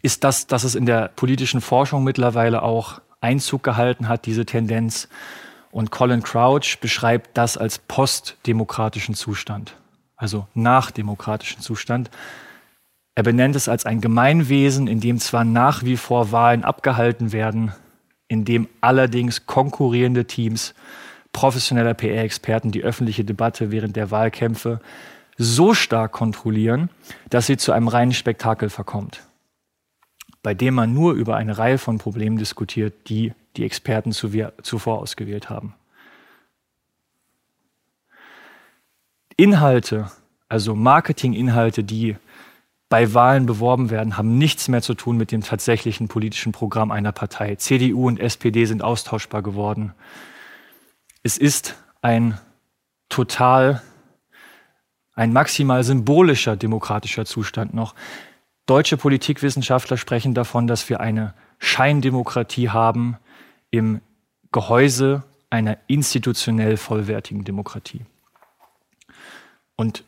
ist das, dass es in der politischen Forschung mittlerweile auch Einzug gehalten hat, diese Tendenz. Und Colin Crouch beschreibt das als postdemokratischen Zustand, also nachdemokratischen Zustand. Er benennt es als ein Gemeinwesen, in dem zwar nach wie vor Wahlen abgehalten werden, in dem allerdings konkurrierende Teams professioneller PR-Experten die öffentliche Debatte während der Wahlkämpfe so stark kontrollieren, dass sie zu einem reinen Spektakel verkommt. bei dem man nur über eine Reihe von Problemen diskutiert, die die Experten zuvor ausgewählt haben. Inhalte, also Marketinginhalte, die bei Wahlen beworben werden, haben nichts mehr zu tun mit dem tatsächlichen politischen Programm einer Partei. CDU und SPD sind austauschbar geworden. Es ist ein total, ein maximal symbolischer demokratischer Zustand noch. Deutsche Politikwissenschaftler sprechen davon, dass wir eine Scheindemokratie haben im Gehäuse einer institutionell vollwertigen Demokratie. Und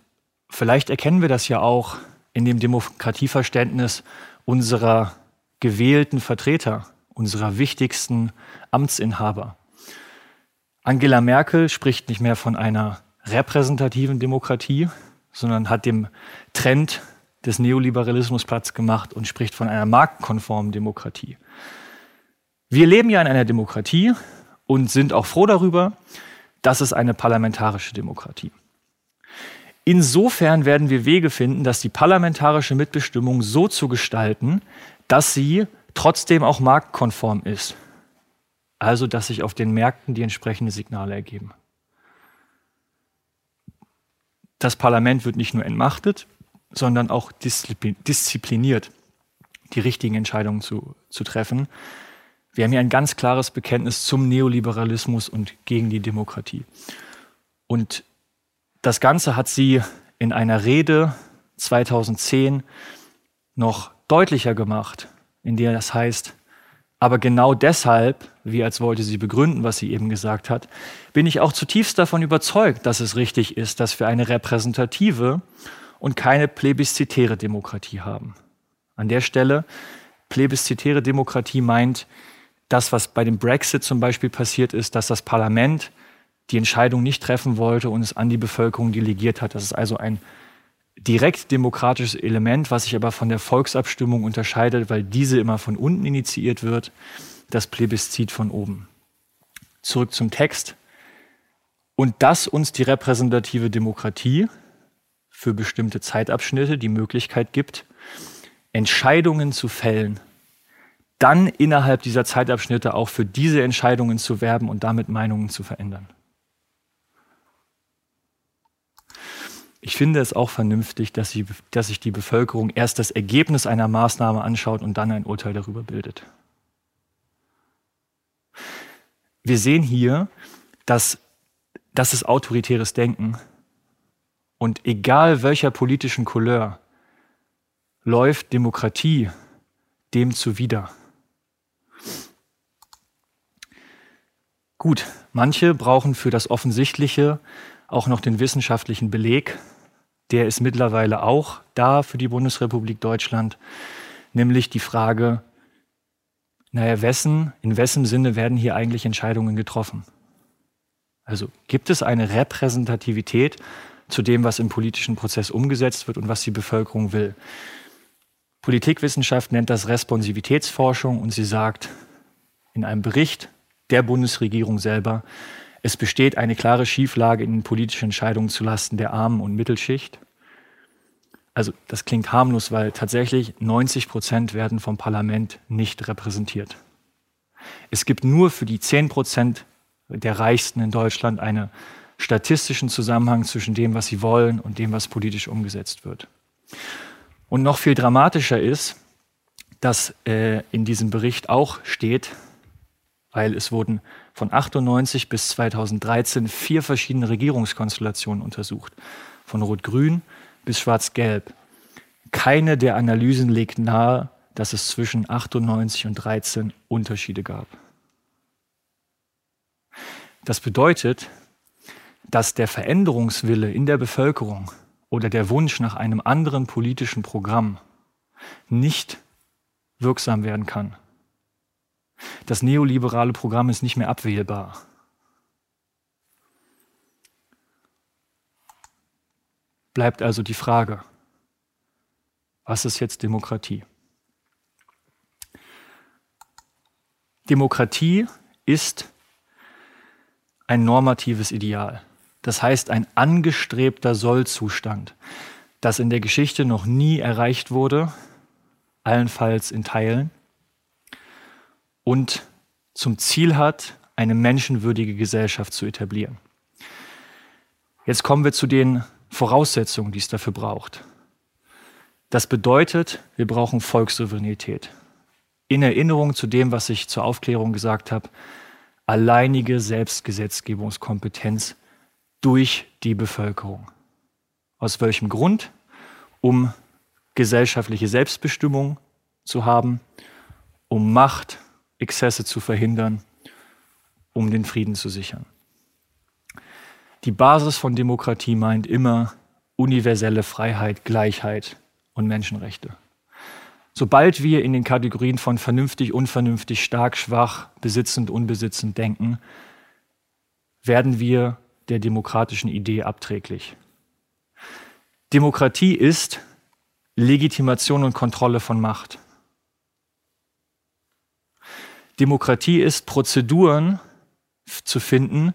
vielleicht erkennen wir das ja auch in dem Demokratieverständnis unserer gewählten Vertreter, unserer wichtigsten Amtsinhaber. Angela Merkel spricht nicht mehr von einer repräsentativen Demokratie, sondern hat dem Trend des Neoliberalismus Platz gemacht und spricht von einer marktkonformen Demokratie. Wir leben ja in einer Demokratie und sind auch froh darüber, dass es eine parlamentarische Demokratie. Insofern werden wir Wege finden, dass die parlamentarische Mitbestimmung so zu gestalten, dass sie trotzdem auch marktkonform ist. Also, dass sich auf den Märkten die entsprechenden Signale ergeben. Das Parlament wird nicht nur entmachtet, sondern auch diszipliniert, die richtigen Entscheidungen zu, zu treffen. Wir haben hier ein ganz klares Bekenntnis zum Neoliberalismus und gegen die Demokratie. Und das Ganze hat sie in einer Rede 2010 noch deutlicher gemacht, in der das heißt, aber genau deshalb, wie als wollte sie begründen, was sie eben gesagt hat, bin ich auch zutiefst davon überzeugt, dass es richtig ist, dass wir eine repräsentative und keine plebiszitäre Demokratie haben. An der Stelle, plebiszitäre Demokratie meint, das, was bei dem Brexit zum Beispiel passiert ist, dass das Parlament die Entscheidung nicht treffen wollte und es an die Bevölkerung delegiert hat. Das ist also ein direkt demokratisches Element, was sich aber von der Volksabstimmung unterscheidet, weil diese immer von unten initiiert wird, das Plebiszit von oben. Zurück zum Text. Und dass uns die repräsentative Demokratie für bestimmte Zeitabschnitte die Möglichkeit gibt, Entscheidungen zu fällen, dann innerhalb dieser Zeitabschnitte auch für diese Entscheidungen zu werben und damit Meinungen zu verändern. Ich finde es auch vernünftig, dass, sie, dass sich die Bevölkerung erst das Ergebnis einer Maßnahme anschaut und dann ein Urteil darüber bildet. Wir sehen hier, dass das ist autoritäres Denken. Und egal welcher politischen Couleur, läuft Demokratie dem zuwider. Gut, manche brauchen für das Offensichtliche auch noch den wissenschaftlichen Beleg. Der ist mittlerweile auch da für die Bundesrepublik Deutschland, nämlich die Frage, naja, wessen, in wessen Sinne werden hier eigentlich Entscheidungen getroffen? Also gibt es eine Repräsentativität zu dem, was im politischen Prozess umgesetzt wird und was die Bevölkerung will? Politikwissenschaft nennt das Responsivitätsforschung und sie sagt in einem Bericht der Bundesregierung selber, es besteht eine klare Schieflage in den politischen Entscheidungen zulasten der Armen und Mittelschicht. Also das klingt harmlos, weil tatsächlich 90 Prozent werden vom Parlament nicht repräsentiert. Es gibt nur für die 10 Prozent der Reichsten in Deutschland einen statistischen Zusammenhang zwischen dem, was sie wollen und dem, was politisch umgesetzt wird. Und noch viel dramatischer ist, dass äh, in diesem Bericht auch steht, weil es wurden von 98 bis 2013 vier verschiedene Regierungskonstellationen untersucht, von Rot-Grün bis Schwarz-Gelb. Keine der Analysen legt nahe, dass es zwischen 98 und 13 Unterschiede gab. Das bedeutet, dass der Veränderungswille in der Bevölkerung oder der Wunsch nach einem anderen politischen Programm nicht wirksam werden kann. Das neoliberale Programm ist nicht mehr abwählbar. Bleibt also die Frage, was ist jetzt Demokratie? Demokratie ist ein normatives Ideal. Das heißt ein angestrebter Sollzustand, das in der Geschichte noch nie erreicht wurde, allenfalls in Teilen, und zum Ziel hat, eine menschenwürdige Gesellschaft zu etablieren. Jetzt kommen wir zu den Voraussetzungen, die es dafür braucht. Das bedeutet, wir brauchen Volkssouveränität. In Erinnerung zu dem, was ich zur Aufklärung gesagt habe, alleinige Selbstgesetzgebungskompetenz durch die Bevölkerung. Aus welchem Grund? Um gesellschaftliche Selbstbestimmung zu haben, um Macht, Exzesse zu verhindern, um den Frieden zu sichern. Die Basis von Demokratie meint immer universelle Freiheit, Gleichheit und Menschenrechte. Sobald wir in den Kategorien von vernünftig, unvernünftig, stark, schwach, besitzend, unbesitzend denken, werden wir der demokratischen Idee abträglich. Demokratie ist Legitimation und Kontrolle von Macht. Demokratie ist Prozeduren zu finden,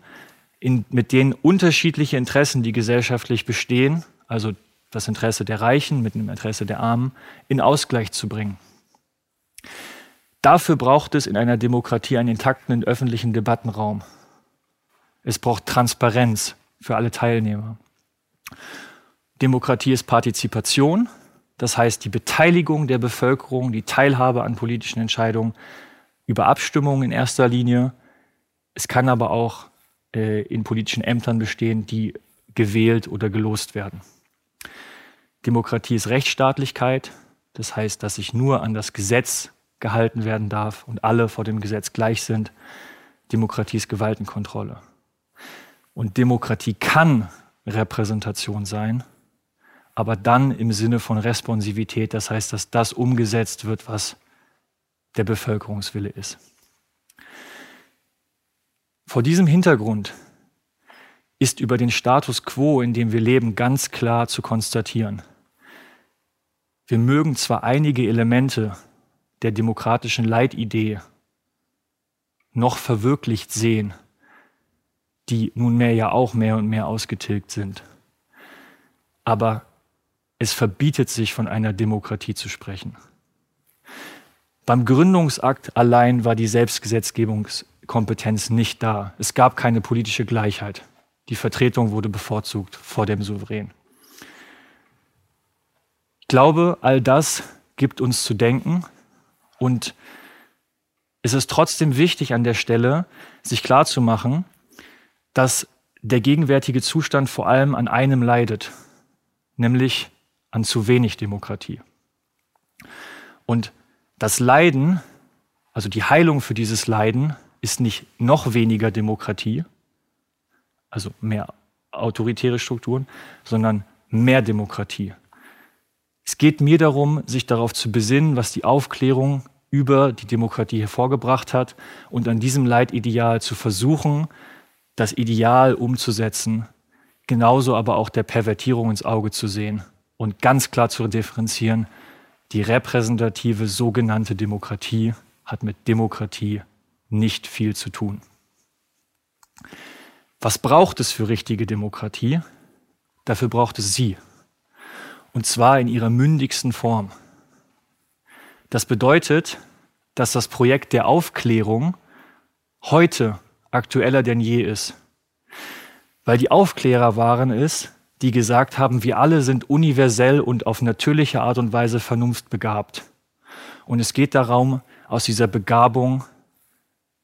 in, mit denen unterschiedliche Interessen, die gesellschaftlich bestehen, also das Interesse der Reichen mit dem Interesse der Armen, in Ausgleich zu bringen. Dafür braucht es in einer Demokratie einen intakten öffentlichen Debattenraum. Es braucht Transparenz für alle Teilnehmer. Demokratie ist Partizipation, das heißt die Beteiligung der Bevölkerung, die Teilhabe an politischen Entscheidungen über Abstimmungen in erster Linie. Es kann aber auch äh, in politischen Ämtern bestehen, die gewählt oder gelost werden. Demokratie ist Rechtsstaatlichkeit, das heißt, dass sich nur an das Gesetz gehalten werden darf und alle vor dem Gesetz gleich sind. Demokratie ist Gewaltenkontrolle. Und Demokratie kann Repräsentation sein, aber dann im Sinne von Responsivität, das heißt, dass das umgesetzt wird, was der Bevölkerungswille ist. Vor diesem Hintergrund ist über den Status quo, in dem wir leben, ganz klar zu konstatieren. Wir mögen zwar einige Elemente der demokratischen Leitidee noch verwirklicht sehen, die nunmehr ja auch mehr und mehr ausgetilgt sind, aber es verbietet sich, von einer Demokratie zu sprechen. Beim Gründungsakt allein war die Selbstgesetzgebungskompetenz nicht da. Es gab keine politische Gleichheit. Die Vertretung wurde bevorzugt vor dem Souverän. Ich glaube, all das gibt uns zu denken und es ist trotzdem wichtig an der Stelle, sich klarzumachen, dass der gegenwärtige Zustand vor allem an einem leidet, nämlich an zu wenig Demokratie. Und das Leiden, also die Heilung für dieses Leiden, ist nicht noch weniger Demokratie, also mehr autoritäre Strukturen, sondern mehr Demokratie. Es geht mir darum, sich darauf zu besinnen, was die Aufklärung über die Demokratie hervorgebracht hat und an diesem Leitideal zu versuchen, das Ideal umzusetzen, genauso aber auch der Pervertierung ins Auge zu sehen und ganz klar zu differenzieren, die repräsentative sogenannte Demokratie hat mit Demokratie nicht viel zu tun. Was braucht es für richtige Demokratie? Dafür braucht es sie. Und zwar in ihrer mündigsten Form. Das bedeutet, dass das Projekt der Aufklärung heute aktueller denn je ist. Weil die Aufklärer waren es, die gesagt haben, wir alle sind universell und auf natürliche Art und Weise vernunftbegabt. Und es geht darum, aus dieser Begabung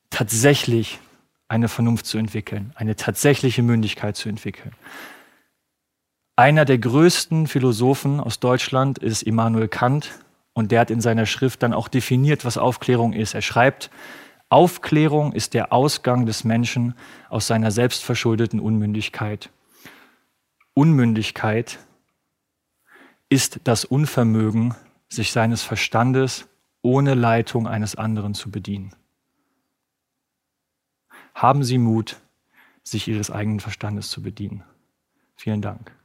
tatsächlich eine Vernunft zu entwickeln, eine tatsächliche Mündigkeit zu entwickeln. Einer der größten Philosophen aus Deutschland ist Immanuel Kant und der hat in seiner Schrift dann auch definiert, was Aufklärung ist. Er schreibt, Aufklärung ist der Ausgang des Menschen aus seiner selbstverschuldeten Unmündigkeit. Unmündigkeit ist das Unvermögen, sich seines Verstandes ohne Leitung eines anderen zu bedienen. Haben Sie Mut, sich Ihres eigenen Verstandes zu bedienen. Vielen Dank.